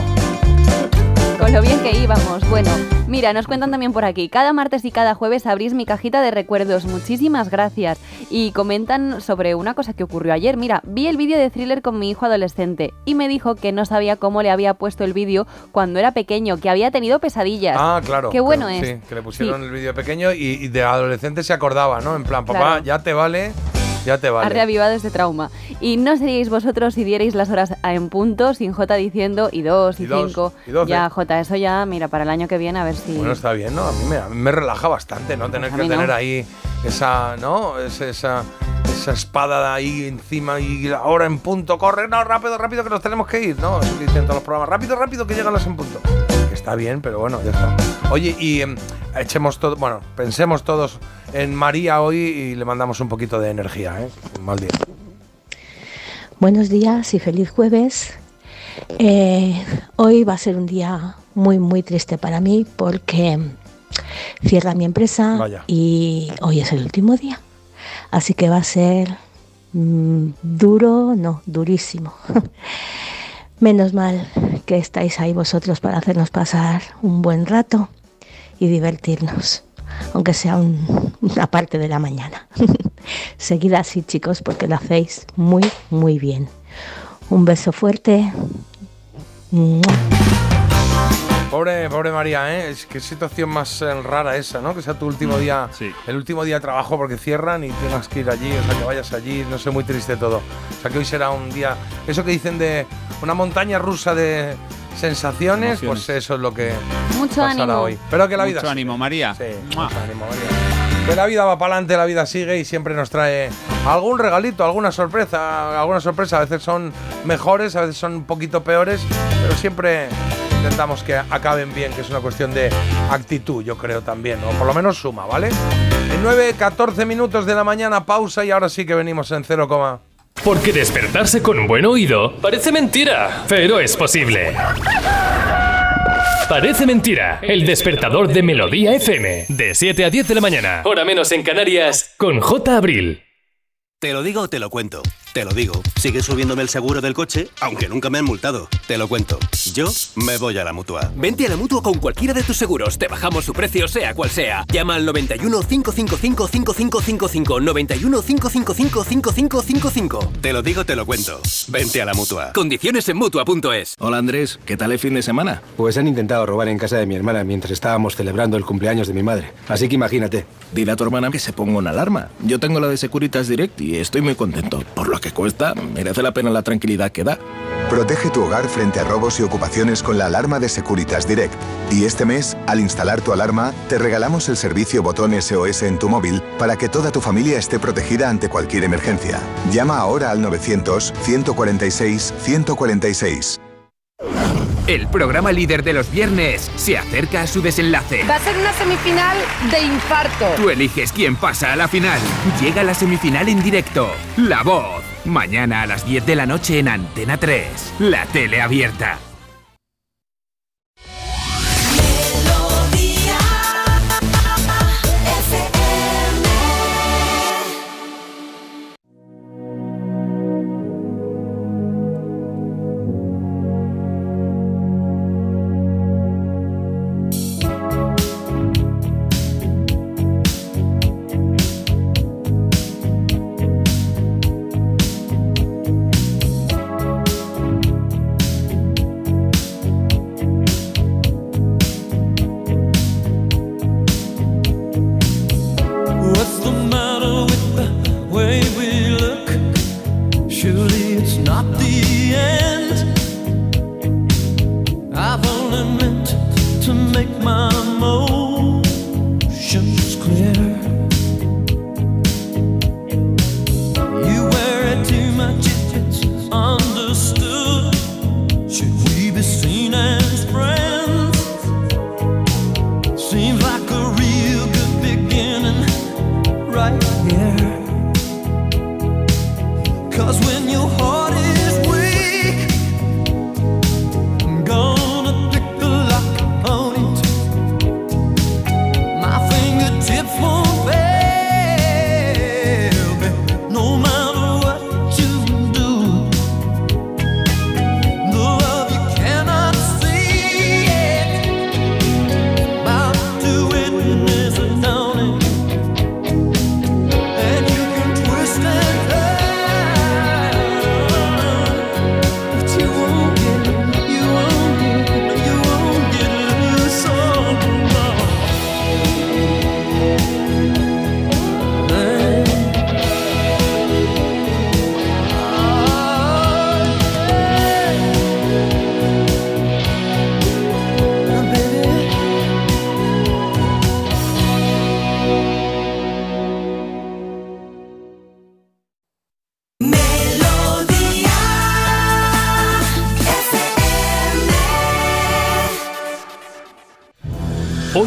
Con lo bien que íbamos. Bueno, mira, nos cuentan también por aquí. Cada martes y cada jueves abrís mi cajita de recuerdos. Muchísimas gracias. Y comentan sobre una cosa que ocurrió ayer. Mira, vi el vídeo de thriller con mi hijo adolescente y me dijo que no sabía cómo le había puesto el vídeo cuando era pequeño, que había tenido pesadillas. Ah, claro. Qué bueno es. Sí, que le pusieron Sí. el vídeo pequeño y, y de adolescente se acordaba, ¿no? En plan, papá, Claro. ya te vale, ya te Ha vale. reavivado este trauma. Y no seríais vosotros si dierais las horas a- en punto, sin J diciendo y dos y, Y dos, cinco. y doce. ya, J, eso ya, mira, para el año que viene a ver si. Bueno, está bien, ¿no? A mí me, a mí me relaja bastante, ¿no? Tener que no. tener ahí esa, ¿no? Es- esa, esa espada de ahí encima y ahora en punto, corre, no, rápido, rápido que nos tenemos que ir, ¿no? Eso que dicen todos los programas, rápido, rápido que llegan las en punto. Está bien, pero bueno, ya está. Oye, y em, echemos todo, bueno, pensemos todos en María hoy y le mandamos un poquito de energía, ¿eh? Un mal día. Buenos días y feliz jueves. Eh, hoy va a ser un día muy, muy triste para mí porque cierra mi empresa Vaya. y hoy es el último día. Así que va a ser mm, duro, no, durísimo. Menos mal que estáis ahí vosotros para hacernos pasar un buen rato y divertirnos, aunque sea un- una parte de la mañana. Seguid así, chicos, porque lo hacéis muy, muy bien. Un beso fuerte. Pobre, pobre María, ¿eh? Es qué situación más eh, rara esa, ¿no? Que sea tu último día, el último día de trabajo porque cierran y tengas que ir allí, o sea, que vayas allí, no sé, muy triste todo. O sea, que hoy será un día, eso que dicen de una montaña rusa de sensaciones, Emociones. pues eso es lo que Mucho pasará ánimo. hoy. Pero que la vida Mucho ánimo, María. Sí, mucho ánimo, María. Que la vida va para adelante, la vida sigue y siempre nos trae algún regalito, alguna sorpresa. Alguna sorpresa, a veces son mejores, a veces son un poquito peores, pero siempre intentamos que acaben bien, que es una cuestión de actitud, yo creo también, o por lo menos suma, ¿vale? En 9, 14 minutos de la mañana, pausa y ahora sí que venimos en 0, coma. Porque despertarse con un buen oído parece mentira, pero es posible. Parece mentira, el despertador de Melodía FM, de 7 a 10 de la mañana, hora menos en Canarias, con J. Abril. Te lo digo o te lo cuento. Te lo digo. Sigue subiéndome el seguro del coche, aunque nunca me han multado. Te lo cuento. Yo me voy a la mutua. Vente a la mutua con cualquiera de tus seguros. Te bajamos su precio, sea cual sea. Llama al 91 555 5555. 91 555 5555. Te lo digo, te lo cuento. Vente a la mutua. Condiciones en mutua.es. Hola Andrés, ¿qué tal el fin de semana? Pues han intentado robar en casa de mi hermana mientras estábamos celebrando el cumpleaños de mi madre. Así que imagínate. Dile a tu hermana que se ponga una alarma. Yo tengo la de Securitas Direct y estoy muy contento. Por lo que cuesta, merece la pena la tranquilidad que da. Protege tu hogar frente a robos y ocupaciones con la alarma de Securitas Direct. Y este mes, al instalar tu alarma, te regalamos el servicio botón SOS en tu móvil para que toda tu familia esté protegida ante cualquier emergencia. Llama ahora al 900-146-146. El programa líder de los viernes se acerca a su desenlace. Va a ser una semifinal de infarto. Tú eliges quién pasa a la final. Llega la semifinal en directo. La voz. Mañana a las 10 de la noche en Antena 3. La tele abierta.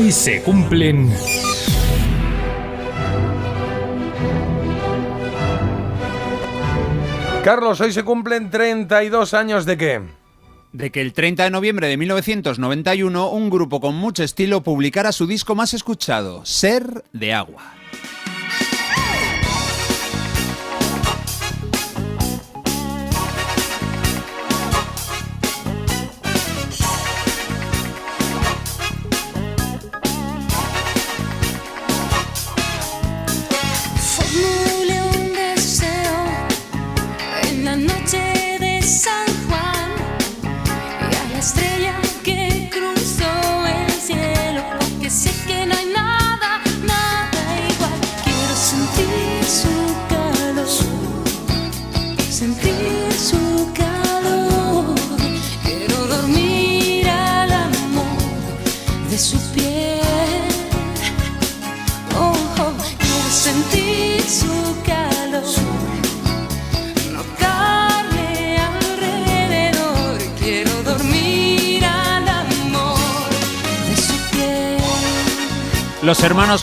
Hoy se cumplen... Carlos, hoy se cumplen 32 años de qué? De que el 30 de noviembre de 1991 un grupo con mucho estilo publicara su disco más escuchado, Ser de Agua.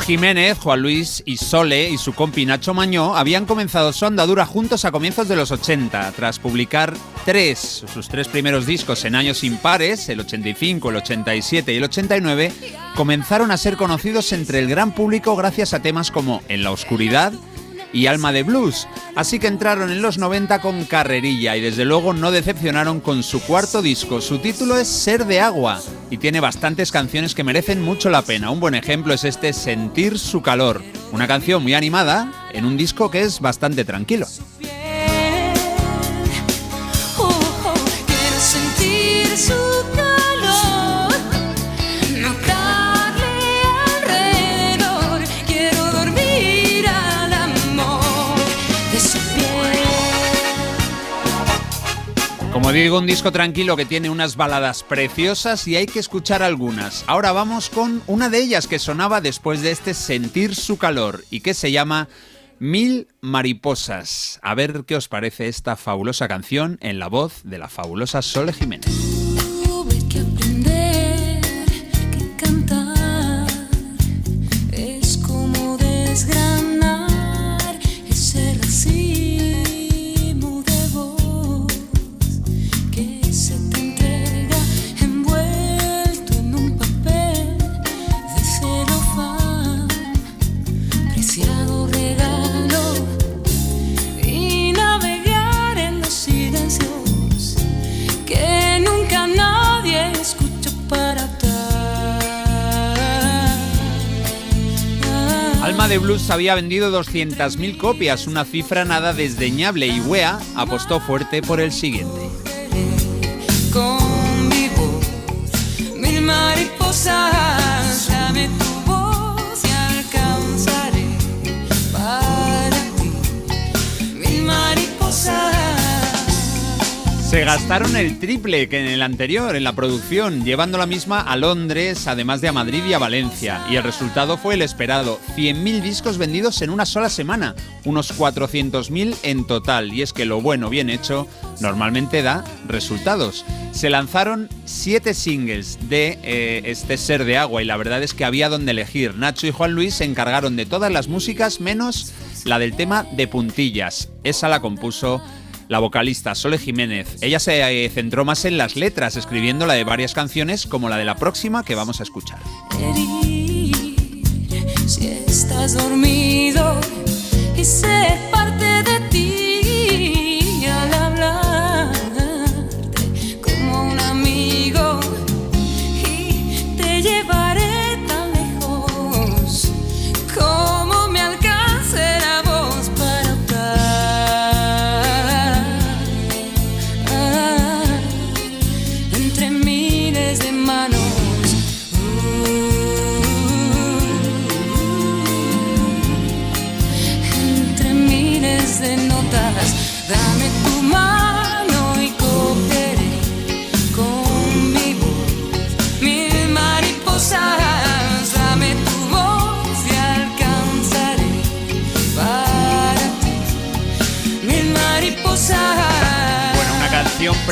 Jiménez, Juan Luis y Sole y su compi Nacho Mañó habían comenzado su andadura juntos a comienzos de los 80, tras publicar tres, sus tres primeros discos en años impares, el 85, el 87 y el 89, comenzaron a ser conocidos entre el gran público gracias a temas como En la oscuridad y Alma de Blues, así que entraron en los 90 con carrerilla y desde luego no decepcionaron con su cuarto disco. Su título es Ser de Agua y tiene bastantes canciones que merecen mucho la pena. Un buen ejemplo es este Sentir su calor, una canción muy animada en un disco que es bastante tranquilo. Como digo, un disco tranquilo que tiene unas baladas preciosas y hay que escuchar algunas. Ahora vamos con una de ellas que sonaba después de este Sentir su calor y que se llama Mil mariposas. A ver qué os parece esta fabulosa canción en la voz de la fabulosa Sole Jiménez. De Blues había vendido 200.000 copias, una cifra nada desdeñable y Wea apostó fuerte por el siguiente. Se gastaron el triple que en el anterior, en la producción, llevando la misma a Londres, además de a Madrid y a Valencia. Y el resultado fue el esperado, 100.000 discos vendidos en una sola semana, unos 400.000 en total. Y es que lo bueno bien hecho normalmente da resultados. Se lanzaron siete singles de eh, este Ser de Agua y la verdad es que había donde elegir. Nacho y Juan Luis se encargaron de todas las músicas menos la del tema de puntillas. Esa la compuso la vocalista Sole Jiménez. Ella se eh, centró más en las letras, escribiendo la de varias canciones como la de la próxima que vamos a escuchar. si estás dormido y parte de ti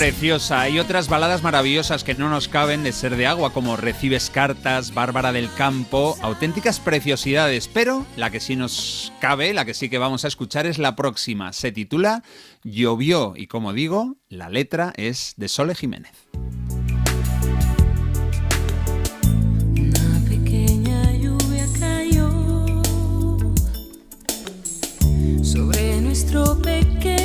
preciosa. Hay otras baladas maravillosas que no nos caben de ser de agua, como Recibes cartas, Bárbara del Campo, auténticas preciosidades. Pero la que sí nos cabe, la que sí que vamos a escuchar es la próxima. Se titula Llovió y como digo, la letra es de Sole Jiménez. Sobre nuestro pequeño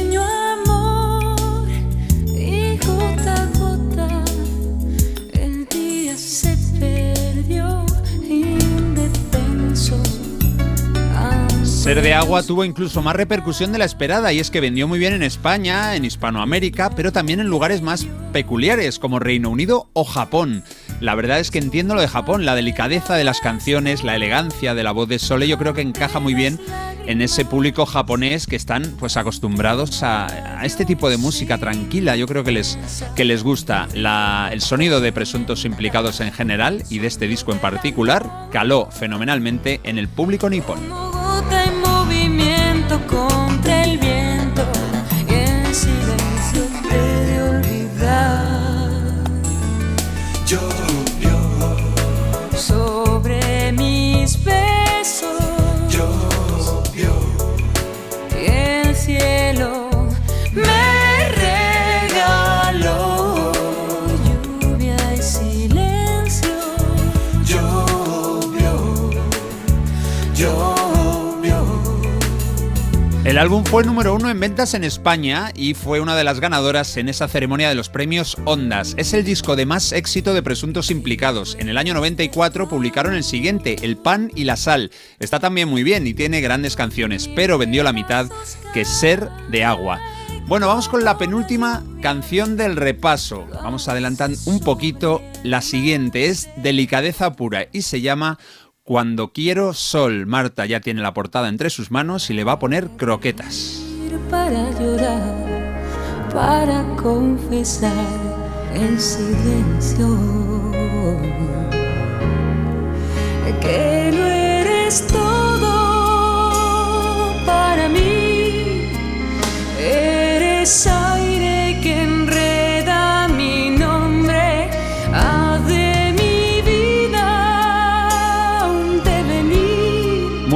Ser de agua tuvo incluso más repercusión de la esperada y es que vendió muy bien en España, en Hispanoamérica, pero también en lugares más peculiares como Reino Unido o Japón. La verdad es que entiendo lo de Japón, la delicadeza de las canciones, la elegancia de la voz de Sole, yo creo que encaja muy bien en ese público japonés que están pues acostumbrados a, este tipo de música tranquila. Yo creo que les, que les gusta La- el sonido de presuntos implicados en general y de este disco en particular. Caló fenomenalmente en el público nipón. Contra el viento y en silencio de olvidar. Llovió sobre mis besos. El álbum fue número uno en ventas en España y fue una de las ganadoras en esa ceremonia de los premios Ondas. Es el disco de más éxito de presuntos implicados. En el año 94 publicaron el siguiente, El pan y la sal. Está también muy bien y tiene grandes canciones, pero vendió la mitad que Ser de agua. Bueno, vamos con la penúltima canción del repaso. Vamos adelantando un poquito. La siguiente es Delicadeza pura y se llama Cuando quiero sol. Marta ya tiene la portada entre sus manos y le va a poner croquetas. para llorar, para confesar en silencio que no eres todo para mí. Eres aire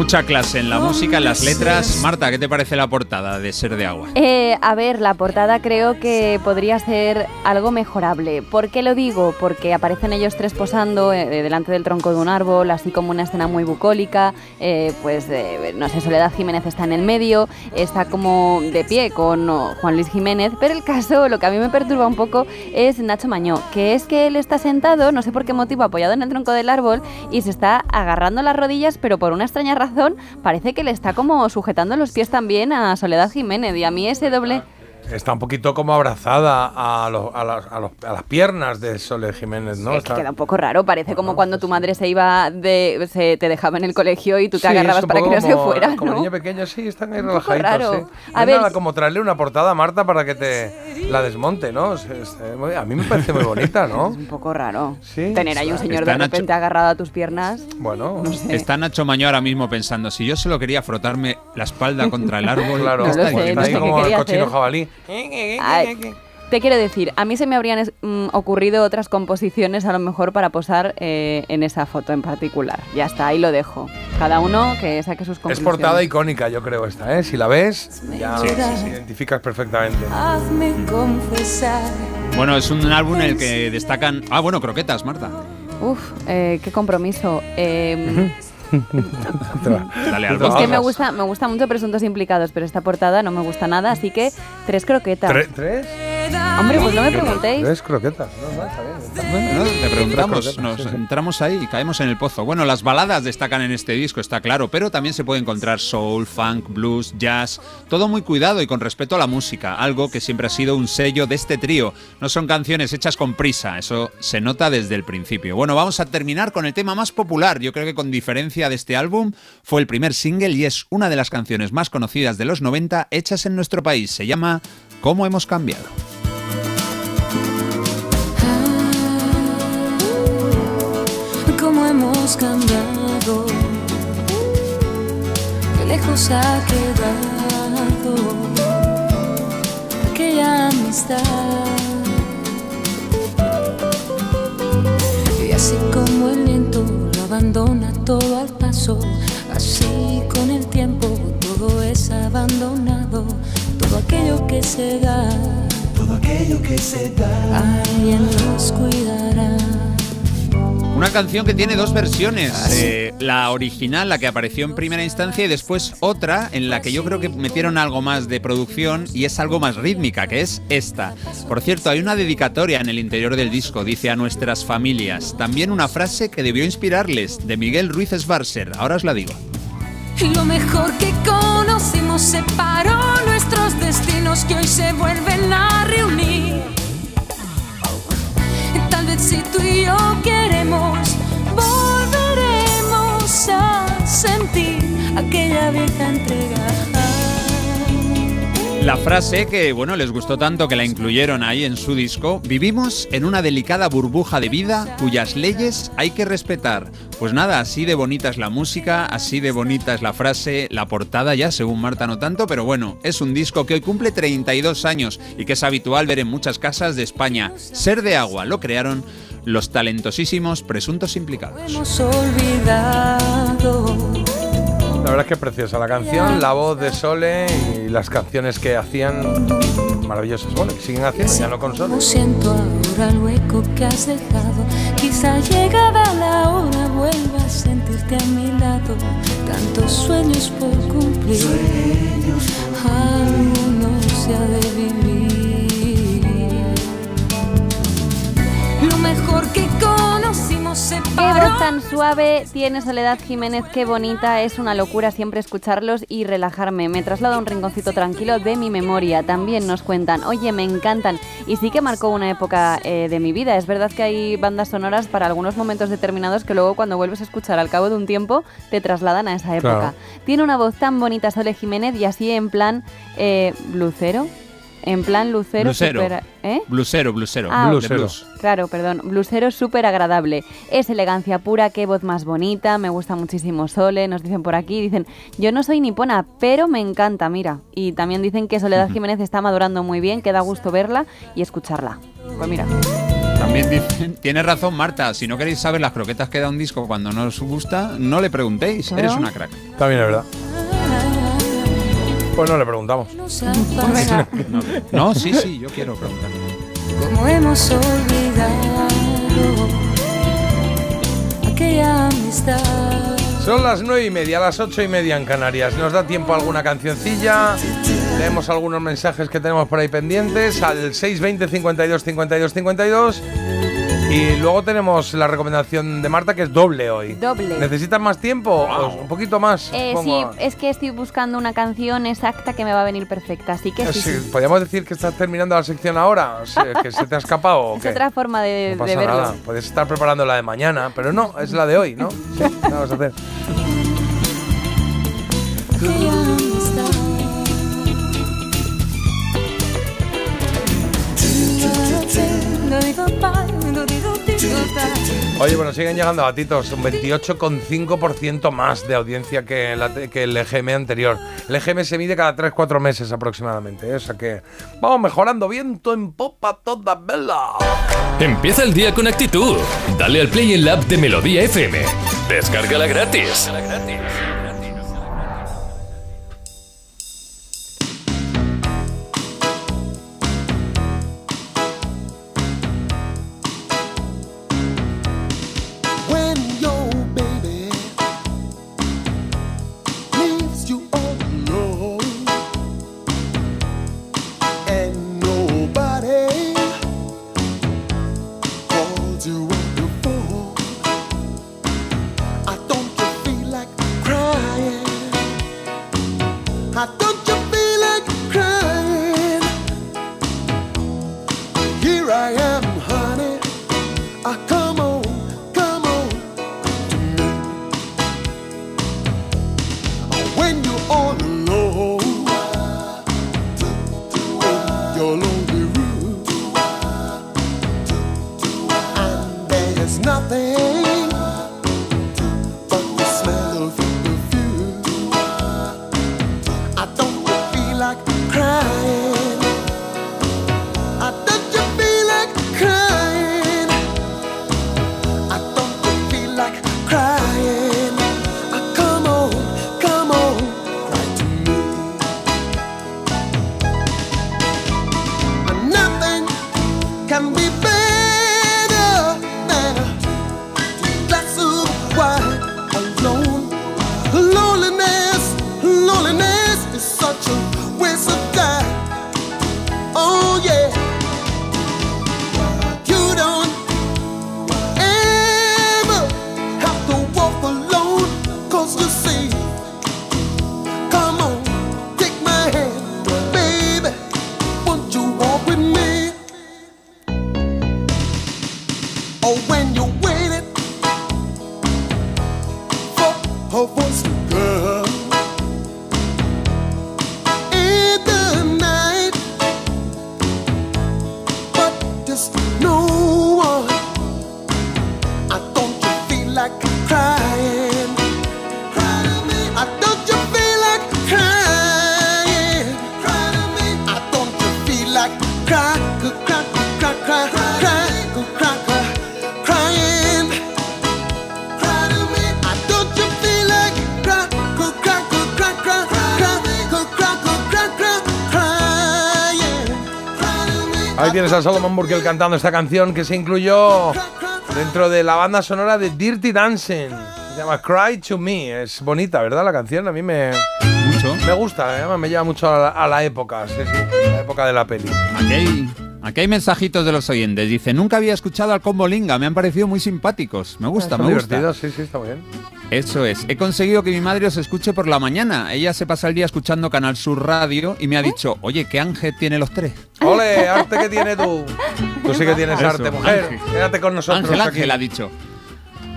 Mucha clase en la música, en las letras. Marta, ¿qué te parece la portada de Ser de Agua? Eh, a ver, la portada creo que podría ser algo mejorable. ¿Por qué lo digo? Porque aparecen ellos tres posando eh, delante del tronco de un árbol, así como una escena muy bucólica. eh, pues, eh, no sé, Soledad Jiménez está en el medio, está como de pie con oh, Juan Luis Jiménez. Pero el caso, lo que a mí me perturba un poco es Nacho Mañó, que es que él está sentado, no sé por qué motivo, apoyado en el tronco del árbol y se está agarrando las rodillas, pero por una extraña razón parece que le está como sujetando los pies también a Soledad Jiménez. Y a mí ese doble... Está un poquito como abrazada a, los- a las, a los- a las piernas de Sole Jiménez, ¿no? Es que queda un poco raro, parece como cuando tu madre se iba de. Se, te dejaba en el colegio y tú te Sí, agarrabas es para que no se como- fuera, Como ¿no? niño pequeño, sí, están ahí relajaditos. raro. sí. A es ver, nada como traerle una portada a Marta para que te la desmonte, ¿no? Es- es- eh, a mí me parece muy bonita, ¿no? Un poco raro. Sí. Tener ahí un señor está de Nacho- repente agarrado a tus piernas. Bueno, Está Nacho Maño ahora mismo pensando, si yo solo quería frotarme la espalda contra el árbol, Claro, ¿qué No lo sé, está ahí como el cochino hacer. jabalí. Ay, te quiero decir, a mí se me habrían es- mm, ocurrido otras composiciones a lo mejor para posar eh, en esa foto en particular. Ya está, ahí lo dejo. Cada uno que saque sus Es conclusiones. portada icónica, yo creo, esta, ¿eh? Si la ves, ya Sí, sí, sí. identificas perfectamente. Hazme confesar. Bueno, es un álbum en el que destacan... Ah, bueno, croquetas, Marta. Uf, eh, qué compromiso. Eh, Dale es que me gusta, me gusta mucho Presuntos Implicados, pero esta portada no me gusta nada, así que tres croquetas. ¿Tre- ¿Tres? Hombre, pues no me preguntéis. Tres croquetas. No, no, está bien. está bien. Bueno, te preguntamos, nos croquetas, sí, sí. entramos ahí y caemos en el pozo. Bueno, las baladas destacan en este disco, está claro, pero también se puede encontrar soul, funk, blues, jazz, todo muy cuidado y con respeto a la música, algo que siempre ha sido un sello de este trío. No son canciones hechas con prisa, eso se nota desde el principio. Bueno, vamos a terminar con el tema más popular, yo creo que con diferencia de este álbum, fue el primer single y es una de las canciones más conocidas de los 90 hechas en nuestro país. Se llama ¿Cómo hemos cambiado? Hemos cambiado, qué lejos ha quedado aquella amistad. Y así como el viento lo abandona todo al paso, así con el tiempo todo es abandonado, todo aquello que se da, todo aquello que se da, alguien nos cuidará. Una canción que tiene dos versiones. eh, la original, la que apareció en primera instancia, y después otra en la que yo creo que metieron algo más de producción y es algo más rítmica, que es esta. Por cierto, hay una dedicatoria en el interior del disco, dice a nuestras familias. También una frase que debió inspirarles, de Miguel Ruiz Esbarser. Ahora os la digo. Lo mejor que conocimos separó nuestros destinos que hoy se vuelven a reunir. Tal vez si tú y yo queremos, aquella vieja entrega. La frase que, bueno, les gustó tanto que la incluyeron ahí en su disco, vivimos en una delicada burbuja de vida cuyas leyes hay que respetar. Pues nada, así de bonita es la música, así de bonita es la frase, la portada ya, según Marta no tanto, pero bueno, es un disco que hoy cumple 32 años y que es habitual ver en muchas casas de España. Ser de agua lo crearon los talentosísimos presuntos implicados. Hemos olvidado. La verdad es que preciosa la canción, la voz de Sole y las canciones que hacían maravillosas. Bueno, que siguen haciendo, ya no con Sole. Siento ahora el hueco que has dejado. Quizá llegada la hora vuelva a sentirte a mi lado. Tantos sueños por cumplir. Alguno se ha de vivir. Qué voz tan suave tiene Soledad Jiménez, qué bonita, es una locura siempre escucharlos y relajarme. Me traslado a un rinconcito tranquilo de mi memoria. También nos cuentan, oye, me encantan. Y sí que marcó una época eh, de mi vida. Es verdad que hay bandas sonoras para algunos momentos determinados que luego cuando vuelves a escuchar al cabo de un tiempo te trasladan a esa época. Claro. Tiene una voz tan bonita Sole Jiménez y así en plan eh, blucero. En plan lucero. Blusero. súper- ¿eh? Blusero, blusero. Ah, Blusero. blues. Claro, perdón. Blusero súper agradable. Es elegancia pura, qué voz más bonita. Me gusta muchísimo Sole. Nos dicen por aquí, dicen, yo no soy nipona, pero me encanta, mira. Y también dicen que Soledad Jiménez está madurando muy bien, que da gusto verla y escucharla. Pues mira. También dicen, tiene razón Marta, si no queréis saber las croquetas que da un disco cuando no os gusta, no le preguntéis, Claro. eres una crack. También es verdad. Pues no le preguntamos. No, no, sí, sí, yo quiero preguntar. Como hemos olvidado aquella amistad. Son las nueve y media, las ocho y media en Canarias. ¿Nos da tiempo a alguna cancioncilla? Leemos algunos mensajes que tenemos por ahí pendientes al 620 52 52 52. Y luego tenemos la recomendación de Marta que es doble hoy. Doble. ¿Necesitas más tiempo? ¿O un poquito más? Eh, sí, es que estoy buscando una canción exacta que me va a venir perfecta, así que sí, Sí, sí. ¿Podríamos decir que estás terminando la sección ahora? ¿Que se te ha escapado o Es otra forma de, No de verlo. nada. Puedes estar preparando la de mañana, pero no, es la de hoy, ¿no? Sí, ¿qué vamos a hacer? Oye, bueno, siguen llegando datitos. Un 28,5% más de audiencia que, el EGM anterior. El EGM se mide cada 3-4 meses aproximadamente. ¿eh? O sea que vamos mejorando viento en popa toda vela. Empieza el día con actitud. Dale al play en la app de Melodía FM. Descárgala gratis. When a Solomon Burkell cantando esta canción que se incluyó dentro de la banda sonora de Dirty Dancing. Se llama Cry to Me. Es bonita, ¿verdad? La canción. A mí me, Mucho. me gusta, ¿eh? me lleva mucho a la, a la época. Sí, sí, la época de la peli. Aquí hay, aquí hay mensajitos de los oyentes. Dice, nunca había escuchado al Combo Linga, me han parecido muy simpáticos. Me gusta, Son me gusta. sí, sí, está muy bien. Eso es. He conseguido que mi madre os escuche por la mañana. Ella se pasa el día escuchando Canal Sur Radio y me ha dicho, oye, ¿qué ángel tiene los tres? ¡Ole! ¡Arte que tiene tú! Tú sí que tienes Eso, arte, mujer. Ángel. Quédate con nosotros Ángel, aquí. Ángel ha dicho.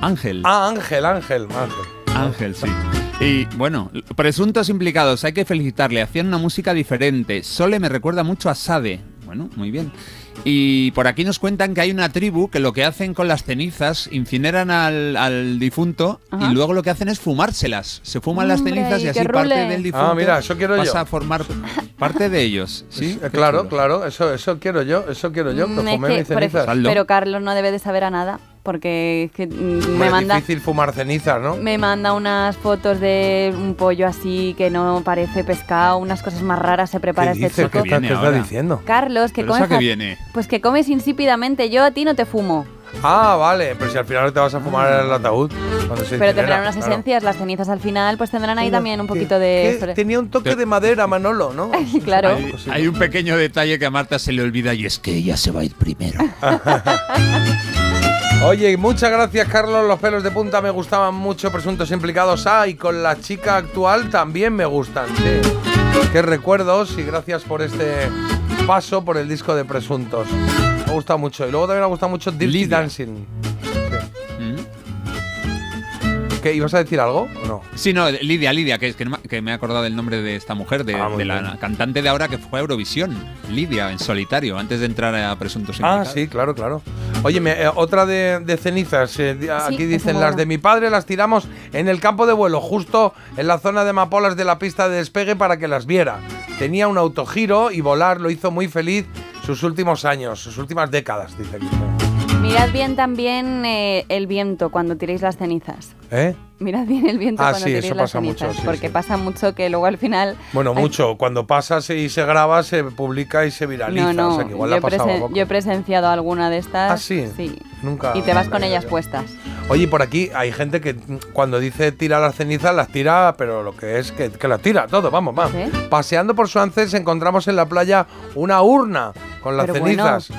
Ángel. Ah, Ángel, Ángel, Ángel. Ángel, sí. Y bueno, presuntos implicados, hay que felicitarle. Hacían una música diferente. Sole me recuerda mucho a Sade. Bueno, muy bien. Y por aquí nos cuentan que hay una tribu que lo que hacen con las cenizas, incineran al, al difunto Ajá. y luego lo que hacen es fumárselas. Se fuman las cenizas y así parte del difunto Ah, mira, eso quiero pasa yo. a formar parte de ellos. ¿sí? Eh, Claro, claro, eso, eso quiero yo, eso quiero yo, que Mm, es que, mis cenizas. pero Carlos no debe de saber a nada porque es que mm, Hombre, me es manda difícil fumar cenizas, ¿no? me manda unas fotos de un pollo así que no parece pescado, unas cosas más raras se prepara ¿Qué este dices? chico. ¿Qué está- qué diciendo? Carlos, que ¿Pero comes fa- viene? Pues que comes insípidamente, yo a ti no te fumo. Ah, vale, pero si al final te vas a fumar el ataúd. cuando se Pero tendrán unas claro. esencias, las cenizas al final, pues tendrán ahí también un que- poquito de... que tenía un toque de madera, Manolo, ¿no? claro. Hay, hay un pequeño detalle que a Marta se le olvida y es que ella se va a ir primero. Oye, muchas gracias, Carlos. Los pelos de punta me gustaban mucho, presuntos implicados. Ah, y con la chica actual también me gustan, sí. Qué recuerdos y gracias por este paso por el disco de presuntos. Me ha gustado mucho. Y luego también me ha gustado mucho Dirty Dancing. ¿Qué, ¿Ibas a decir algo o no? Sí, no, Lidia, Lidia, que, es que, no me- que me he acordado del nombre de esta mujer, de, Ah, de la bien. cantante de ahora que fue a Eurovisión. Lidia, en solitario, antes de entrar a Presuntos Ah, sí, claro, claro. Oye, me- eh, otra de, de cenizas. eh, aquí dicen, las de mi padre las tiramos en el campo de vuelo, justo en la zona de amapolas de la pista de despegue para que las viera. Tenía un autogiro y volar lo hizo muy feliz sus últimos años, sus últimas décadas, dice aquí. Mirad bien también eh, el viento cuando tiréis las cenizas. ¿Eh? Mirad bien el viento Ah, cuando sí, tiréis eso las pasa mucho, cenizas. sí, porque sí. pasa mucho que luego al final. Bueno, hay- mucho. Cuando pasa y se graba, se publica y se viraliza. No, no. o sea, que igual yo, le he ha pasado a presen- yo he presenciado alguna de estas. ¿Ah, sí? Sí. Nunca. Y te vas con ellas puestas. Oye, por aquí hay gente que cuando dice tira las cenizas, las tira, pero lo que es que, que las tira todo, vamos, vamos. Paseando por Suances encontramos en la playa una urna con las Pero cenizas.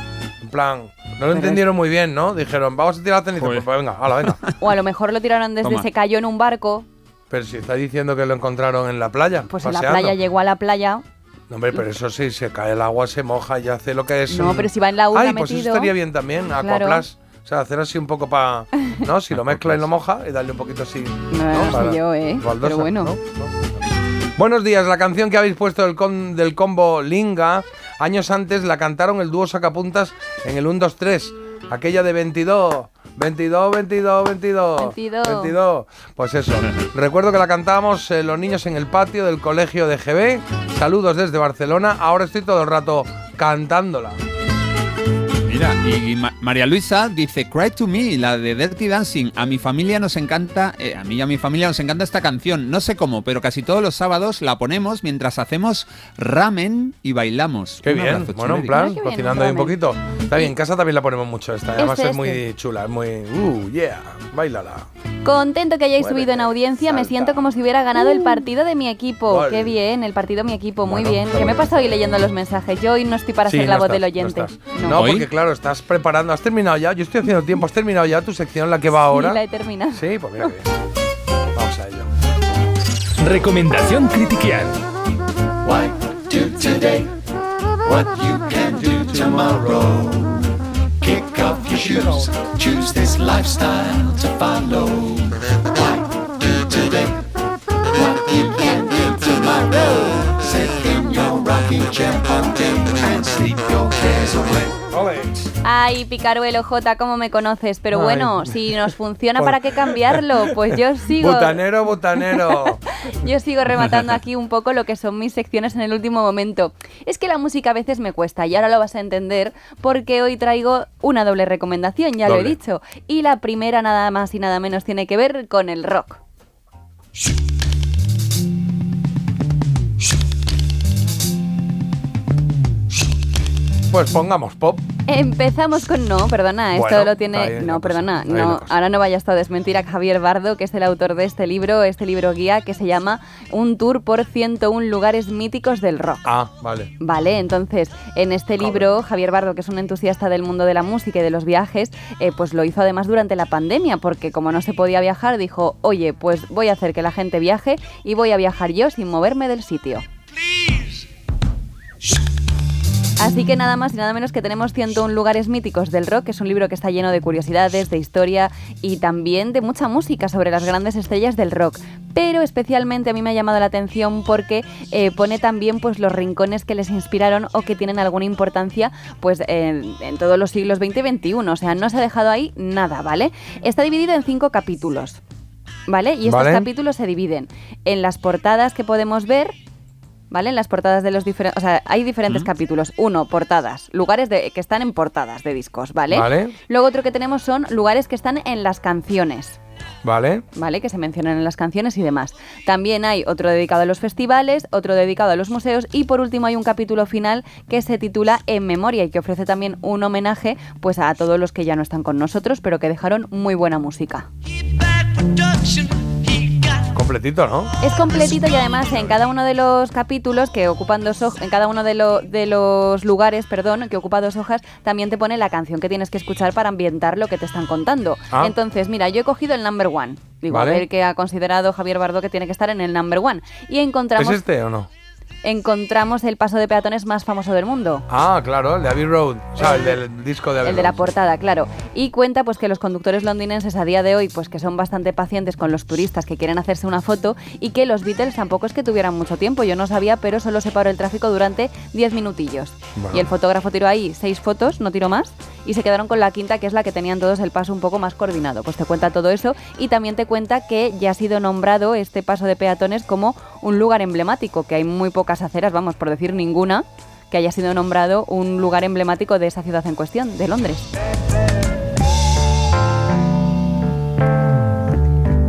En plan, no lo entendieron muy bien, ¿no? Dijeron, vamos a tirar las cenizas. Pues, pues venga, hala, venga. O a lo mejor lo tiraron desde Toma. se cayó en un barco. pero si está diciendo que lo encontraron en la playa. Pues en la paseando. playa llegó a la playa. No, hombre, pero eso sí, se cae el agua, se moja y hace lo que es. No, un- pero si va en la urna Ay, pues eso metido. estaría bien también, Claro. Aquaplas. O sea, hacer así un poco para. ¿No? Si lo mezcla y lo moja y darle un poquito así. No, no Para- sé yo, ¿eh? baldosa, Pero bueno. ¿no? Buenos días, la canción que habéis puesto del, con- del combo Linga, años antes la cantaron el dúo Sacapuntas en el 1, 2, 3, aquella de 22. 22, 22, 22. 22. 22. Pues eso. Recuerdo que la cantábamos eh, los niños en el patio del colegio de GB. Saludos desde Barcelona. Ahora estoy todo el rato cantándola. Mira, y Ma- María Luisa dice Cry to Me, la de Dirty Dancing. A mi familia nos encanta, eh, a mí y a mi familia nos encanta esta canción. No sé cómo, pero casi todos los sábados la ponemos mientras hacemos ramen y bailamos. Qué Un bien. abrazo, Bueno, en plan, bien, cocinando ahí un poquito. Está bien, en casa también la ponemos mucho esta. Además Este, es muy este. chula, es muy. Uh, yeah, bailala. Contento que hayáis subido en audiencia, me siento como si hubiera ganado el partido de mi equipo. Vale. Qué bien, el partido de mi equipo, muy Bueno, bien. ¿Qué me bien. pasa hoy leyendo los mensajes? Yo hoy no estoy para Sí, ser la no voz estás, del no oyente. No, porque claro, estás preparando. ¿Has terminado ya? Yo estoy haciendo tiempo. ¿Has terminado ya tu sección, la que va ahora? Sí, la he terminado. Sí, pues mira que bien. Vamos a ello. Recomendación Critiquial. Why do today what you can do tomorrow? Your shoes, choose this lifestyle to follow. Why do today what you can do tomorrow? Sit in your rocking chair day and sleep your cares away. Ay, Picaruelo J, ¿cómo me conoces? Pero Ay. bueno, si nos funciona, ¿para qué cambiarlo? Pues yo sigo. Butanero, butanero. Yo sigo rematando aquí un poco lo que son mis secciones en el último momento. Es que la música a veces me cuesta y ahora lo vas a entender porque hoy traigo una doble recomendación, ya lo he dicho. Y la primera nada más y nada menos tiene que ver con el rock. Pues pongamos pop. Empezamos con no, perdona, esto Bueno, lo tiene. no, perdona, no, ahora no vayas a desmentir a Javier Bardo, que es el autor de este libro, este libro guía que se llama Un tour por 101 lugares míticos del rock. Ah, vale. Vale, entonces en este libro Javier Bardo, que es un entusiasta del mundo de la música y de los viajes, eh, pues lo hizo además durante la pandemia, porque como no se podía viajar, dijo, oye, pues voy a hacer que la gente viaje y voy a viajar yo sin moverme del sitio. Así que nada más y nada menos que tenemos 101 lugares míticos del rock, que es un libro que está lleno de curiosidades, de historia y también de mucha música sobre las grandes estrellas del rock. Pero especialmente a mí me ha llamado la atención porque eh, pone también pues los rincones que les inspiraron o que tienen alguna importancia pues en, en todos los siglos XX y XXI. O sea, no se ha dejado ahí nada, ¿vale? Está dividido en cinco capítulos. ¿Vale? Y estos Vale. capítulos se dividen en las portadas que podemos ver, ¿vale? En las portadas de los diferentes... O sea, hay diferentes capítulos. Uno, portadas. Lugares de, que están en portadas de discos, ¿vale? Vale. Luego otro que tenemos son lugares que están en las canciones. Vale. ¿Vale? Que se mencionan en las canciones y demás. También hay otro dedicado a los festivales, otro dedicado a los museos y por último hay un capítulo final que se titula En Memoria y que ofrece también un homenaje pues a todos los que ya no están con nosotros pero que dejaron muy buena música. Completito, ¿no? Es completito y además en cada uno de los capítulos que ocupan dos hojas, en cada uno de, lo- de los lugares, perdón, que ocupa dos hojas, también te pone la canción que tienes que escuchar para ambientar lo que te están contando. Ah. Entonces, mira, yo he cogido el number one. Digo, Vale. ver qué ha considerado Javier Bardo que tiene que estar en el number one. Y encontramos... ¿Es este o no? Encontramos el paso de peatones más famoso del mundo. Ah, claro, el de Abbey Road. O sea, el del disco de Abbey El de la portada, claro. Y cuenta pues que los conductores londinenses a día de hoy pues que son bastante pacientes con los turistas que quieren hacerse una foto y que los Beatles tampoco es que tuvieran mucho tiempo, yo no sabía, pero solo se paró el tráfico durante 10 minutillos. Bueno. Y el fotógrafo tiró ahí seis fotos, no tiró más, y se quedaron con la quinta que es la que tenían todos el paso un poco más coordinado. Pues te cuenta todo eso y también te cuenta que ya ha sido nombrado este paso de peatones como un lugar emblemático, que hay muy pocas aceras, vamos, por decir ninguna, que haya sido nombrado un lugar emblemático de esa ciudad en cuestión, de Londres.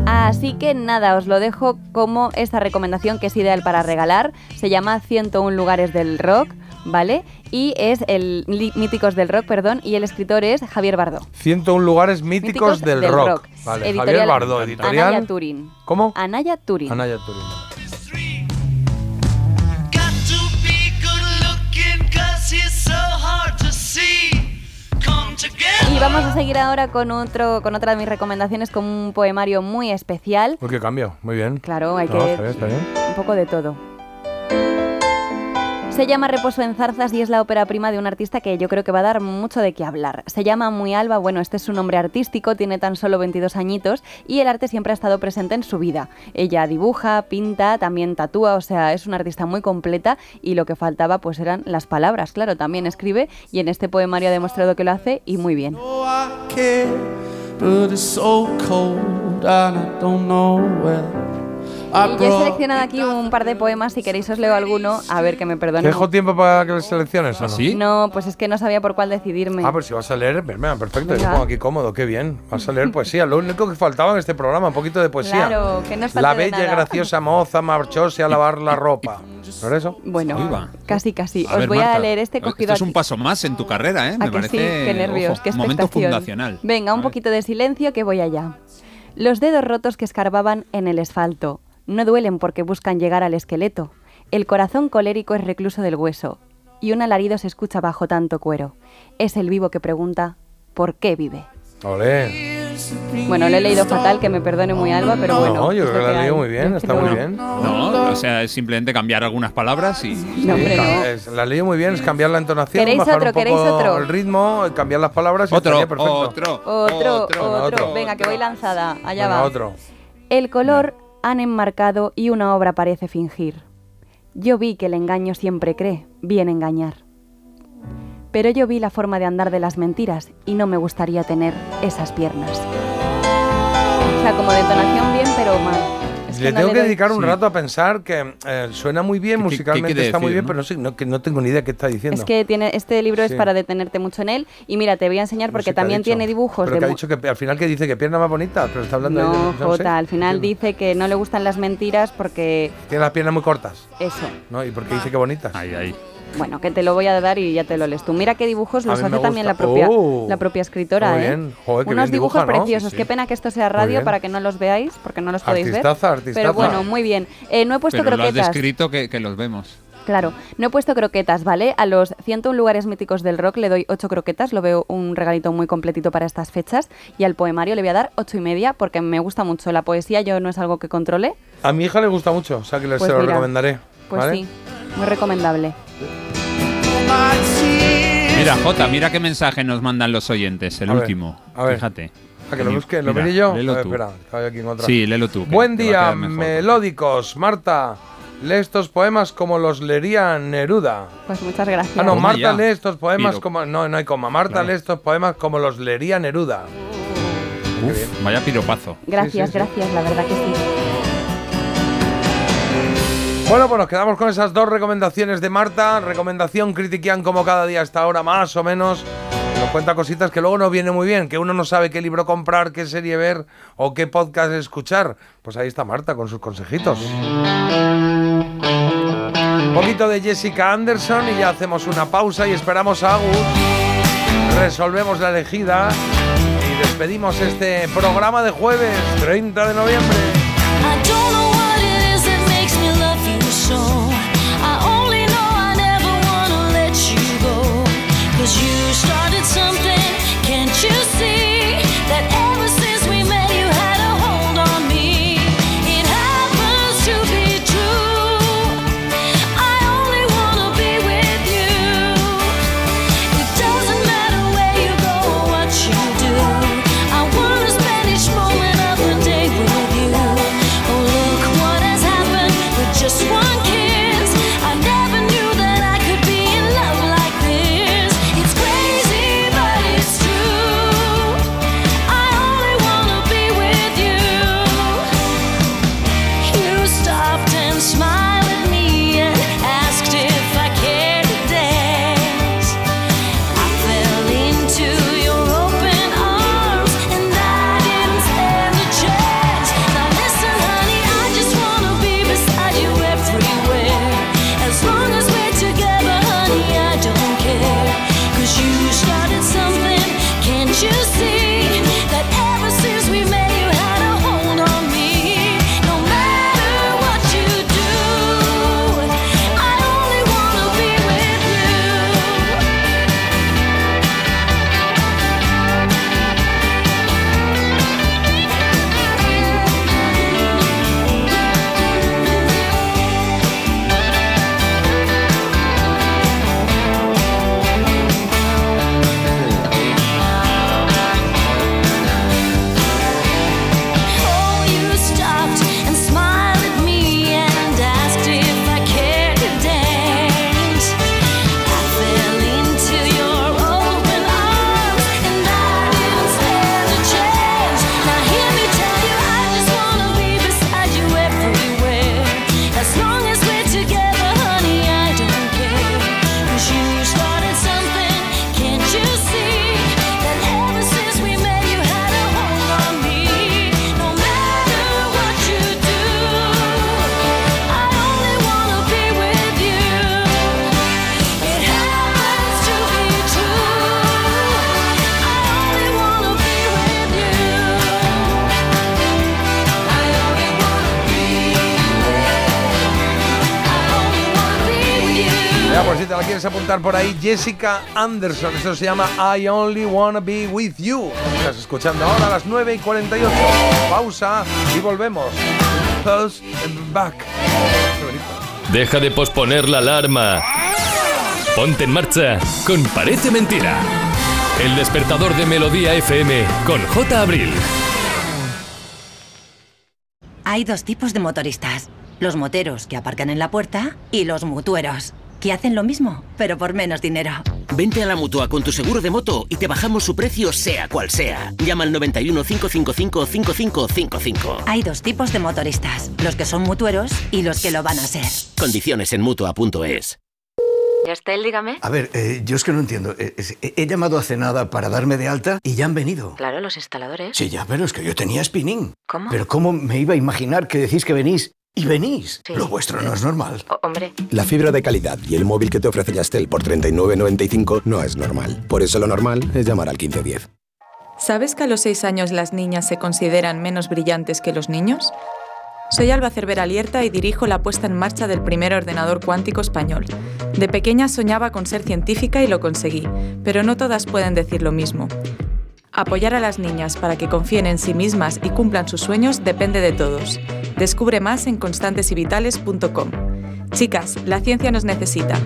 Así que nada, os lo dejo como esta recomendación que es ideal para regalar. Se llama 101 lugares del rock, ¿vale? Y es el míticos del rock, perdón, y el escritor es Javier Bardó. 101 lugares míticos, del, rock. Vale, Javier Editorial Bardó, editorial. Anaya Turín. ¿Cómo? Anaya Turín. Anaya Turín. Y vamos a seguir ahora con otro, con otra de mis recomendaciones, con un poemario muy especial. Uy, qué cambio. Muy bien. Claro, hay No, que está bien, está bien. un poco de todo. Se llama Reposo en Zarzas y es la ópera prima de un artista que yo creo que va a dar mucho de qué hablar. Se llama Muy Alba, bueno, este es su nombre artístico, tiene tan solo 22 añitos y el arte siempre ha estado presente en su vida. Ella dibuja, pinta, también tatúa, o sea, es una artista muy completa y lo que faltaba pues eran las palabras, claro, también escribe y en este poemario ha demostrado que lo hace y muy bien. Y yo he seleccionado aquí un par de poemas, si queréis os leo alguno, a ver que me ¿Te perdonen. dejo tiempo para que selecciones o no? No, pues es que no sabía por cuál decidirme. Ah, pues si vas a leer, venga, perfecto, yo pongo aquí cómodo, qué bien. Vas a leer poesía, lo único que faltaba en este programa, un poquito de poesía. Claro, que no falte La bella y graciosa moza marchóse a lavar la ropa. ¿No era eso? Bueno, casi casi. A Os ver, voy a leer este Esto cogido es un paso más en tu carrera, ¿eh? ¿A Me que parece. sí? Qué nervios, ojo, qué momento fundacional. Venga, un poquito de silencio que voy allá. Los dedos rotos que escarbaban en el asfalto no duelen porque buscan llegar al esqueleto. El corazón colérico es recluso del hueso y un alarido se escucha bajo tanto cuero. Es el vivo que pregunta ¿por qué vive? Olé. Bueno, lo he leído fatal, que me perdone muy Alba, pero bueno. No, yo es creo que lo la he hay. leído muy bien, está muy bien. No, o sea, es simplemente cambiar algunas palabras y. No, hombre, no. Es- la leí muy bien, es cambiar la entonación, ¿Queréis bajar otro? un poco ¿Queréis otro? el ritmo, cambiar las palabras y Otro, estaría perfecto. otro. Otro, otro, Venga, otro. Venga, que voy lanzada. Allá Venga, va. otro. El color han enmarcado y una obra parece fingir. Yo vi que el engaño siempre cree, bien engañar. Pero yo vi la forma de andar de las mentiras y no me gustaría tener esas piernas. O sea, como de Es Le no tengo que dedicar un Sí. rato a pensar que eh, suena muy bien, ¿Qué- qué- qué musicalmente quiere está muy decir, bien, no? pero no sé, no, que no tengo ni idea qué está diciendo. Es que tiene, este libro es Sí. para detenerte mucho en él. Y mira, te voy a enseñar No porque sé qué también tiene dibujos Pero de que ha dicho que al final que dice que pierna más bonita, pero está hablando No, de no sé. Jota, al final dice que no le gustan las mentiras porque Tiene las piernas muy cortas, eso. ¿no? ¿Y por qué dice que bonitas? Ahí, ahí. Bueno, que te lo voy a dar y ya te lo lees tú. Mira qué dibujos los hace también la propia, Oh, la propia escritora, muy ¿eh? bien. Joder, qué Unos bien dibujos dibuja, ¿no? preciosos. Sí, Qué pena que esto sea radio para que no los veáis, porque no los podéis Artistaza, ver. artistaza. Pero bueno, muy bien. Eh, no he puesto Pero lo has croquetas. descrito que, que los vemos. Claro, no he puesto croquetas, ¿vale? A los 101 lugares míticos del rock le doy 8 croquetas, lo veo un regalito muy completito para estas fechas. Y al poemario le voy a dar 8 y media porque me gusta mucho la poesía, yo no es algo que controle. A mi hija le gusta mucho, o sea que le- Pues se lo mira, recomendaré. Pues ¿vale? sí, muy recomendable. Mira, Jota, mira qué mensaje nos mandan los oyentes, el A ver, último. a ver. Fíjate. A que lo busque, lo veré yo. léelo A ver, tú. espera, que hay aquí en otra. Sí, léelo tú. Buen día, melódicos. Marta, lee estos poemas como los leería Neruda. Pues muchas gracias. Ah, no, Marta ya. lee estos poemas Piro. como. No, no hay coma. Marta Claro. lee estos poemas como los leería Neruda. Uf, vaya piropazo. Gracias, sí, sí. gracias, la verdad que sí. Bueno, pues nos quedamos con esas dos recomendaciones de Marta. Recomendación critiquian como cada día a esta hora, más o menos. Nos cuenta cositas que luego no viene muy bien, que uno no sabe qué libro comprar, qué serie ver o qué podcast escuchar. Pues ahí está Marta con sus consejitos. Un poquito de Jessica Anderson y ya hacemos una pausa y esperamos a Agus. Resolvemos la elegida y despedimos este programa de jueves 30 de noviembre. Apuntar por ahí, Jessica Anderson. Eso se llama I Only Wanna Be With You. Estás escuchando ahora a las 9 y 48. Pausa y volvemos. Back. Deja de posponer la alarma. Ponte en marcha con Parece Mentira. El despertador de Melodía FM con J. Abril. Hay dos tipos de motoristas. Los moteros que aparcan en la puerta y los mutueros, que hacen lo mismo, pero por menos dinero. Vente a la mutua con tu seguro de moto y te bajamos su precio sea cual sea. Llama al 91 555 5555. Hay dos tipos de motoristas, los que son mutueros y los que lo van a ser. Condiciones en mutua.es. Estel, dígame. A ver, eh, yo es que no entiendo. Eh, He, he llamado hace nada para darme de alta y ya han venido. Claro, los instaladores. Sí, ya, pero es que yo tenía spinning. ¿Cómo? Pero ¿cómo me iba a imaginar que decís que venís y venís? Sí. Lo vuestro no es normal. O- hombre, La fibra de calidad y el móvil que te ofrece Yastel por 39.95 no es normal. Por eso lo normal es llamar al 1510. ¿Sabes que a los 6 años las niñas se consideran menos brillantes que los niños? Soy Alba Cervera Lierta y dirijo la puesta en marcha del primer ordenador cuántico español. De pequeña soñaba con ser científica y lo conseguí, pero no todas pueden decir lo mismo. Apoyar a las niñas para que confíen en sí mismas y cumplan sus sueños depende de todos. Descubre más en constantesyvitales.com. Chicas, la ciencia nos necesita.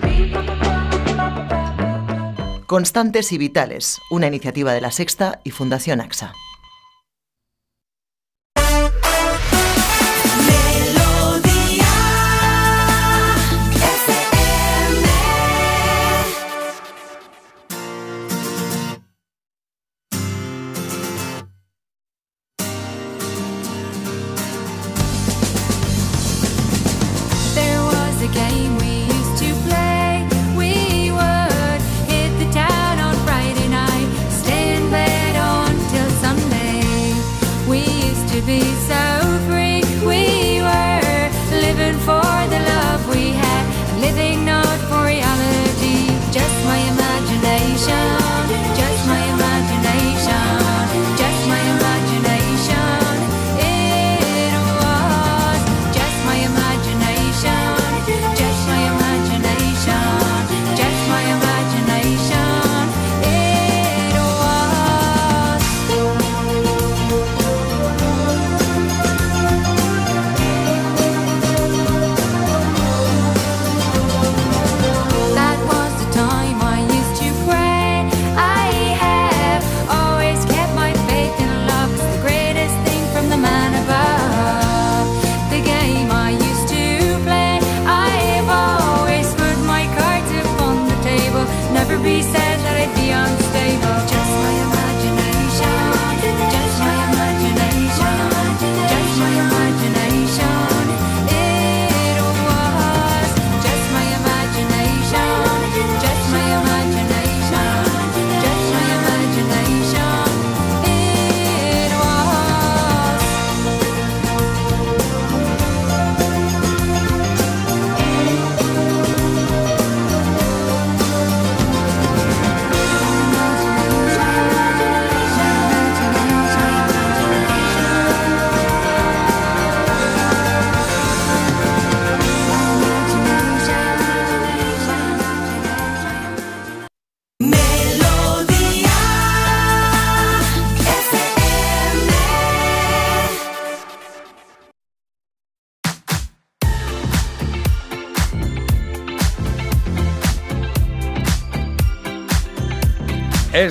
Constantes y Vitales, una iniciativa de la Sexta y Fundación AXA.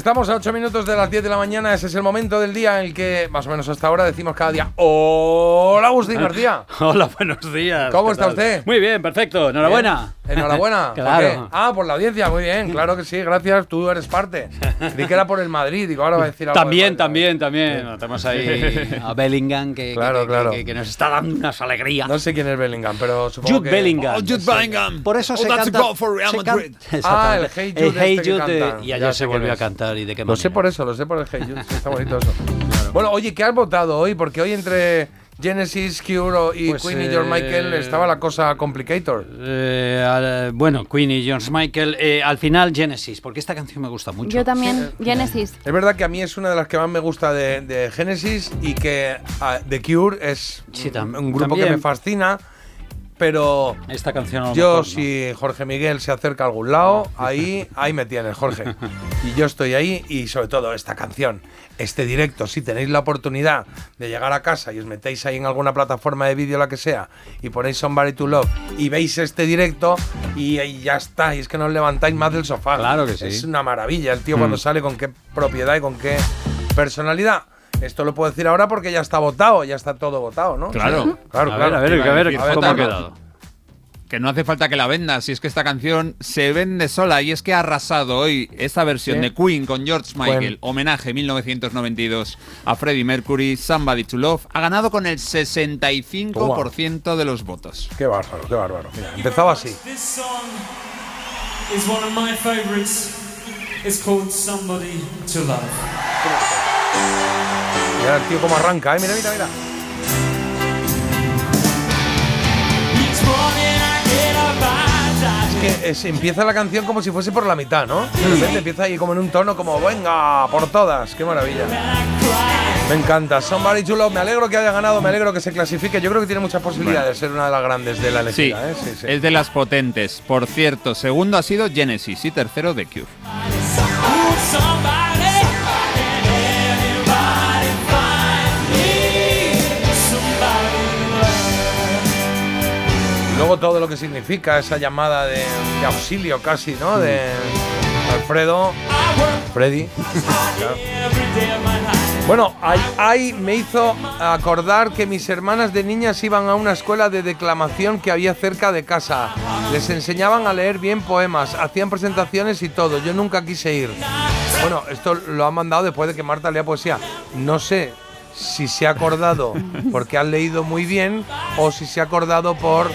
Estamos a 8 minutos de las 10 de la mañana. Ese es el momento del día en el que, más o menos hasta ahora, decimos cada día: ¡Hola, Agustín García! Hola, buenos días. ¿Cómo ¿Qué está tal? usted? Muy bien, perfecto. Enhorabuena. Bien. Enhorabuena. ¿Por Claro. Ah, por la audiencia, muy bien. Claro que sí, gracias. Tú eres parte. Di que era por el Madrid. Digo, ahora va a decir algo. También, también, también. Tenemos ahí a Bellingham que, Claro, que- claro. que- que nos está dando unas alegrías. No sé quién es Bellingham, pero supongo Jude que. Bellingham. Oh, Jude Bellingham. Por eso Oh, se that's a canta. goal for Real se can- Madrid. Exactamente. Ah, el Hey Jude El Hey este Jude, cantan. y ayer se volvió a cantar. ¿Y de qué Lo sé por eso, lo sé por el Hey Jude. está bonito eso. Bueno, oye, ¿qué has votado hoy? Porque hoy entre Genesis, Cure y Pues, Queen y George eh, Michael estaba la cosa complicator. Eh, al- bueno, Queen y George Michael. eh, al final, Genesis, porque esta canción me gusta mucho. Yo también, Genesis. Es verdad que a mí es una de las que más me gusta de, de Genesis y que ah, The Cure es un grupo que me fascina. Pero Esta canción yo mejor no. si Jorge Miguel se acerca a algún lado, ahí, ahí me tienes, Jorge. Y yo estoy ahí y sobre todo esta canción, este directo, si tenéis la oportunidad de llegar a casa y os metéis ahí en alguna plataforma de vídeo, la que sea, y ponéis Somebody to Love y veis este directo y, y ya está, y es que no os levantáis más del sofá. Claro que sí. Es una maravilla el tío Mm. cuando sale con qué propiedad y con qué personalidad. Esto lo puedo decir ahora porque ya está votado, ya está todo votado, ¿no? Claro. Sí. claro, A claro. ver, a ver, a ver, cómo ha quedado. Que no hace falta que la vendas, si es que esta canción se vende sola y es que ha arrasado hoy esta versión Sí. de Queen con George Michael, Bueno. homenaje 1992 a Freddie Mercury, Somebody to Love, ha ganado con el 65% de los votos. Qué bárbaro, qué bárbaro. Mira, empezaba así. This song is one of my favorites. It's called Somebody to Love. Mira el tío cómo arranca, ¿eh? Mira, mira, mira. Es que es- empieza la canción como si fuese por la mitad, ¿no? De repente empieza ahí como en un tono como, venga, por todas. Qué maravilla. Me encanta. Somebody to Love. Me alegro que haya ganado, me alegro que se clasifique. Yo creo que tiene muchas posibilidades de ser una de las grandes de la Sí, elegida, ¿eh? Sí, sí. es de las potentes. Por cierto, segundo ha sido Genesis y tercero The Cure. Luego todo lo que significa esa llamada de, de auxilio casi, ¿no? De Alfredo. Freddy. Claro. Bueno, ahí, ahí me hizo acordar que mis hermanas de niñas iban a una escuela de declamación que había cerca de casa. Les enseñaban a leer bien poemas, hacían presentaciones y todo. Yo nunca quise ir. Bueno, esto lo ha mandado después de que Marta lea poesía. No sé si se ha acordado porque han leído muy bien o si se ha acordado por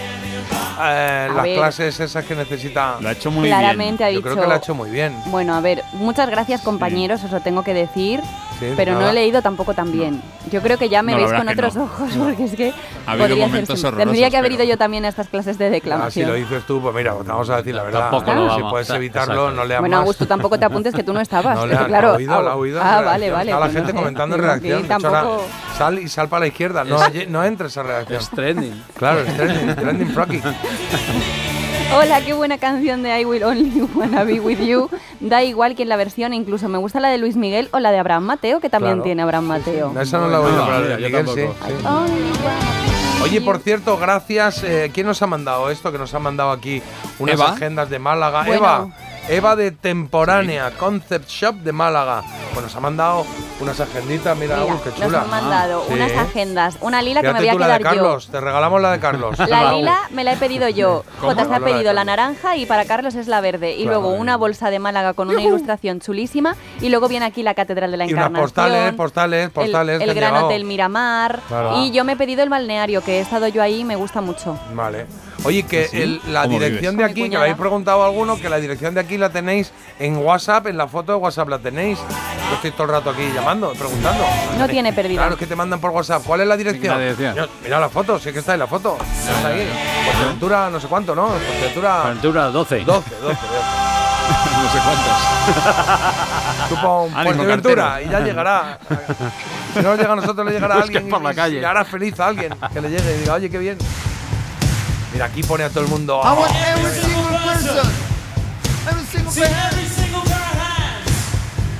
eh, las ver. clases esas que necesita. Lo ha hecho muy Claramente ha Yo dicho. creo que lo ha hecho muy bien. Bueno, a ver, muchas gracias compañeros, os lo tengo que decir, Pero no he leído tampoco tan bien. Yo creo que ya me No, veis con otros no. ojos, porque es que Ha habido podría momentos ser. horrorosos, Tendría que haber ido yo también a estas clases de Ah, si declamación. lo dices tú, pues mira, vamos a decir la verdad. Tampoco lo si puedes ta- evitarlo, exacto. no leas bueno. Augusto, tampoco te apuntes que tú no estabas. No claro, la ha oído, la ha oído. Ah, vale, vale. Está la gente comentando en ahora, tampoco- sal y sal para la izquierda. No, no entres a redacción. Es trending. Claro, es trending, trending. Hola, qué buena canción de I Will Only Wanna Be With You. Da igual quién la versión, incluso me gusta la de Luis Miguel o la de Abraham Mateo, que también Claro. tiene Abraham Mateo. No, esa no la he oído, pero Miguel tampoco. sí. Oye, por cierto, gracias. eh, ¿Quién nos ha mandado esto? Que nos ha mandado aquí unas Eva. agendas de Málaga. Bueno. Eva. Eva de Temporánea, Concept Shop de Málaga. Pues nos ha mandado unas agenditas, mira, Mira, uh, qué nos chula. han mandado Sí. unas agendas, una lila que me voy a tú la de quedar yo. Carlos, te regalamos la de Carlos. La lila me la he pedido yo. Jota se ha pedido la Carlos. naranja y para Carlos es la verde. Y Claro, luego eh. una bolsa de Málaga con una ilustración chulísima. Y luego viene aquí la Catedral de la Y unas Encarnación. postales, postales, postales. el, que el Gran. Hotel Miramar. Claro. Y yo me he pedido el balneario, que he estado yo ahí y me gusta mucho. Vale. Oye, que ¿Sí? el- la ¿Cómo dirección vives? de aquí, que cuñada. habéis preguntado a alguno, que la dirección de aquí la tenéis en WhatsApp, en la foto de WhatsApp la tenéis. Yo estoy todo el rato aquí llamando, preguntando. No tiene pérdida. Claro, es que te mandan por WhatsApp. ¿Cuál es la dirección? La dirección. Yo- mira la foto, sí que está ahí la foto. Está ahí. Fuerteventura, no sé cuánto, ¿no? Fuerteventura Aventura 12. 12, 12. no sé cuántos. Tú pon Fuerteventura y ya llegará. Si no llega a nosotros, le llegará a alguien por la y- calle. y hará feliz a alguien que le llegue y diga, oye, qué bien. Mira, aquí pone a todo el mundo. I want every single person. Every single person.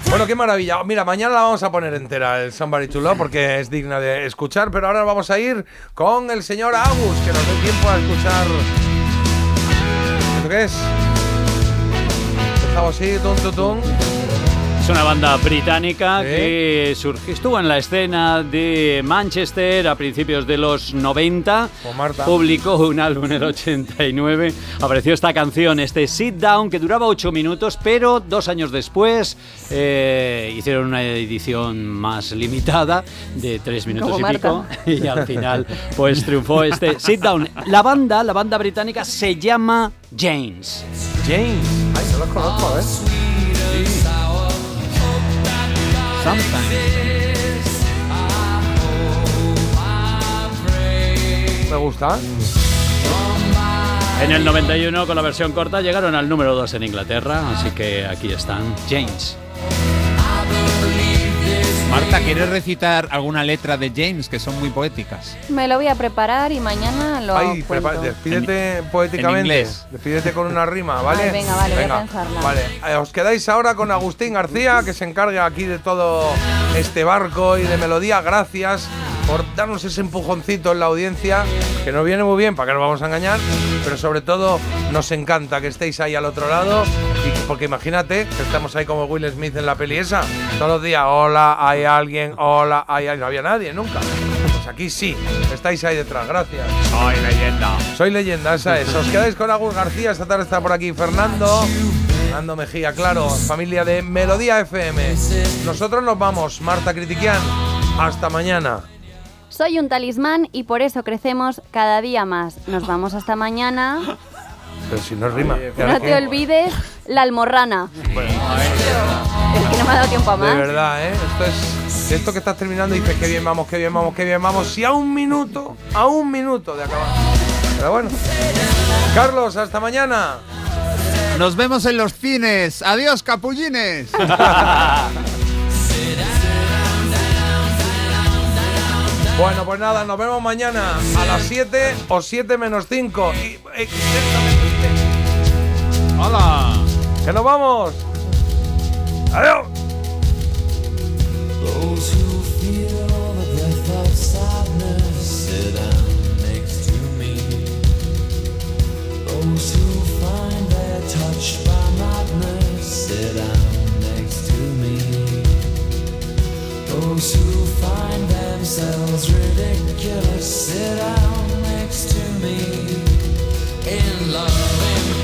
Bueno, qué maravilla. Mira, mañana la vamos a poner entera, el Somebody to Love, porque es digna de escuchar, pero ahora vamos a ir con el señor Agus, que nos dé tiempo a escuchar. ¿Esto qué es? Empezamos así, tum, tum, tum. Es una banda británica Sí. que surgió, estuvo en la escena de Manchester a principios de los 90. Con Marta. Publicó un álbum en el 89. Apareció esta canción, este Sit Down, que duraba 8 minutos, pero dos años después eh, hicieron una edición más limitada de 3 minutos Como y pico. Y al final, pues triunfó este Sit Down. La banda, la banda británica se llama James. James. Ay, no los conozco, ¿eh? Me gusta. En el 91, con la versión corta, llegaron al número 2 en Inglaterra, así que aquí están James. Marta, ¿quieres recitar alguna letra de James que son muy poéticas? Me lo voy a preparar y mañana lo Ay, cuento. despídete poéticamente. en inglés. Despídete con una rima, ¿vale? Ay, venga, vale, voy a pensarla. Vale, Eh, os quedáis ahora con Agustín García, que se encarga aquí de todo este barco y de melodía. Gracias por darnos ese empujoncito en la audiencia, que nos viene muy bien, para que nos vamos a engañar, pero sobre todo nos encanta que estéis ahí al otro lado, y porque imagínate que estamos ahí como Will Smith en la peli esa, todos los días, hola, hay alguien, hola, hay alguien, no había nadie nunca. Pues aquí sí, estáis ahí detrás, gracias. Soy leyenda. Soy leyenda, esa es. Os quedáis con Agus García, esta tarde está por aquí Fernando. Fernando Mejía, claro, familia de Melodía FM. Nosotros nos vamos, Marta Critiquian. Hasta mañana. Soy un talismán y por eso crecemos cada día más. Nos vamos hasta mañana. Pero si no rima. ¿Y ahora No te olvides la almorrana. Bueno, Es que no me ha dado tiempo a de más. verdad, ¿eh? Esto es. Esto que estás terminando y dices que bien vamos, que bien vamos, que bien vamos. Si a un minuto, a un minuto de acabar. Pero bueno. Carlos, hasta mañana. Nos vemos en los cines. Adiós, capullines. Bueno, pues nada, nos vemos mañana a las 7 o 7 menos 5. Y, eh, ¡Hola! ¡Que nos vamos! ¡Adiós! Those who feel the breath of sadness sit down next to me. Those who find they're touched by madness sit down Those who find themselves ridiculous sit down next to me. In love,